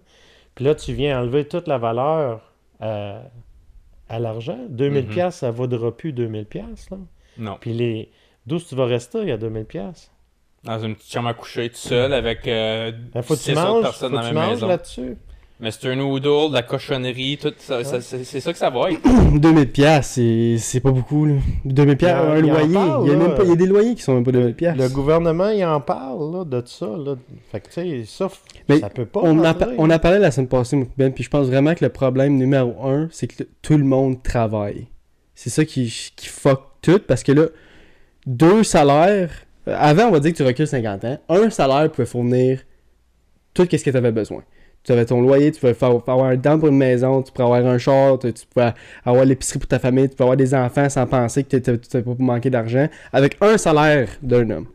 Puis là, tu viens enlever toute la valeur à, à l'argent. 2000 Mhm. pièces, ça vaudra plus 2000 pièces, là. Non. Puis les... D'où tu vas rester, il y a 2000 pièces. Dans une petite chambre à coucher tout seul avec euh, Ben, faut tu manges, personnes faut dans la tu même manges maison. là-dessus. Mais c'est un noodle, de la cochonnerie, tout ça, ça- c'est c'est ça que ça va être. 2000 pièces, c'est c'est pas beaucoup là. 2000 pièces, un il loyer, parle, il y a même pas il y a des loyers qui sont même pas 2000 pièces. Le gouvernement, il en parle, là, de ça, là. Fait que, tu sais, ça, Mais ça peut pas on, en, rentrer, pa- on là. en parlait la semaine passée, Ben, puis je pense vraiment que le problème numéro un, c'est que tout le monde travaille. C'est ça qui, qui fuck tout, parce que là, deux salaires, euh, avant, on va dire que tu recules 50 ans, un salaire pouvait fournir tout ce que tu avais besoin. Tu avais ton loyer, tu pouvais faire, avoir un dent pour une maison, tu pouvais avoir un char, tu, tu pouvais avoir l'épicerie pour ta famille, tu pouvais avoir des enfants sans penser que tu n'étais pas manquer d'argent, avec un salaire d'un homme.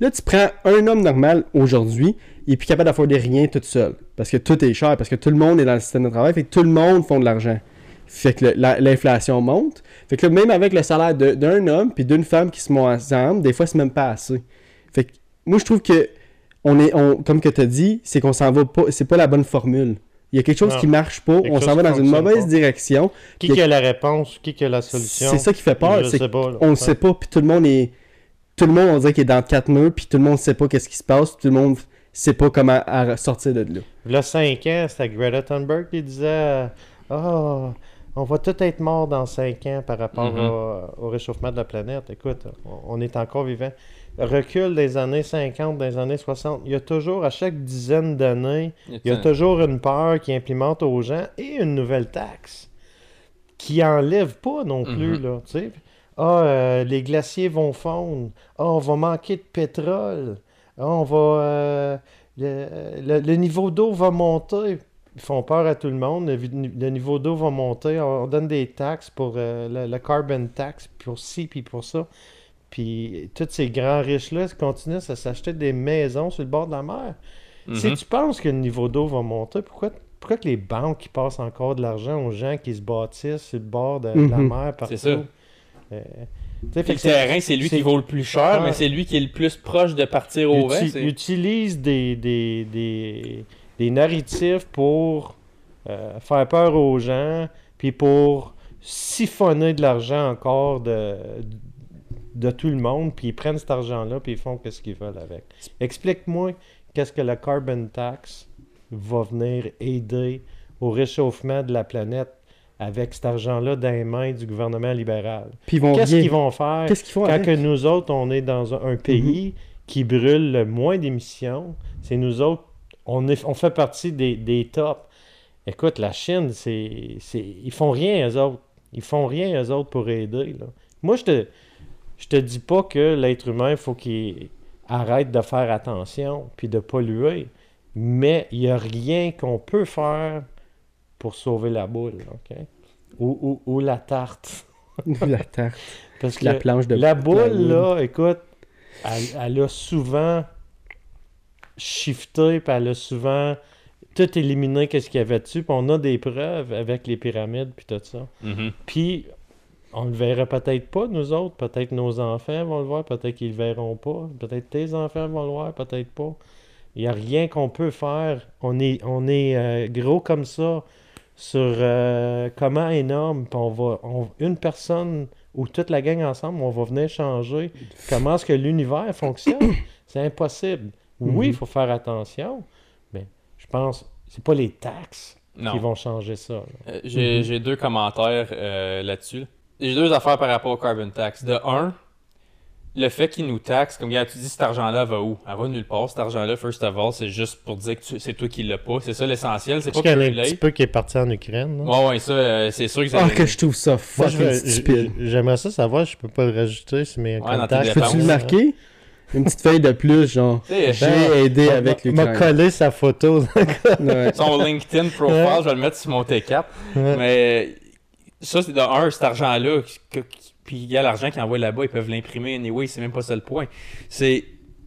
Là, tu prends un homme normal aujourd'hui, il est plus capable d'afforder rien tout seul. Parce que tout est cher, parce que tout le monde est dans le système de travail, fait que tout le monde font de l'argent. Fait que l'inflation monte. Fait que là, même avec le salaire d'un homme puis d'une femme qui se mettent ensemble, des fois, c'est même pas assez. Fait que moi, je trouve que, on est, on, comme que tu as dit, c'est qu'on s'en va pas, c'est pas la bonne formule. Il y a quelque chose Non. qui marche pas, Quelque on s'en va dans une mauvaise pas. direction. Qui a la réponse? Qui qui a la solution? c'est ça qui fait peur. C'est on Ouais. sait pas, puis tout le monde est. Tout le monde, on dirait qu'il est dans quatre murs, puis tout le monde sait pas qu'est-ce qui se passe, puis tout le monde sait pas comment à sortir de là. Il y a 5 ans, c'était Greta Thunberg qui disait Ah, on va tout être mort dans 5 ans par rapport Mhm. au, au réchauffement de la planète. Écoute, on, on est encore vivant. Recul des années 50, des années 60, il y a toujours, à chaque dizaine d'années, Il y a toujours une peur qui implémente aux gens et une nouvelle taxe qui enlève pas non plus, Mhm. là, tu sais. Ah, euh, les glaciers vont fondre. Ah, on va manquer de pétrole. Ah, on va... euh, le, le- le niveau d'eau va monter. Ils font peur à tout le monde. Le, niveau d'eau va monter. On, on donne des taxes pour euh, le, le carbon tax, pour ci, puis pour ça. Puis tous ces grands riches-là continuent à s'acheter des maisons sur le bord de la mer. Si Mhm. tu penses que le niveau d'eau va monter, pourquoi, pourquoi que les banques qui passent encore de l'argent aux gens qui se bâtissent sur le bord de, de la Mhm. mer partout? C'est ça. Euh, tu sais, fait Puis le c'est- terrain, c'est lui qui vaut le plus cher, Ouais. mais c'est lui qui est le plus proche de partir au vent. c'est- utilise des, des, des, des narratifs pour euh, faire peur aux gens, puis pour siphonner de l'argent encore de, de tout le monde, puis ils prennent cet argent-là, puis ils font ce qu'ils veulent avec. Explique-moi qu'est-ce que la carbon tax va venir aider au réchauffement de la planète avec cet argent-là dans les mains du gouvernement libéral. Puis ils vont Qu'est-ce qu'ils vont faire Qu'est-ce qu'ils font quand avec? que nous autres, on est dans un, pays qui brûle le moins d'émissions? C'est nous autres, on, est, on fait partie des, des tops. Écoute, la Chine, c'est, c'est, ils font rien, eux autres. Ils font rien, eux autres, pour aider. là. Moi, je te, je te dis pas que l'être humain, il faut qu'il arrête de faire attention puis de polluer. Mais il n'y a rien qu'on peut faire pour sauver la boule, OK? Ou, ou- ou la tarte. La tarte. Parce que La planche de La boule, là, écoute, elle, elle a souvent shifté, puis elle a souvent tout éliminé qu'est-ce qu'il y avait dessus, puis on a des preuves avec les pyramides, puis tout ça. Mhm. Puis, on le verra peut-être pas, nous autres, peut-être nos enfants vont le voir, peut-être qu'ils le verront pas, peut-être tes enfants vont le voir, peut-être pas. Il n'y a rien qu'on peut faire. On est, on est euh, gros comme ça sur euh, comment énorme. On va, on- une personne ou toute la gang ensemble, on va venir changer comment est-ce que l'univers fonctionne. C'est impossible. Oui, il Mhm. faut faire attention, mais je pense c'est pas les taxes Non. qui vont changer ça. Euh, J'ai Mhm. j'ai deux commentaires euh, là-dessus. J'ai deux affaires par rapport au carbon tax. De un, le fait qu'ils nous taxent, comme tu dis cet argent-là va où? Elle va nulle part. Cet argent-là, first of all, c'est juste pour dire que tu- c'est toi qui l'as pas. C'est ça l'essentiel. C'est pas qu'il y en a que un petit peu qui est parti en Ukraine. là. Ouais, ouais, ça, euh, c'est sûr que ça. Ah, que je trouve ça Moi, fucking stupide. J'aimerais ça savoir, je peux pas le rajouter sur mes Ouais, contacts. Peux-tu le marquer? Une petite feuille de plus, genre. J'ai Ben, aidé m'a- avec m'a l'Ukraine. collé sa photo. Ouais. Son LinkedIn profile, Ouais. je vais le mettre sur mon T4. Ouais. Mais ça, c'est de un, cet argent-là, puis il y a l'argent qu'ils envoient là-bas, ils peuvent l'imprimer anyway, c'est même pas ça le point. C'est,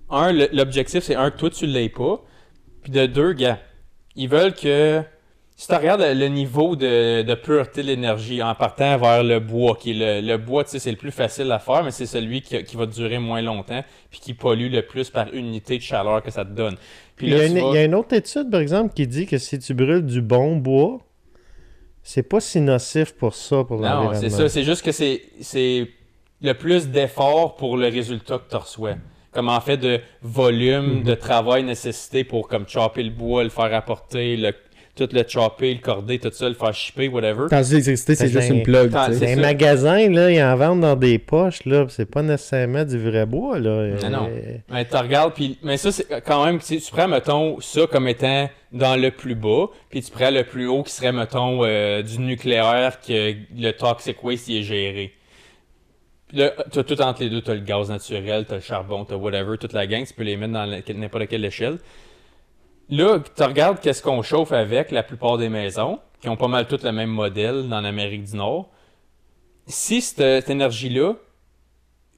un, l'objectif, c'est un, que toi, tu l'aies pas, puis de deux, gars, ils veulent que, si tu regardes le niveau de, de pureté de l'énergie en partant vers le bois, qui est le, le bois, tu sais, c'est le plus facile à faire, mais c'est celui qui, qui va durer moins longtemps, puis qui pollue le plus par unité de chaleur que ça te donne. Puis il, y là, a tu une, vas- il y a une autre étude, par exemple, qui dit que si tu brûles du bon bois, c'est pas si nocif pour ça, pour Non, l'environnement. c'est ça. C'est juste que c'est, c'est le plus d'effort pour le résultat que tu reçois. Comme en fait de volume, Mhm. de travail nécessité pour comme chopper le bois, le faire apporter, le, tout le chopper, le corder, tout ça, le faire shipper, whatever. Tandis que l'électricité, c'est juste une plug. C'est Les magasins, là, ils en vendent dans des poches, là. C'est pas nécessairement du vrai bois, là. Non, non. Euh, Mais tu regardes, puis, mais ça, c'est quand même, tu tu prends, mettons, ça comme étant dans le plus bas, puis tu prends le plus haut qui serait, mettons, euh, du nucléaire, que le toxic waste y est géré. T'as tout entre les deux, t'as le gaz naturel, t'as le charbon, t'as whatever, toute la gang, tu peux les mettre dans n'importe quelle échelle. Là, tu regardes qu'est-ce qu'on chauffe avec la plupart des maisons, qui ont pas mal toutes le même modèle dans l'Amérique du Nord. Si cette, cette énergie-là,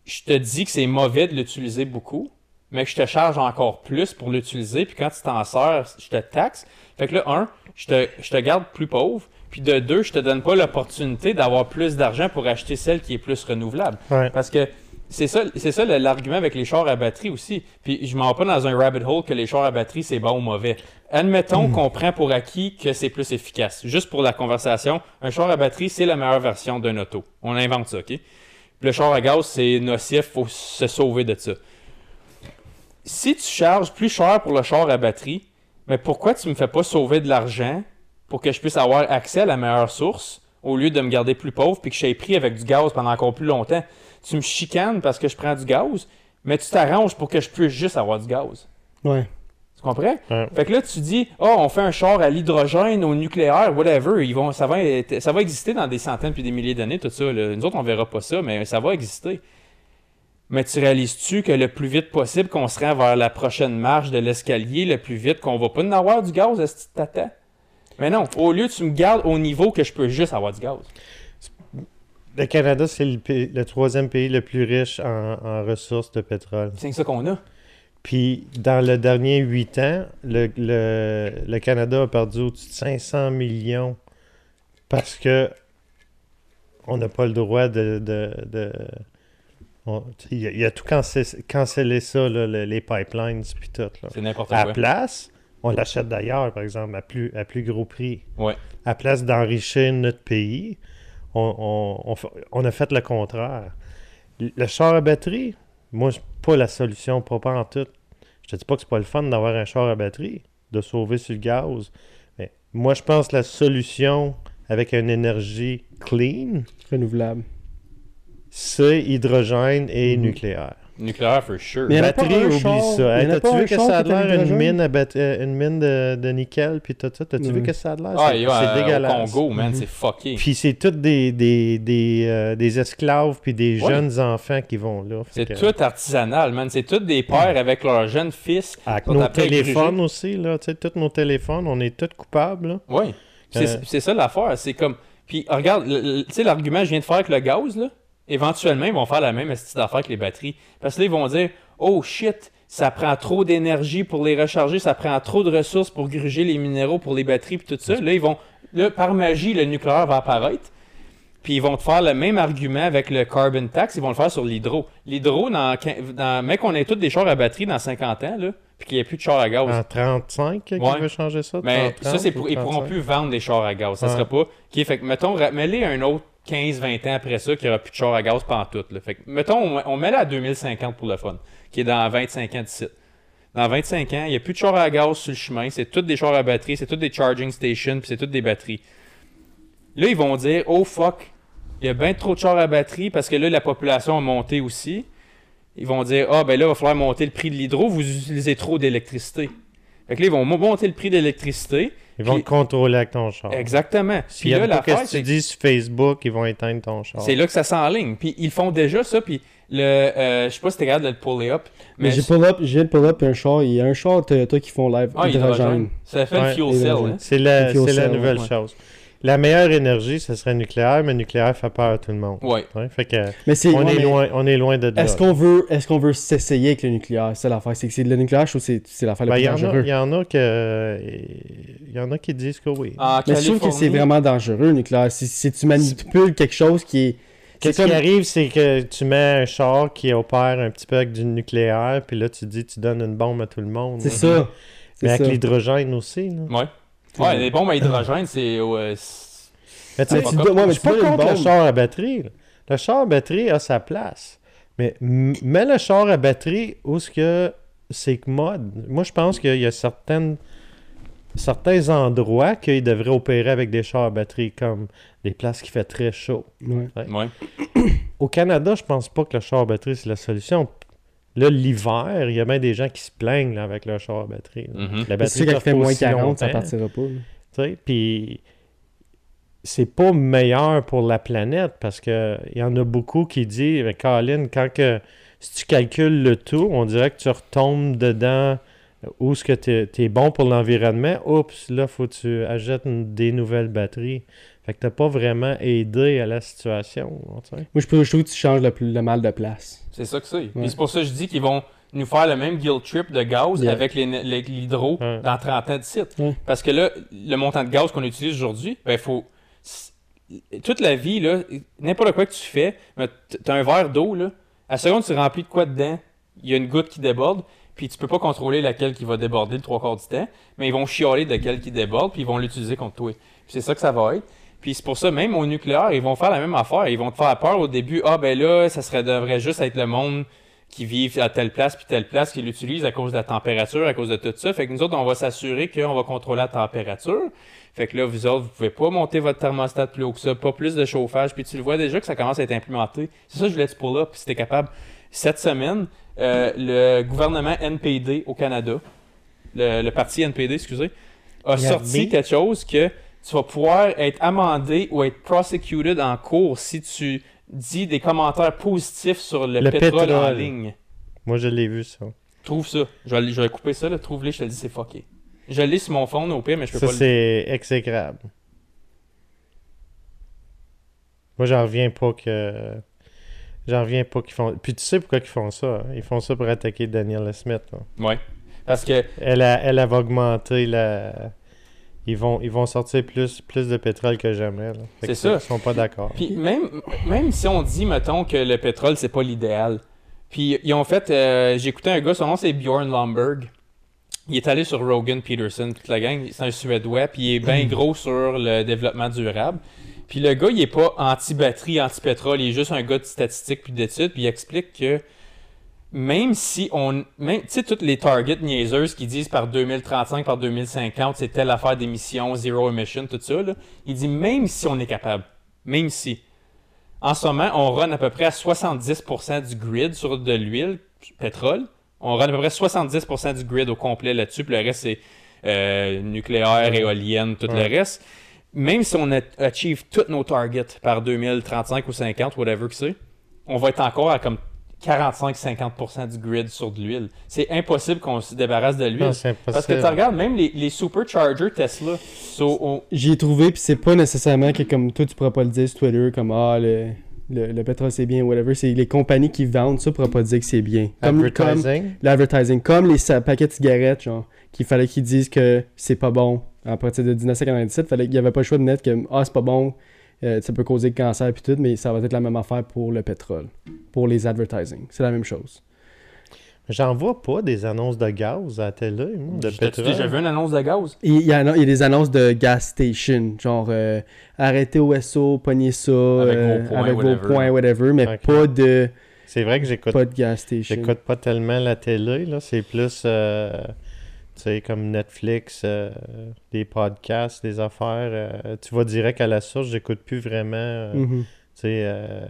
je te dis que c'est mauvais de l'utiliser beaucoup, mais que je te charge encore plus pour l'utiliser, puis quand tu t'en sers, je te taxe. Fait que là, un, je te, je te garde plus pauvre, puis de deux, je te donne pas l'opportunité d'avoir plus d'argent pour acheter celle qui est plus renouvelable. Ouais. Parce que c'est ça, c'est ça l'argument avec les chars à batterie aussi. Puis je m'en vais pas dans un rabbit hole que les chars à batterie c'est bon ou mauvais. Admettons qu'on prend pour acquis que c'est plus efficace. Juste pour la conversation, un char à batterie c'est la meilleure version d'un auto. On invente ça, ok? Puis le char à gaz c'est nocif, faut se sauver de ça. Si tu charges plus cher pour le char à batterie, mais pourquoi tu me fais pas sauver de l'argent pour que je puisse avoir accès à la meilleure source au lieu de me garder plus pauvre puis que je sois pris avec du gaz pendant encore plus longtemps? Tu me chicanes parce que je prends du gaz, mais tu t'arranges pour que je puisse juste avoir du gaz. Ouais. Tu comprends? Ouais. Fait que là, tu dis, oh, on fait un char à l'hydrogène, au nucléaire, whatever. Ils vont, ça, va être- ça va exister dans des centaines puis des milliers d'années, tout ça. là. Nous autres, on verra pas ça, mais ça va exister. Mais tu réalises-tu que le plus vite possible qu'on se rend vers la prochaine marche de l'escalier, le plus vite qu'on va pas en avoir du gaz à ce tata? Mais non, au lieu, tu me gardes au niveau que je peux juste avoir du gaz. Le Canada, c'est le, pays- le troisième pays le plus riche en, en ressources de pétrole. C'est ça qu'on a. Puis, dans le dernier huit ans, le, le- le Canada a perdu au-dessus de 500 millions parce que on n'a pas le droit de... de, de- on- il, a, il a tout cancellé, cancellé ça, là, le- les pipelines, puis tout. C'est n'importe À quoi. la place, on l'achète d'ailleurs, par exemple, à plus, à plus gros prix. Ouais. À la place d'enrichir notre pays, on, a fait le contraire. Le char à batterie, moi, c'est pas la solution, pas, pas en tout. Je te dis pas que c'est pas le fun d'avoir un char à batterie, de sauver sur le gaz. Mais moi, je pense que la solution avec une énergie clean, Renouvelable. c'est hydrogène et Mhm. nucléaire. Nucléaire, for sure. Mais Batterie, oublie char- ça. Hey, T'as-tu pas vu que ça a l'air une mine, à bat- une mine de, de nickel, puis tout ça? T'as-tu vu Ouais. que ça a l'air? Ah, C'est- euh, dégueulasse. Au Congo, man, Mhm. c'est fucké. Puis c'est tous des, des, des, euh, des esclaves puis des Ouais. jeunes enfants qui vont là. C'est que- tout artisanal, man. C'est tous des pères avec leurs jeunes fils. Avec nos téléphones aussi, là. Tu sais, tous nos téléphones, on est tous coupables, là. Oui. C'est Euh, c'est ça l'affaire. C'est comme. Puis regarde, tu sais, l'argument que je viens de faire avec le gaz, là, éventuellement, ils vont faire la même astuce d'affaire avec les batteries. Parce que là, ils vont dire Oh shit, ça prend trop d'énergie pour les recharger, ça prend trop de ressources pour gruger les minéraux pour les batteries, puis tout ça. Là, ils vont. Là, par magie, le nucléaire va apparaître. Puis ils vont te faire le même argument avec le carbon tax, ils vont le faire sur l'hydro. L'hydro, dans, dans, mec, on ait tous des chars à batterie dans 50 ans, là, puis qu'il n'y ait plus de chars à gaz. En 35, qui Ouais. veut changer ça? Mais 30, ça, c'est pour, ou ils pourront 35? plus vendre des chars à gaz. Ça Ouais. sera pas. OK, fait que, mettons, un autre 15-20 ans après ça, qu'il n'y aura plus de chars à gaz pantoute. Là. Fait que, mettons, on, met là à 2050 pour le fun, qui est dans 25 ans d'ici. Dans 25 ans, il n'y a plus de chars à gaz sur le chemin. C'est toutes des chars à batterie, c'est toutes des charging stations, puis c'est toutes des batteries. Là, ils vont dire, oh fuck, il y a bien trop de chars à batterie parce que là, la population a monté aussi. Ils vont dire, ah ben là, il va falloir monter le prix de l'hydro, vous utilisez trop d'électricité. Fait que là, ils vont mo- monter le prix d'électricité. Ils vont puis- te contrôler avec ton char. Exactement. Puis S'il y là, a pas l'affaire, que tu c'est dis sur Facebook, ils vont éteindre ton char. c'est là que ça s'enligne. Puis ils font déjà ça. Puis le, euh, je sais pas si t'es capable de le puller up. Mais j'ai pull up, j'ai pull up un char, il y a un char Toyota qui font live Ah, hydrogène. Ça fait le Ouais, fuel cell. Hein? C'est la, Le fuel c'est la cell, nouvelle ouais. chose. La meilleure énergie, ce serait nucléaire, mais nucléaire fait peur à tout le monde. Ouais. fait que Mais on, ouais, est mais loin, on est loin de. Est-ce qu'on veut, est-ce qu'on veut s'essayer avec le nucléaire? C'est ça l'affaire. C'est que c'est le nucléaire, je trouve que c'est, c'est l'affaire Ben, la il plus y, en a, dangereuse. il y en a que il y en a qui disent que oui. Mais je trouve que c'est vraiment dangereux, le nucléaire. Si, si tu manipules quelque chose qui est. Qu'est-ce qui comme- arrive, c'est que tu mets un char qui opère un petit peu avec du nucléaire, puis là, tu dis tu donnes une bombe à tout le monde. C'est ça. Mais avec l'hydrogène aussi. Là. Ouais. Ouais, les bombes à hydrogène, c'est. ouais, Mais tu tu dois- mais je suis pas contre le char à batterie. là. Le char à batterie a sa place. Mais mets le char à batterie où ce que c'est que mode. Moi, je pense qu'il y a certaines certains endroits qu'ils devraient opérer avec des chars à batterie, comme des places qui fait très chaud. Ouais. Ouais. Au Canada, je pense pas que le char à batterie, c'est la solution. Là, l'hiver, il y a bien des gens qui se plaignent là, avec leur char à batterie. là. Mhm. La qu'il dure fait moins aussi 40, ça longtemps. partira pas. Tu sais, puis c'est pas meilleur pour la planète parce que il y en a beaucoup qui disent, Colin, quand que si tu calcules le tout, on dirait que tu retombes dedans où ce que tu es, bon pour l'environnement. Oups, là, faut que tu achètes une- des nouvelles batteries. Fait que t'as pas vraiment aidé à la situation. tu sais. Moi, je, peux- je trouve que tu changes le, mal de place. C'est ça que c'est. Ouais. Puis c'est pour ça que je dis qu'ils vont nous faire le même guilt trip de gaz Yeah. avec l'hydro dans 30 ans de site. Ouais. Parce que là, le montant de gaz qu'on utilise aujourd'hui, ben faut. Toute la vie, là, n'importe quoi que tu fais, t'as un verre d'eau, là, à la seconde, tu remplis de quoi dedans, il y a une goutte qui déborde, puis tu peux pas contrôler laquelle qui va déborder le trois quarts du temps, mais ils vont chialer de laquelle qui déborde, puis ils vont l'utiliser contre toi. Puis c'est ça que ça va être. Puis c'est pour ça, même au nucléaire, ils vont faire la même affaire. Ils vont te faire peur au début. Ah, ben là, ça serait, devrait juste être le monde qui vit à telle place puis telle place qui l'utilise à cause de la température, à cause de tout ça. Fait que nous autres, on va s'assurer qu'on va contrôler la température. Fait que là, vous autres, vous pouvez pas monter votre thermostat plus haut que ça, pas plus de chauffage. Puis tu le vois déjà que ça commence à être implémenté. C'est ça que je voulais te pour là. Puis si t'es capable, cette semaine, euh, le gouvernement NPD au Canada, le, le parti NPD, excusez, a sorti quelque chose que tu vas pouvoir être amendé ou être prosecuted en cours si tu dis des commentaires positifs sur le, Le pétrole, en ligne. Moi, je l'ai vu, ça. Trouve ça. Je vais, je vais couper ça, là. Trouve-les, je te le dis, c'est fucké. Je l'ai sur mon phone au pire, mais je peux Ça, pas le c'est exécrable. Moi, j'en reviens pas que. J'en reviens pas qu'ils font. Puis tu sais pourquoi ils font ça. hein? Ils font ça pour attaquer Daniel Smith. là. Ouais. Parce que. Elle, a, elle va augmenter la. Ils vont, ils vont sortir plus, plus de pétrole que jamais. C'est ça. Ils sont pas d'accord. Puis même, même si on dit, mettons, que le pétrole, c'est pas l'idéal. Puis ils ont fait. euh, J'ai écouté un gars, son nom c'est Bjorn Lomberg. Il est allé sur Rogan Peterson, toute la gang. C'est un Suédois, puis il est bien gros sur le développement durable. Puis le gars, il est pas anti-batterie, anti-pétrole, il est juste un gars de statistiques puis d'études, puis il explique que même si on. Même, tu sais, toutes les targets niaiseuses qui disent par 2035, par 2050, c'est telle affaire d'émissions, zero emission, tout ça, là, il dit même si on est capable, même si. En ce moment, on run à peu près à 70% du grid sur de l'huile, pétrole. On run à peu près 70% du grid au complet là-dessus, puis le reste, c'est euh, nucléaire, éolienne, tout Ouais. le reste. Même si on achieve tous nos targets par 2035 ou 50, whatever que c'est, on va être encore à comme 45-50% du grid sur de l'huile. C'est impossible qu'on se débarrasse de l'huile. Parce que tu regardes même les, les superchargers Tesla. so, on- J'y ai trouvé, puis c'est pas nécessairement que comme toi, tu pourras pas le dire sur Twitter, comme ah, le, le, le pétrole c'est bien, whatever. C'est les compagnies qui vendent ça pourraient pas dire que c'est bien. Comme, Advertising? comme l'advertising. Comme les paquets de cigarettes, genre, qu'il fallait qu'ils disent que c'est pas bon. À partir de 1997, fallait qu'il y avait pas le choix de mettre que ah, c'est pas bon, euh, ça peut causer le cancer puis tout, mais ça va être la même affaire pour le pétrole, pour les advertising. C'est la même chose. J'en vois pas des annonces de gaz à la télé, moi, de T'as-tu pétrole. déjà vu une annonce de gaz? Il y, a, il y a des annonces de gas station, genre euh, arrêtez au SO, pognez ça Avec euh, vos points, avec vos whatever. points, whatever, mais pas de C'est vrai que j'écoute pas de gas station. J'écoute pas tellement la télé, là. C'est plus, euh, sais, comme Netflix, euh, des podcasts, des affaires. euh, tu vas direct à la source. J'écoute plus vraiment, euh, Mhm. tu sais, euh,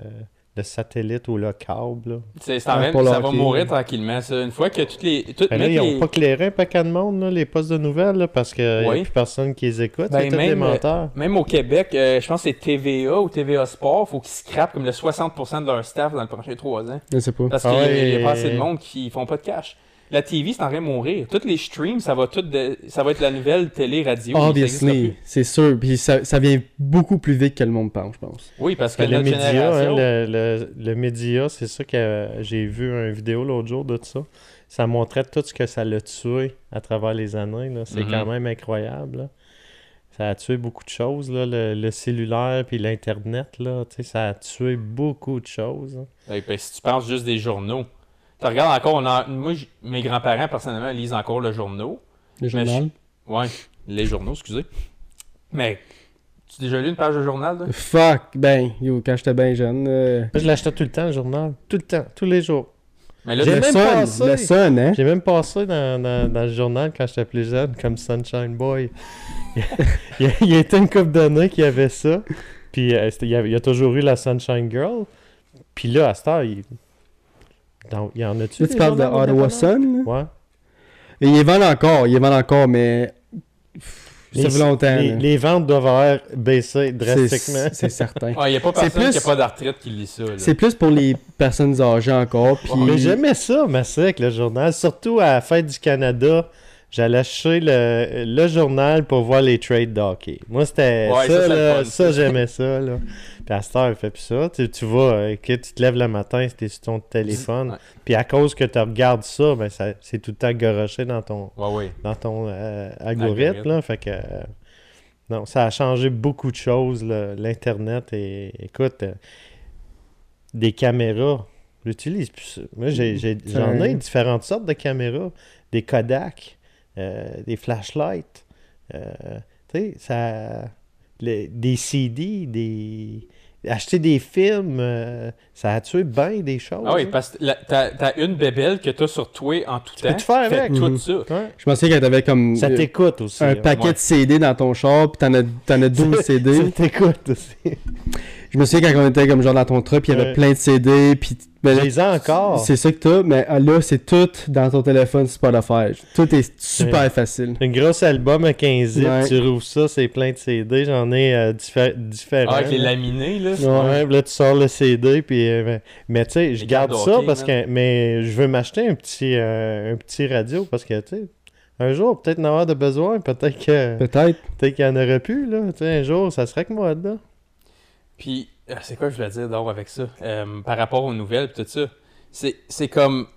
le satellite ou le câble. C'est Ah, même- pour le ça va mourir tranquillement. ça. Une fois que toutes les. Toutes, Ben là, même ils les- ont pas clairé un paquet de monde, là, les postes de nouvelles, là, parce qu'il n'y a plus personne qui les écoute. Ben, des même, menteurs. même au Québec, euh, je pense que c'est TVA ou TVA Sport, faut qu'ils scrapent comme le 60% de leur staff dans les prochains trois ans. Je sais pas. Parce Ah qu'il y a- ouais, il y a pas assez de et- monde qui font pas de cash. La TV, c'est en train de mourir. Tous les streams, ça va, tout de- ça va être la nouvelle télé-radio. Obviously, c'est sûr. Puis ça, ça vient beaucoup plus vite que le monde pense, je pense. Oui, parce que Ben, le notre média, génération... hein, le, le- le média, c'est ça que euh, j'ai vu une vidéo l'autre jour de ça. Ça montrait tout ce que ça l'a tué à travers les années. C'est Mhm. quand même incroyable. là. Ça a tué beaucoup de choses, là, le, le cellulaire puis l'Internet. là, tu sais, Ça a tué beaucoup de choses. hein. Ouais, ben, si tu penses juste des journaux. Tu regardes encore, on a- moi, mes grands-parents, personnellement, lisent encore le journal. Le journal? je- Ouais, les journaux, excusez. Mais, tu as déjà lu une page de journal, là? Fuck, ben, yo, quand j'étais bien jeune. euh, Moi, Je l'achetais tout le temps, le journal. Tout le temps, tous les jours. Mais là, J'ai le même Sun, passé- le Sun, hein? J'ai même passé dans, dans- dans le journal quand j'étais plus jeune, comme Sunshine Boy. il, y a, été une couple d'années qu'il y avait ça. Puis euh, c'était- il, y a, il y a toujours eu la Sunshine Girl. Puis là, à cette heure, il, dans- il y en a-tu Là, tu parles de Ottawa? Sun? Ouais. Et ils vendent encore, ils vendent encore, mais. Ça Les, fait longtemps. les, ventes doivent avoir baissé drastiquement. C'est c'est certain. Ah, il n'y a pas qui n'a pas retraite qui lit ça. là. C'est plus pour les personnes âgées encore. Puis... Mais j'aimais ça, ma avec le journal. Surtout à la fête du Canada, j'allais acheter le, le journal pour voir les trades d'hockey. Moi, c'était Ouais, ça, ça, ça, ça. j'aimais ça. Là. Puis à cette heure, il fait plus ça. Tu, tu vas, euh, que tu te lèves le matin, c'était sur ton téléphone. Ouais. Puis à cause que tu regardes ça, ben, ça c'est tout le temps garoché dans ton, Ouais, ouais. dans ton euh, algorithme. Là, fait que, euh, non, ça a changé beaucoup de choses, là, l'Internet. Et écoute, euh, des caméras, j'utilise plus ça. Moi, j'ai- j'ai- j'en ai différentes sortes de caméras. Des Kodak, euh, des flashlights. euh, tu sais, ça. Les- des CD, des. Acheter des films, euh, ça a tué bien des choses. Ah oui, hein. parce que t'as t'as une bébelle que t'as sur toi en tout temps. peux faire avec. tout Mhm. ça. Ouais. Je me souviens quand t'avais comme. Ça euh, t'écoute aussi. Un hein. paquet Ouais. de CD dans ton char, puis t'en as, t'en as 12 Ça CD. t'écoute aussi. Je me souviens quand on était comme genre dans ton truck, puis il y avait Ouais. plein de CD, puis. Ben là, Je les ai encore. C'est ça que t'as, mais ah, là, c'est tout dans ton téléphone Spotify. Tout est super Ouais. facile. Un gros album à 15 zips, Ouais. tu rouvres ça, c'est plein de CD, j'en ai euh, diffé- différents. Ah, avec les là. laminés, là. Ouais, puis là tu sors le CD, puis euh, mais, mais tu sais, je garde ça hockey, parce que, mais je veux m'acheter un petit, euh, un petit radio parce que tu sais, un jour peut-être en avoir de besoin, peut-être que, Peut-être. peut-être qu'il y en aurait plus là, tu sais, un jour ça serait que moi là. Puis, c'est quoi je voulais dire d'abord avec ça? Euh, par rapport aux nouvelles tout ça. C'est c'est comme.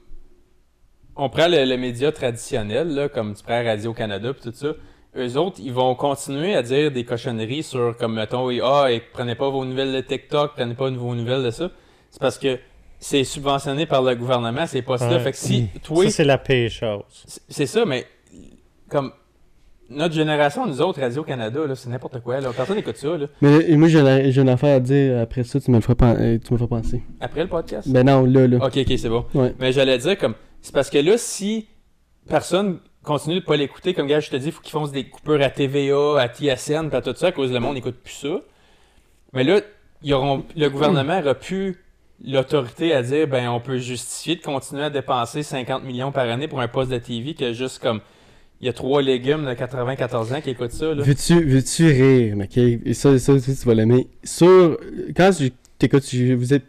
On prend le, le média traditionnel, là, comme tu prends Radio-Canada pis tout ça. Eux autres, ils vont continuer à dire des cochonneries sur, comme mettons, et, ah, et prenez pas vos nouvelles de TikTok, prenez pas vos nouvelles de ça. C'est parce que c'est subventionné par le gouvernement, ces postes-là. Ouais. Fait que si, toi, Ça c'est la pire chose. c'est ça, mais comme notre génération, nous autres, Radio-Canada, c'est n'importe quoi. Là. Personne n'écoute ça. Là. Mais et moi, j'ai une, affaire à dire après ça, tu me le feras, euh, tu me feras penser. Après le podcast? Ben non, là, là. Ok, ok, c'est bon. Ouais. Mais j'allais dire comme. C'est parce que là, si personne continue de pas l'écouter, comme gars, je te dis, il faut qu'ils fassent des coupures à TVA, à TSN, à tout ça, à cause le monde n'écoute plus ça. Mais là, ils auront, le gouvernement aura plus l'autorité à dire, ben, on peut justifier de continuer à dépenser 50 millions par année pour un poste de TV que juste comme. Il y a trois légumes de 94 ans qui écoutent ça, là. Veux-tu, veux-tu rire, ok? Et ça, ça aussi, tu vas l'aimer. Sur. Quand je t'écoute, je- vous êtes.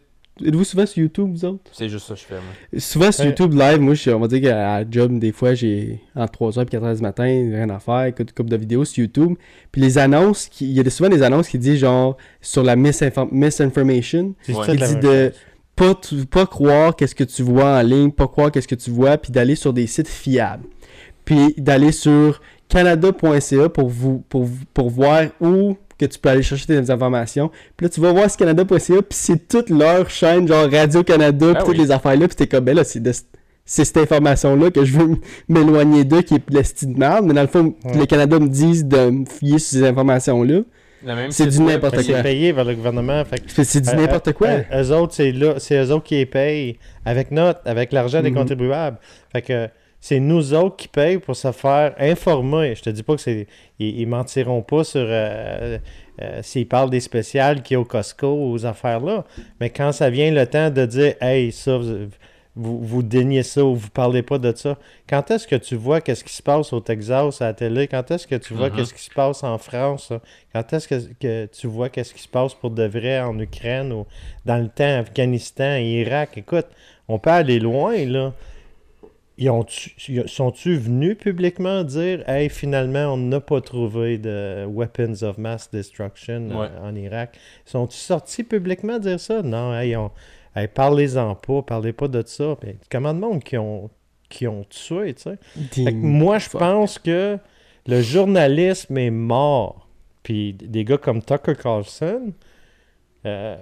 Êtes-vous souvent sur YouTube, vous autres? C'est juste ça que je fais, moi. Souvent sur Ouais. YouTube live, moi, je, on va dire qu'à job, des fois, j'ai entre 3h et 4h du matin, rien à faire, écoute une couple de vidéos sur YouTube. Puis les annonces, qui- il y a souvent des annonces qui disent genre sur la misinform- misinformation, Ouais. qui dit de pas, pas croire qu'est-ce que tu vois en ligne, pas croire qu'est-ce que tu vois, puis d'aller sur des sites fiables. Puis d'aller sur canada.ca pour, vous, pour, pour voir où que tu peux aller chercher tes informations. Puis là, tu vas voir ce canada.ca, puis c'est toute leur chaîne, genre Radio-Canada, puis Ah toutes oui. les affaires-là, puis t'es comme, ben là, c'est de- c'est cette information-là que je veux m'éloigner d'eux, qui est l'esti de merde, mais dans le fond, Ouais. le Canada me disent de me fier sur ces informations-là. C'est du n'importe Ben, quoi. c'est payé par le gouvernement. C'est du n'importe quoi. eux autres, c'est là, c'est eux autres qui les payent avec notre, avec l'argent des Mhm. contribuables. Fait que c'est nous autres qui payent pour se faire informer. Je te dis pas que c'est, ils, ils mentiront pas sur euh, euh, s'ils parlent des spéciales qu'il y a au Costco, aux affaires là. Mais quand ça vient le temps de dire, hey, ça, vous, vous, vous déniez ça ou vous parlez pas de ça. Quand est-ce que tu vois qu'est-ce qui se passe au Texas à la télé? Quand est-ce que tu vois Mhm. qu'est-ce qui se passe en France? Quand est-ce que, que tu vois qu'est-ce qui se passe pour de vrai en Ukraine ou dans le temps Afghanistan, Irak? Écoute, on peut aller loin, là. Ils ils- sont-tu venus publiquement dire Hey, finalement, on n'a pas trouvé de weapons of mass destruction euh, Ouais. en Irak Sont-ils sortis publiquement dire ça? Non, hey, on- hey, parlez-en pas, parlez pas de ça. Mais comment de monde qui ont, qui ont tué, tu sais Moi, je pense que le journalisme est mort. Puis des gars comme Tucker Carlson, euh,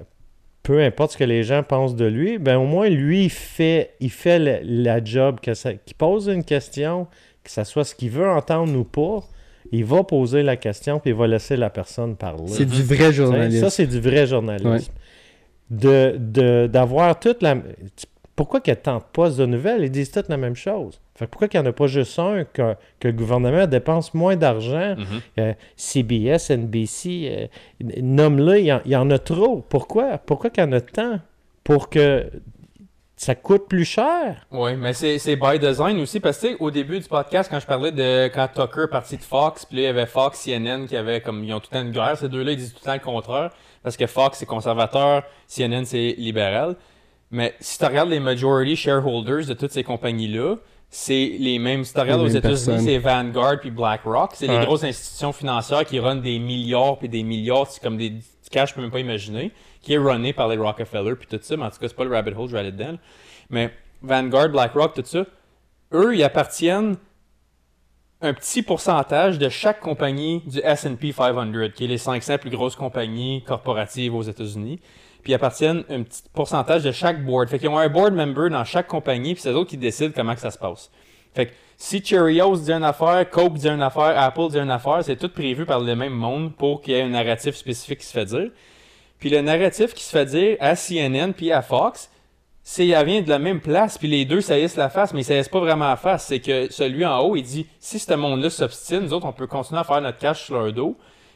peu importe ce que les gens pensent de lui, ben au moins lui, il fait, il fait la, la job, que ça, qu'il pose une question, que ça soit ce qu'il veut entendre ou pas, il va poser la question puis il va laisser la personne parler. C'est du vrai journalisme. Ça, c'est du vrai journalisme. De, de- d'avoir toute la... Pourquoi qu'ils tentent pas de nouvelles? Ils disent toutes la même chose. Fait que pourquoi qu'il n'y en a pas juste un que, que le gouvernement dépense moins d'argent? Euh, CBS, NBC, euh, nomme-le, il y en- y, a trop. Pourquoi? Pourquoi qu'il y en a tant? Pour que ça coûte plus cher? Oui, mais c'est by design aussi, parce que au début du podcast, quand je parlais de quand Tucker est parti de Fox, puis là, il y avait Fox, CNN, qui avait comme, ils ont tout le temps une guerre, ces deux-là, ils disent tout le temps le contraire, parce que Fox, c'est conservateur, CNN, c'est libéral. Mais si tu regardes les majority shareholders de toutes ces compagnies-là, c'est les mêmes. Si tu regardes aux États-Unis, c'est Vanguard puis BlackRock. C'est les grosses institutions financières qui runnent des milliards puis des milliards. C'est comme des du cash, je peux même pas imaginer. Qui est runné par les Rockefeller puis tout ça. Mais en tout cas, c'est pas le rabbit hole, je vais aller dedans. Mais Vanguard, BlackRock, tout ça, eux, ils appartiennent un petit pourcentage de chaque compagnie du S&P 500, qui est les 500 plus grosses compagnies corporatives aux États-Unis. Puis ils appartiennent un petit pourcentage de chaque board. Fait qu'ils ont un board member dans chaque compagnie, puis c'est eux autres qui décident comment que ça se passe. Fait que si Cheerios dit une affaire, Coke dit une affaire, Apple dit une affaire, c'est tout prévu par le même monde pour qu'il y ait un narratif spécifique qui se fait dire. Puis le narratif qui se fait dire à CNN puis à Fox, c'est il vient de la même place, puis les deux saillissent la face, mais ils saillissent pas vraiment la face. C'est que celui en haut, il dit si ce monde-là s'obstine, nous autres, on peut continuer à faire notre cash sur leur dos.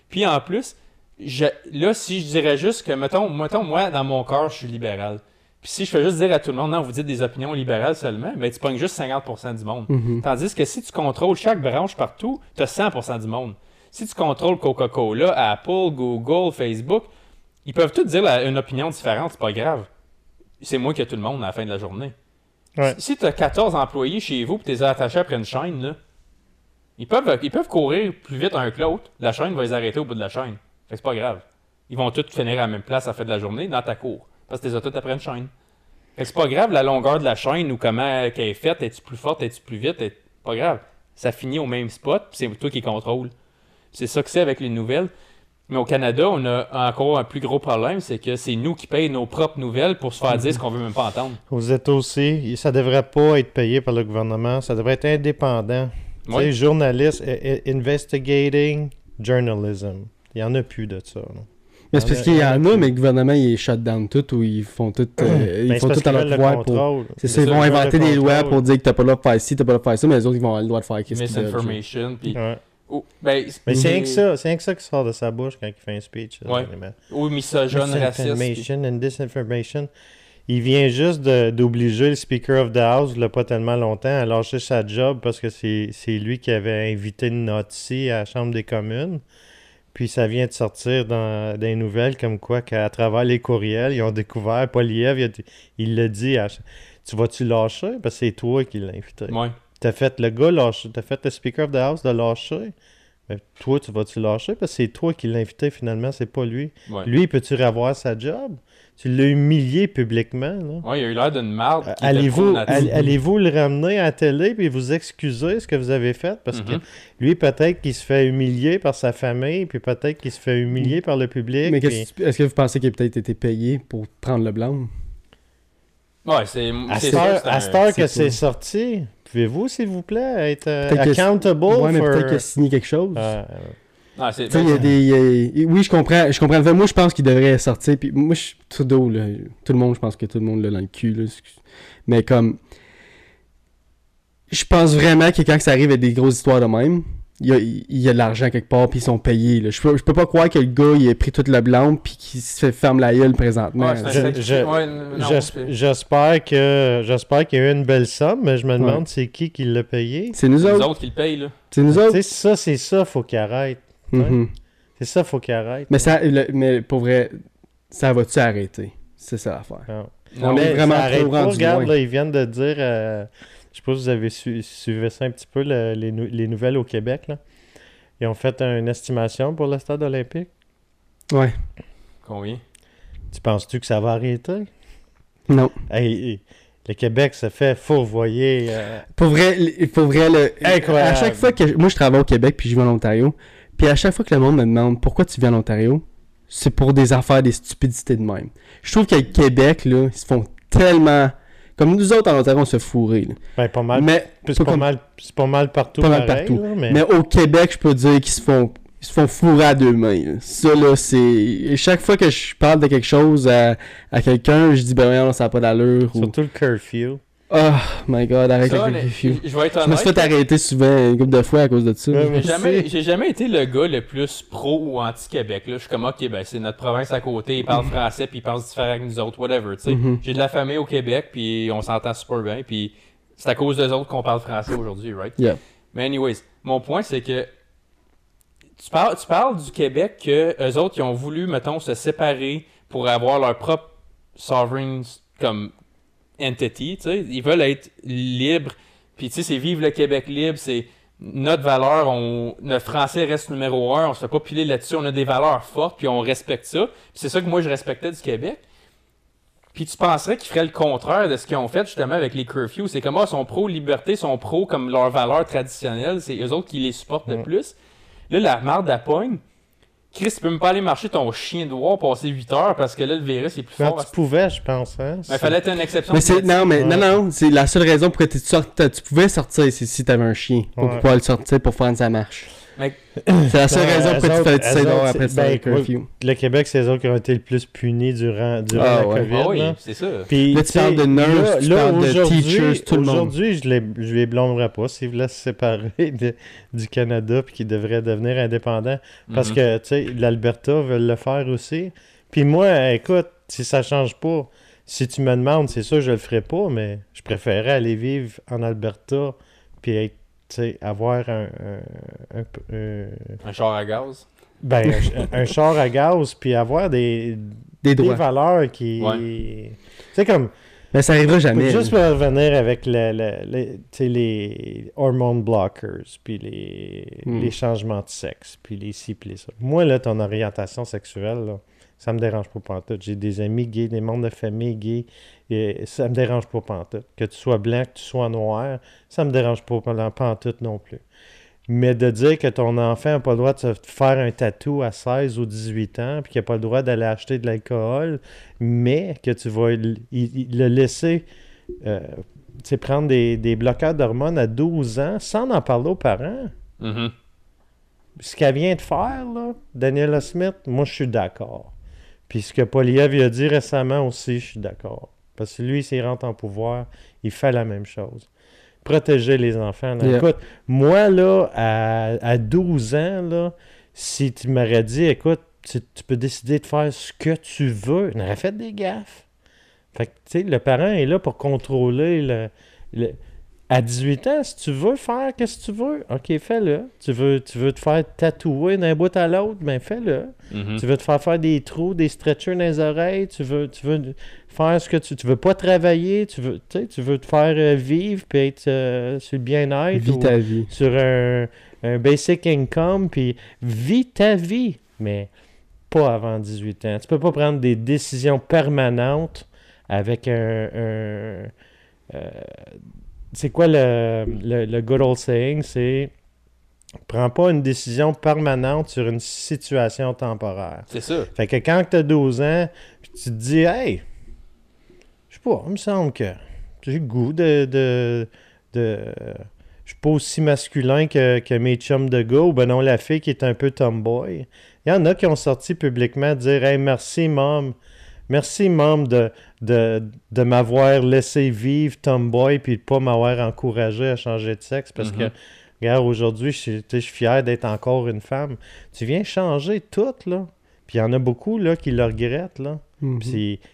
Puis en plus, je, là, si je dirais juste que, mettons, mettons, moi, dans mon corps, je suis libéral. Puis si je fais juste dire à tout le monde, non, vous dites des opinions libérales seulement, ben tu pognes juste 50% du monde. Mhm. Tandis que si tu contrôles chaque branche partout, tu as 100% du monde. Si tu contrôles Coca-Cola, Apple, Google, Facebook, ils peuvent tous dire la- une opinion différente, c'est pas grave. C'est moi qui ai tout le monde à la fin de la journée. Ouais. Si tu as 14 employés chez vous et tu les as attachés après une chaîne, là, ils, peuvent, ils peuvent courir plus vite un que l'autre. La chaîne va les arrêter au bout de la chaîne. Fait que c'est pas grave. Ils vont tous finir à la même place à la fin de la journée dans ta cour. Parce que tu les as tous après une chaîne. Fait que c'est pas grave la longueur de la chaîne ou comment qu'elle est faite. Es-tu plus forte, es-tu plus vite? est- Pas grave. Ça finit au même spot, puis c'est toi qui contrôle. C'est ça que c'est avec les nouvelles. Mais au Canada, on a encore un plus gros problème, c'est que c'est nous qui payons nos propres nouvelles pour se faire dire ce qu'on veut même pas entendre. Aux États aussi, ça devrait pas être payé par le gouvernement, ça devrait être indépendant. Tu Ouais. sais, journaliste, eh, eh, investigating journalism. Il y en a plus de ça. là. Mais c'est parce qu'il y il y en a mais le gouvernement, il shut down tout ou ils font tout, euh, Ben, ils font tout à leur pouvoir pour. C'est ça, ils vont inventer des lois pour dire que t'as pas le droit de faire ci, t'as pas le droit de faire ça, mais les autres, ils vont avoir le droit de faire qu'est-ce qu'ils veulent. Misinformation. Puis... Ouais. Oh, ben, Mais c'est rien que ça, c'est rien que ça qui sort de sa bouche quand il fait un speech. Ouais. Ou misogyne, raciste. Misinformation and disinformation. Il vient juste d'obliger le Speaker of the House, il y a pas tellement longtemps, à lâcher sa job parce que c'est c'est lui qui avait invité Nazi à la Chambre des communes. Puis ça vient de sortir dans des nouvelles comme quoi qu'à travers les courriels, ils ont découvert, Poliev, il, a dit- il l'a dit, à- tu vas-tu lâcher? Parce que c'est toi qui l'as invité. Ouais. T'as fait le gars lâcher, t'as fait le Speaker of the House de lâcher. Ben, toi, tu vas-tu lâcher? Parce que c'est toi qui l'as invité finalement, c'est pas lui. Ouais. Lui, peux-tu revoir sa job? Tu l'as humilié publiquement. Là. Ouais, il a eu l'air d'une marde. qui était Allez-vous allez-vous le ramener à la télé et vous excuser ce que vous avez fait? Parce que Mhm. lui, peut-être qu'il se fait humilier par sa famille, puis peut-être qu'il se fait humilier par le public. Mais est-ce que vous pensez qu'il a peut-être été payé pour prendre le blâme? Ouais, c'est. À cette heure, que c'est sorti, pouvez-vous, s'il vous plaît, être euh, accountable Ouais, mais for- peut-être qu'il a signé quelque chose. Euh, Ah, c'est- Tu sais, il y a des. il y a- Oui, je comprends. Je comprends. Moi, je pense qu'il devrait sortir. Puis moi, je... Trudeau, là, tout le monde, je pense que tout le monde l'a dans le cul. Là, mais comme. Je pense vraiment que quand ça arrive à des grosses histoires de même, il y a, il y a de l'argent quelque part, puis ils sont payés. Là. Je, peux, je peux pas croire que le gars, il a pris toute la blâme, puis qu'il se fait ferme la gueule présentement. Ouais, Ouais, J'espère que j'espère qu'il y a eu une belle somme, mais je me demande c'est qui qui l'a payé. C'est nous autres. nous autres qui le payent, là. C'est nous autres. ça, c'est ça, faut qu'il arrête. Mhm. C'est ça, faut qu'il arrête. Mais, ça, le- mais pour vrai, ça va-tu arrêter? C'est ça l'affaire. Non. On est Mais vraiment ça trop pas, rendu Regarde, loin. là, ils viennent de dire euh, Je sais pas si vous avez su- suivi ça un petit peu, le- les, nou- les nouvelles au Québec. Là. Ils ont fait une estimation pour le stade olympique. Ouais. Combien? Tu penses-tu que ça va arrêter? Non. Hey, hey, le Québec se fait fourvoyer. euh, Pour vrai, pour vrai, le- Incroyable. à chaque fois que. Moi, je travaille au Québec puis je vais en Ontario. Puis à chaque fois que le monde me demande pourquoi tu viens en Ontario, c'est pour des affaires, des stupidités de même. Je trouve qu'au Québec, là, ils se font tellement. Comme nous autres en Ontario, on se là. Ben, pas mal. Mais c'est pas, comme- mal, c'est pas mal partout. pas mal pareil, partout. là, mais... mais... au Québec, je peux dire qu'ils se font. Ils se font fourrer à deux mains. là. Ça, là, c'est. Chaque fois que je parle de quelque chose à, à quelqu'un, je dis, ben voyons, ça n'a pas d'allure. ou- Surtout le curfew. Oh my god, arrête Ça, avec je vais être Je me suis honnête, fait arrêter souvent une couple de fois à cause de ça. J'ai jamais, j'ai jamais été le gars le plus pro ou anti-Québec. Là. Je suis comme, ok, ben, c'est notre province à côté, ils parlent français, puis ils parlent différent que nous autres, whatever. tu sais. Mhm. J'ai de la famille au Québec, puis on s'entend super bien, puis c'est à cause d'eux autres qu'on parle français aujourd'hui, right? Yeah. Mais anyways, mon point, c'est que tu parles, tu parles du Québec que eux autres, ils ont voulu, mettons, se séparer pour avoir leur propre sovereign comme entity, tu sais. Ils veulent être libres. Puis, tu sais, c'est vive le Québec libre, c'est notre valeur, on, notre français reste numéro un, on se fait pas piler là-dessus, on a des valeurs fortes, puis on respecte ça. Puis c'est ça que moi, je respectais du Québec. Puis tu penserais qu'ils feraient le contraire de ce qu'ils ont fait justement avec les curfews. C'est comme, ah, ils sont pro-liberté, ils sont pro comme leurs valeurs traditionnelles, c'est eux autres qui les supportent le plus. Là, la marde à pogne, Chris, tu peux même pas aller marcher ton chien de dehors passer 8 heures parce que là, le virus est plus Quand fort. tu pouvais, je pense. Hein? Mais fallait être une exception. Mais c'est, non, mais Ouais. non, non, c'est la seule raison pour que tu, sortes, tu pouvais sortir, c'est si t'avais un chien. Pour Ouais. pouvoir le sortir pour faire sa marche. Mais- C'est la seule raison pour que tu tu eux dehors après ben, le curfew. Le Québec, c'est eux autres qui ont été le plus punis durant, durant Ah la ouais. COVID. Ah oui, c'est ça. Puis, Là, tu parles de sais, nurses, là- tu là, parles de aujourd'hui- teachers, tout le monde. Aujourd'hui, je les, je les blâmerais pas s'ils voulaient se séparer de- du Canada puis qu'ils devraient devenir indépendants. Parce Mhm. que, tu sais, l'Alberta veulent le faire aussi. Puis moi, écoute, si ça change pas, si tu me demandes, c'est sûr que je le ferai pas, mais je préférerais aller vivre en Alberta puis être, sais, avoir un, un, un- un- Un char à gaz? ben, un, un char à gaz, puis avoir des, Des droits. valeurs qui. Ouais. C'est comme. Mais ça arrivera jamais. Juste pour revenir avec le, le- le- tu sais, les hormone blockers, puis les, Hmm. les changements de sexe, puis les ci, puis les ça. Moi, là, ton orientation sexuelle, là, ça me dérange pas pantoute. J'ai des amis gays, des membres de famille gays, et ça me dérange pas pantoute. Que tu sois blanc, que tu sois noir, ça me dérange pas pantoute non plus. Mais de dire que ton enfant n'a pas le droit de se faire un tatou à 16 ou 18 ans, puis qu'il n'a pas le droit d'aller acheter de l'alcool, mais que tu vas le laisser euh, prendre des, des bloqueurs d'hormones à 12 ans sans en parler aux parents. Mhm. Ce qu'elle vient de faire, là, Daniela Smith, moi, je suis d'accord. Puis ce que Poliev a dit récemment aussi, je suis d'accord. Parce que lui, s'il rentre en pouvoir, il fait la même chose. Protéger les enfants. là. Yeah. Écoute, moi, là, à, à 12 ans, là, si tu m'aurais dit, écoute, tu, tu peux décider de faire ce que tu veux, on aurait fait des gaffes. Fait que, tu sais, le parent est là pour contrôler le, le- À 18 ans, si tu veux faire, qu'est-ce que tu veux? OK, fais-le. Tu veux, tu veux te faire tatouer d'un bout à l'autre, ben fais-le. Mhm. Tu veux te faire faire des trous, des stretchers dans les oreilles, tu veux, tu veux faire ce que tu... Tu veux pas travailler, tu veux, tu sais, tu veux te faire euh, vivre puis être euh, sur le bien-être. Vis ta vie. Sur un, un basic income, puis vis ta vie, mais pas avant 18 ans. Tu peux pas prendre des décisions permanentes avec un... un, euh, c'est quoi le, le, le good old saying? C'est prends pas une décision permanente sur une situation temporaire. C'est ça. Fait que quand tu as 12 ans, puis tu te dis, hey, sais pas, il me semble que j'ai le goût de. de, de je suis pas aussi masculin que, que mes chums de gars, ou ben non, la fille qui est un peu tomboy. Il y en a qui ont sorti publiquement dire Hey, merci, mom. Merci, mom, de, de, de m'avoir laissé vivre tomboy puis de pas m'avoir encouragé à changer de sexe parce que, Mhm. regarde, aujourd'hui, je je suis fier d'être encore une femme. Tu viens changer tout, là. Puis il y en a beaucoup, là, qui le regrettent, là. Mhm.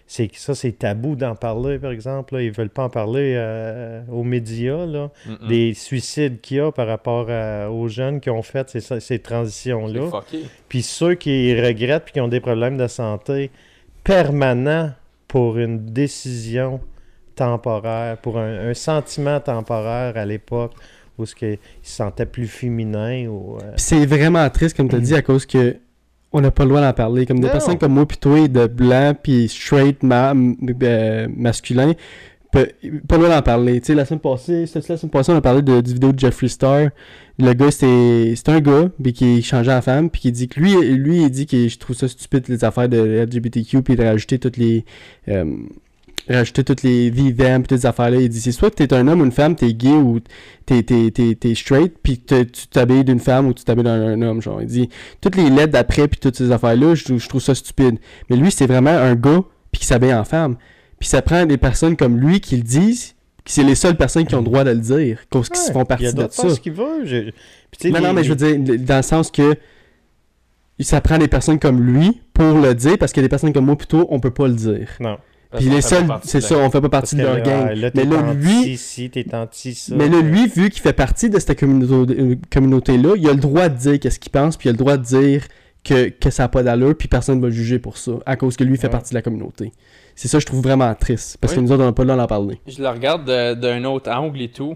C'est ça, c'est tabou d'en parler, par exemple. Là. Ils veulent pas en parler euh, aux médias, là. Des suicides qu'il y a par rapport à- aux jeunes qui ont fait ces, ces transitions-là. Puis ceux qui regrettent puis qui ont des problèmes de santé permanents pour une décision temporaire, pour un, un sentiment temporaire à l'époque où ce que, il se sentait plus féminin ou... euh, c'est vraiment triste, comme tu as dit, à cause que on n'a pas le droit d'en parler. Comme des Non. personnes comme moi, puis toi, de blanc, puis straight, ma- euh, masculin, pas le droit d'en parler. Tu sais, la semaine passée, la semaine passée, on a parlé de, du vidéo de Jeffree Star. Le gars, c'était un gars, puis qui changeait la femme, puis qui dit que lui, lui il dit que je trouve ça stupide, les affaires de LGBTQ, puis de rajouter toutes les. euh, rajouter toutes les vivants toutes ces affaires-là. Il dit c'est soit que t'es un homme ou une femme, t'es gay ou t'es, t'es, t'es, t'es straight, puis tu t'habilles d'une femme ou tu t'habilles d'un un homme. Genre, il dit toutes les lettres d'après puis toutes ces affaires-là, je, je trouve ça stupide. Mais lui, c'est vraiment un gars puis qui s'habille en femme. Puis ça prend des personnes comme lui qui le disent, qui c'est les seules personnes qui ont le droit de le dire, qui ouais, font partie de ça. ce qu'il veut. je- Puis, Non, les- non, mais je veux dire, dans le sens que ça prend des personnes comme lui pour le dire, parce que des personnes comme moi, plutôt, on peut pas le dire. Non. Puis les seuls, c'est ça, on fait pas partie de leur gang. là, mais là, anti lui, ci, t'es anti ça. mais là, lui, vu qu'il fait partie de cette euh, communauté-là, il a le droit de dire qu'est-ce qu'il pense, puis il a le droit de dire que, que ça n'a pas d'allure, puis personne ne va le juger pour ça, à cause que lui fait Ouais. partie de la communauté. C'est ça, je trouve vraiment triste, parce Oui. que nous autres, on n'a pas le droit d'en parler. Je le regarde de- d'un autre angle et tout.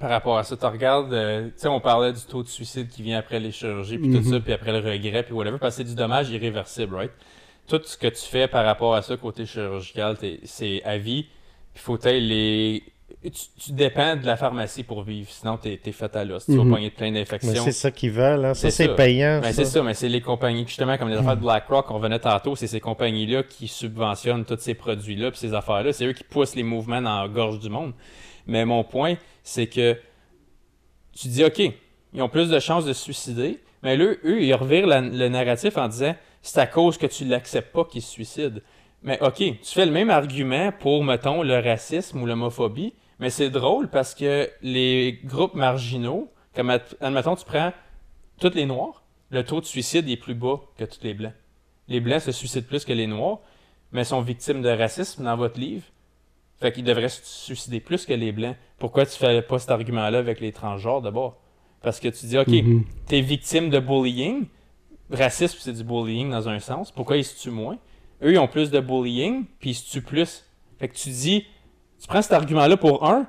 Par rapport à ça, tu regardes, euh, tu sais, on parlait du taux de suicide qui vient après les chirurgies, puis tout Mhm. ça, puis après le regret, puis whatever, parce que c'est du dommage irréversible, right? Tout ce que tu fais par rapport à ça, côté chirurgical, c'est à vie, puis faut les... Tu, tu dépends de la pharmacie pour vivre, sinon t'es es fait à l'os. Tu vas Mhm. pogner plein d'infections. c'est ça qu'ils veulent, hein. Ça, C'est payant, Ben, c'est ça, mais c'est les compagnies, justement, comme les affaires de BlackRock, on venait tantôt, c'est ces compagnies-là qui subventionnent tous ces produits-là, puis ces affaires-là. C'est eux qui poussent les mouvements dans la gorge du monde. Mais mon point, c'est que tu dis, OK, ils ont plus de chances de se suicider, mais là, eux, ils revirent la- le narratif en disant, c'est à cause que tu l'acceptes pas qu'ils se suicident. Mais OK, tu fais le même argument pour, mettons, le racisme ou l'homophobie, mais c'est drôle parce que les groupes marginaux, comme, ad- admettons, tu prends tous les Noirs, le taux de suicide est plus bas que tous les Blancs. Les Blancs se suicident plus que les Noirs, mais sont victimes de racisme dans votre livre. Fait qu'ils devraient se suicider plus que les Blancs. Pourquoi tu fais pas cet argument-là avec les transgenres d'abord? Parce que tu dis, OK, Mhm. t'es victime de bullying. Racisme, c'est du bullying dans un sens. Pourquoi ils se tuent moins? Eux, ils ont plus de bullying, puis ils se tuent plus. Fait que tu dis, tu prends cet argument-là pour un,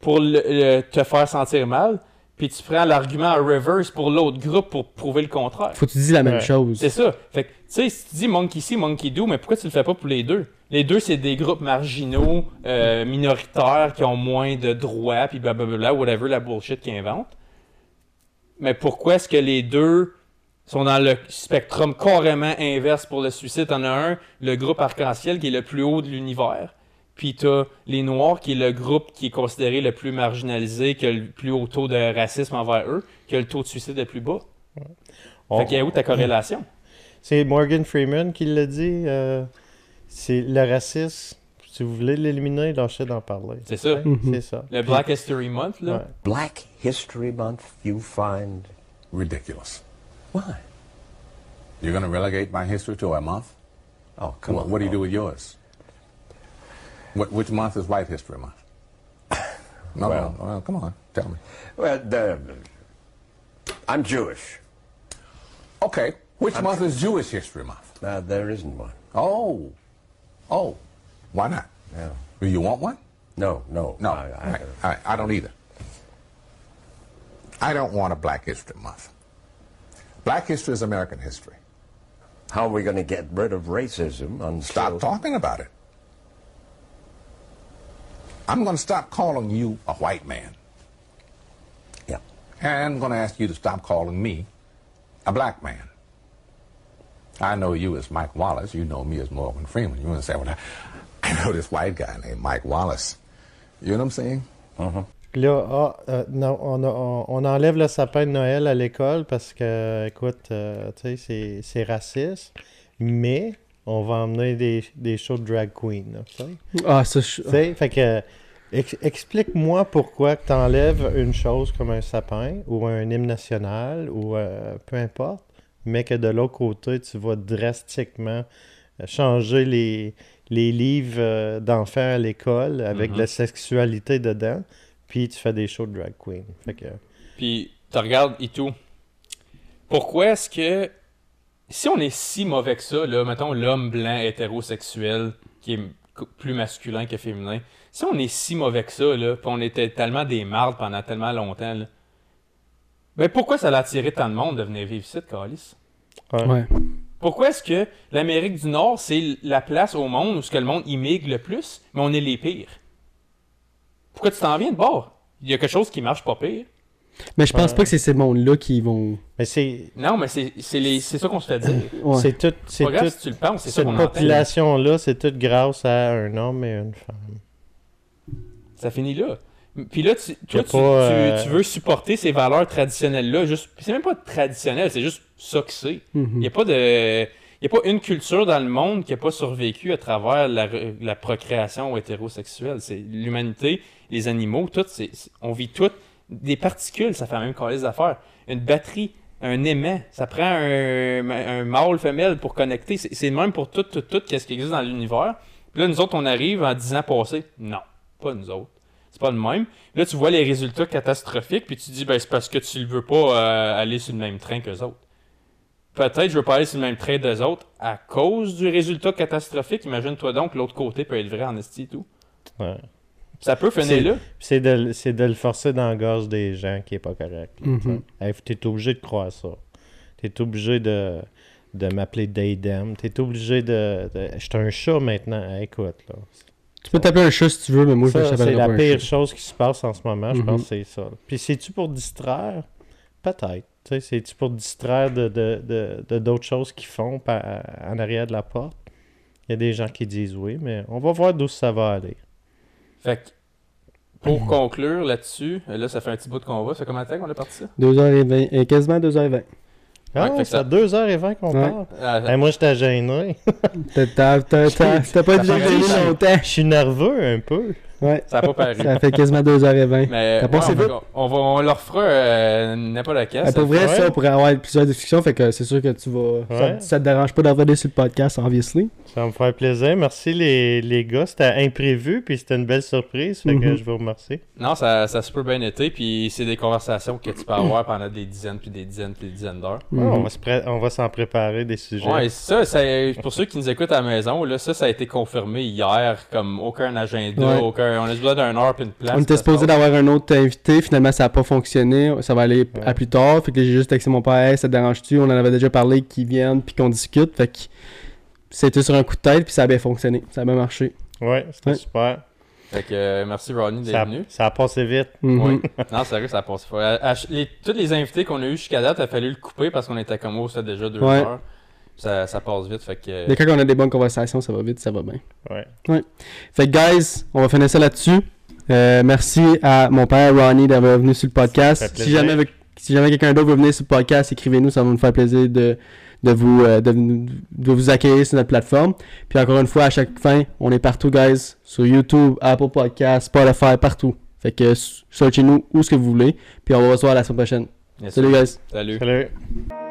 pour le- le- te faire sentir mal, puis tu prends l'argument en reverse pour l'autre groupe pour prouver le contraire. Faut que tu dises la même chose. C'est ça. Fait que, tu sais, si tu dis monkey see, monkey do, mais pourquoi tu le fais pas pour les deux? Les deux, c'est des groupes marginaux, euh, minoritaires, qui ont moins de droits, puis blablabla, whatever, la bullshit qu'ils inventent. Mais pourquoi est-ce que les deux sont dans le spectrum carrément inverse pour le suicide? T'en as un, le groupe arc-en-ciel, qui est le plus haut de l'univers. Puis t'as les Noirs, qui est le groupe qui est considéré le plus marginalisé, qui a le plus haut taux de racisme envers eux, qui a le taux de suicide le plus bas. Fait qu'il y a où ta corrélation? C'est Morgan Freeman qui l'a dit. euh, c'est le racisme. Si vous voulez l'éliminer, lâchez d'en parler. C'est ça. Mhm. C'est ça. Le Black History Month, là? Ouais. Black History Month you find ridiculous. Why? You're going to relegate my history to a month? Oh, come What, on. what do you do with yours? What, which month is White History Month? No, Well- no, well, come on, tell me. Well, the, I'm Jewish. Okay, which month is Jewish History Month? Uh, there isn't one. Oh, oh, why not? No. Do you want one? No, no. No, I, I, right, all right, I don't either. I don't want a Black History Month. Black history is American history. How are we going to get rid of racism until... Stop talking about it. I'm going to stop calling you a white man. Yeah. And I'm going to ask you to stop calling me a black man. I know you as Mike Wallace. You know me as Morgan Freeman. You want to say, well, I, I know this white guy named Mike Wallace. You know what I'm saying? Uh-huh. Là, ah, euh, non, on, a- on, on enlève le sapin de Noël à l'école parce que, écoute, euh, tu sais, c'est- c'est raciste, mais on va emmener des, des shows de drag queen. là. Ah, ça, je- fait que, ex- explique-moi pourquoi tu enlèves une chose comme un sapin ou un hymne national ou euh, peu importe, mais que de l'autre côté, tu vas drastiquement changer les, les livres d'enfants à l'école avec Mhm. de la sexualité dedans, puis tu fais des shows de drag queen. Fait que, Puis, tu regardes et tout. Pourquoi est-ce que. Si on est si mauvais que ça, là, mettons l'homme blanc hétérosexuel qui est plus masculin que féminin. Si on est si mauvais que ça, là, puis on était tellement des mardes pendant tellement longtemps, là, ben pourquoi ça l'a attiré tant de monde de venir vivre ici, Calis? Ouais. Pourquoi est-ce que l'Amérique du Nord, c'est la place au monde où ce que le monde immigre le plus, mais on est les pires? Pourquoi tu t'en viens de bord? Il y a quelque chose qui marche pas pire. Mais je pense pas que c'est ces mondes-là qui vont. Mais c'est. Non, mais c'est c'est les- c'est ça qu'on se fait dire. Ouais. C'est tout. C'est tout- si tu le penses, Cette population-là, c'est tout grâce à un homme et une femme. Ça finit là. Puis là, tu, toi, tu, pas, tu- euh, tu veux supporter ces valeurs traditionnelles-là. Juste, c'est même pas traditionnel, c'est juste ça que c'est. Il Mhm. n'y a pas de. Il a pas une culture dans le monde qui n'a pas survécu à travers la, procréation hétérosexuelle. C'est l'humanité, les animaux, tout, on vit tout. Des particules, ça fait même calice d'affaires. Une batterie, un aimant, ça prend un, un mâle femelle pour connecter. C'est, le même pour tout, tout, tout, qu'est-ce qui existe dans l'univers. Puis là, nous autres, on arrive en 10 ans passés. Non, pas nous autres. C'est pas le même. Là, tu vois les résultats catastrophiques, puis tu dis, ben, c'est parce que tu ne veux pas euh, aller sur le même train qu'eux autres. Peut-être je veux pas aller sur le même train d'eux autres à cause du résultat catastrophique. Imagine-toi donc, l'autre côté peut être vrai en esti et tout. Ouais. Ça peut finir C'est- là. C'est de, le- c'est de le forcer dans la gorge des gens qui est pas correct. sais. Hey, T'es obligé de croire ça. T'es obligé de, de m'appeler Daydam. T'es obligé de. de... J'étais un chat maintenant. Hey, écoute, là. Tu peux t'appeler un chat si tu veux, mais moi, je Ça, t'appellerai c'est pas la pire chose qui se passe en ce moment, je Mhm. pense que c'est ça. Puis c'est-tu pour distraire? Peut-être. Tu sais, C'est-tu pour distraire de, de, de, de d'autres choses qu'ils font par- en arrière de la porte? Il y a des gens qui disent oui, mais on va voir d'où ça va aller. Fait que, pour conclure là-dessus, euh, là, ça fait un petit bout de combat. Ça fait combien de temps qu'on est parti ça? 2h20, euh, quasiment 2h20. Ah, Ouais, fait ça- à 2h20 qu'on Ouais. parle. Ah, Hey, moi, j'étais gêné. T'as- pas fait- gêné longtemps. Je suis nerveux un peu. Ouais. Ça a pas paru. Ça fait quasiment 2h20. Mais T'as ouais, on, va- on, va, on leur fera euh, n'importe lequel. Ah, pour vrai, ça, on pourrait avoir plusieurs discussions, fait que c'est sûr que tu vas. Ça, Ouais. ça te dérange pas d'avoir sur le podcast, obviously. Ça va me faire plaisir. Merci les, les gars. C'était imprévu, puis c'était une belle surprise. Fait que Mhm. je vous remercie. Non, ça, ça a super bien été. Puis c'est des conversations que tu peux avoir pendant des dizaines, puis des dizaines, puis des dizaines d'heures. Ouais, on va se pré- on va s'en préparer des sujets. Ouais, ça, ça, pour ceux qui nous écoutent à la maison, là, ça, ça a été confirmé hier, comme aucun agenda, Ouais. aucun. On a besoin d'un heure puis une place. on était supposé d'avoir un autre invité, finalement ça a pas fonctionné, ça va aller à plus tard. Fait que j'ai juste texté mon père, Hey, ça te dérange-tu? On en avait déjà parlé qu'ils viennent puis qu'on discute. Fait que c'était sur un coup de tête puis ça a bien fonctionné, ça a bien marché. Ouais, c'était Ouais. super. Fait que euh, merci Ronnie Ça d'être venu. ça a passé vite. Mhm. Ouais. Non, sérieux, ça a passé. fort. Les, tous les invités qu'on a eu jusqu'à date, il a fallu le couper parce qu'on était comme, oh, c'était déjà deux Ouais. heures. Ça, ça passe vite, fait que... Mais quand on a des bonnes conversations, ça va vite, ça va bien. Ouais. Ouais. Fait que, guys, on va finir ça là-dessus. Euh, merci à mon père Ronnie d'avoir venu sur le podcast. Ça Si jamais, si jamais quelqu'un d'autre veut venir sur le podcast, écrivez-nous, ça va nous faire plaisir de, de, vous, euh, de, de vous accueillir sur notre plateforme. Puis encore une fois, à chaque fin, on est partout, guys, sur YouTube, Apple Podcast, Spotify, partout. Fait que searchez-nous où ce que vous voulez. Puis on va se voir la semaine prochaine. Yes, Salut, guys. Salut. Salut.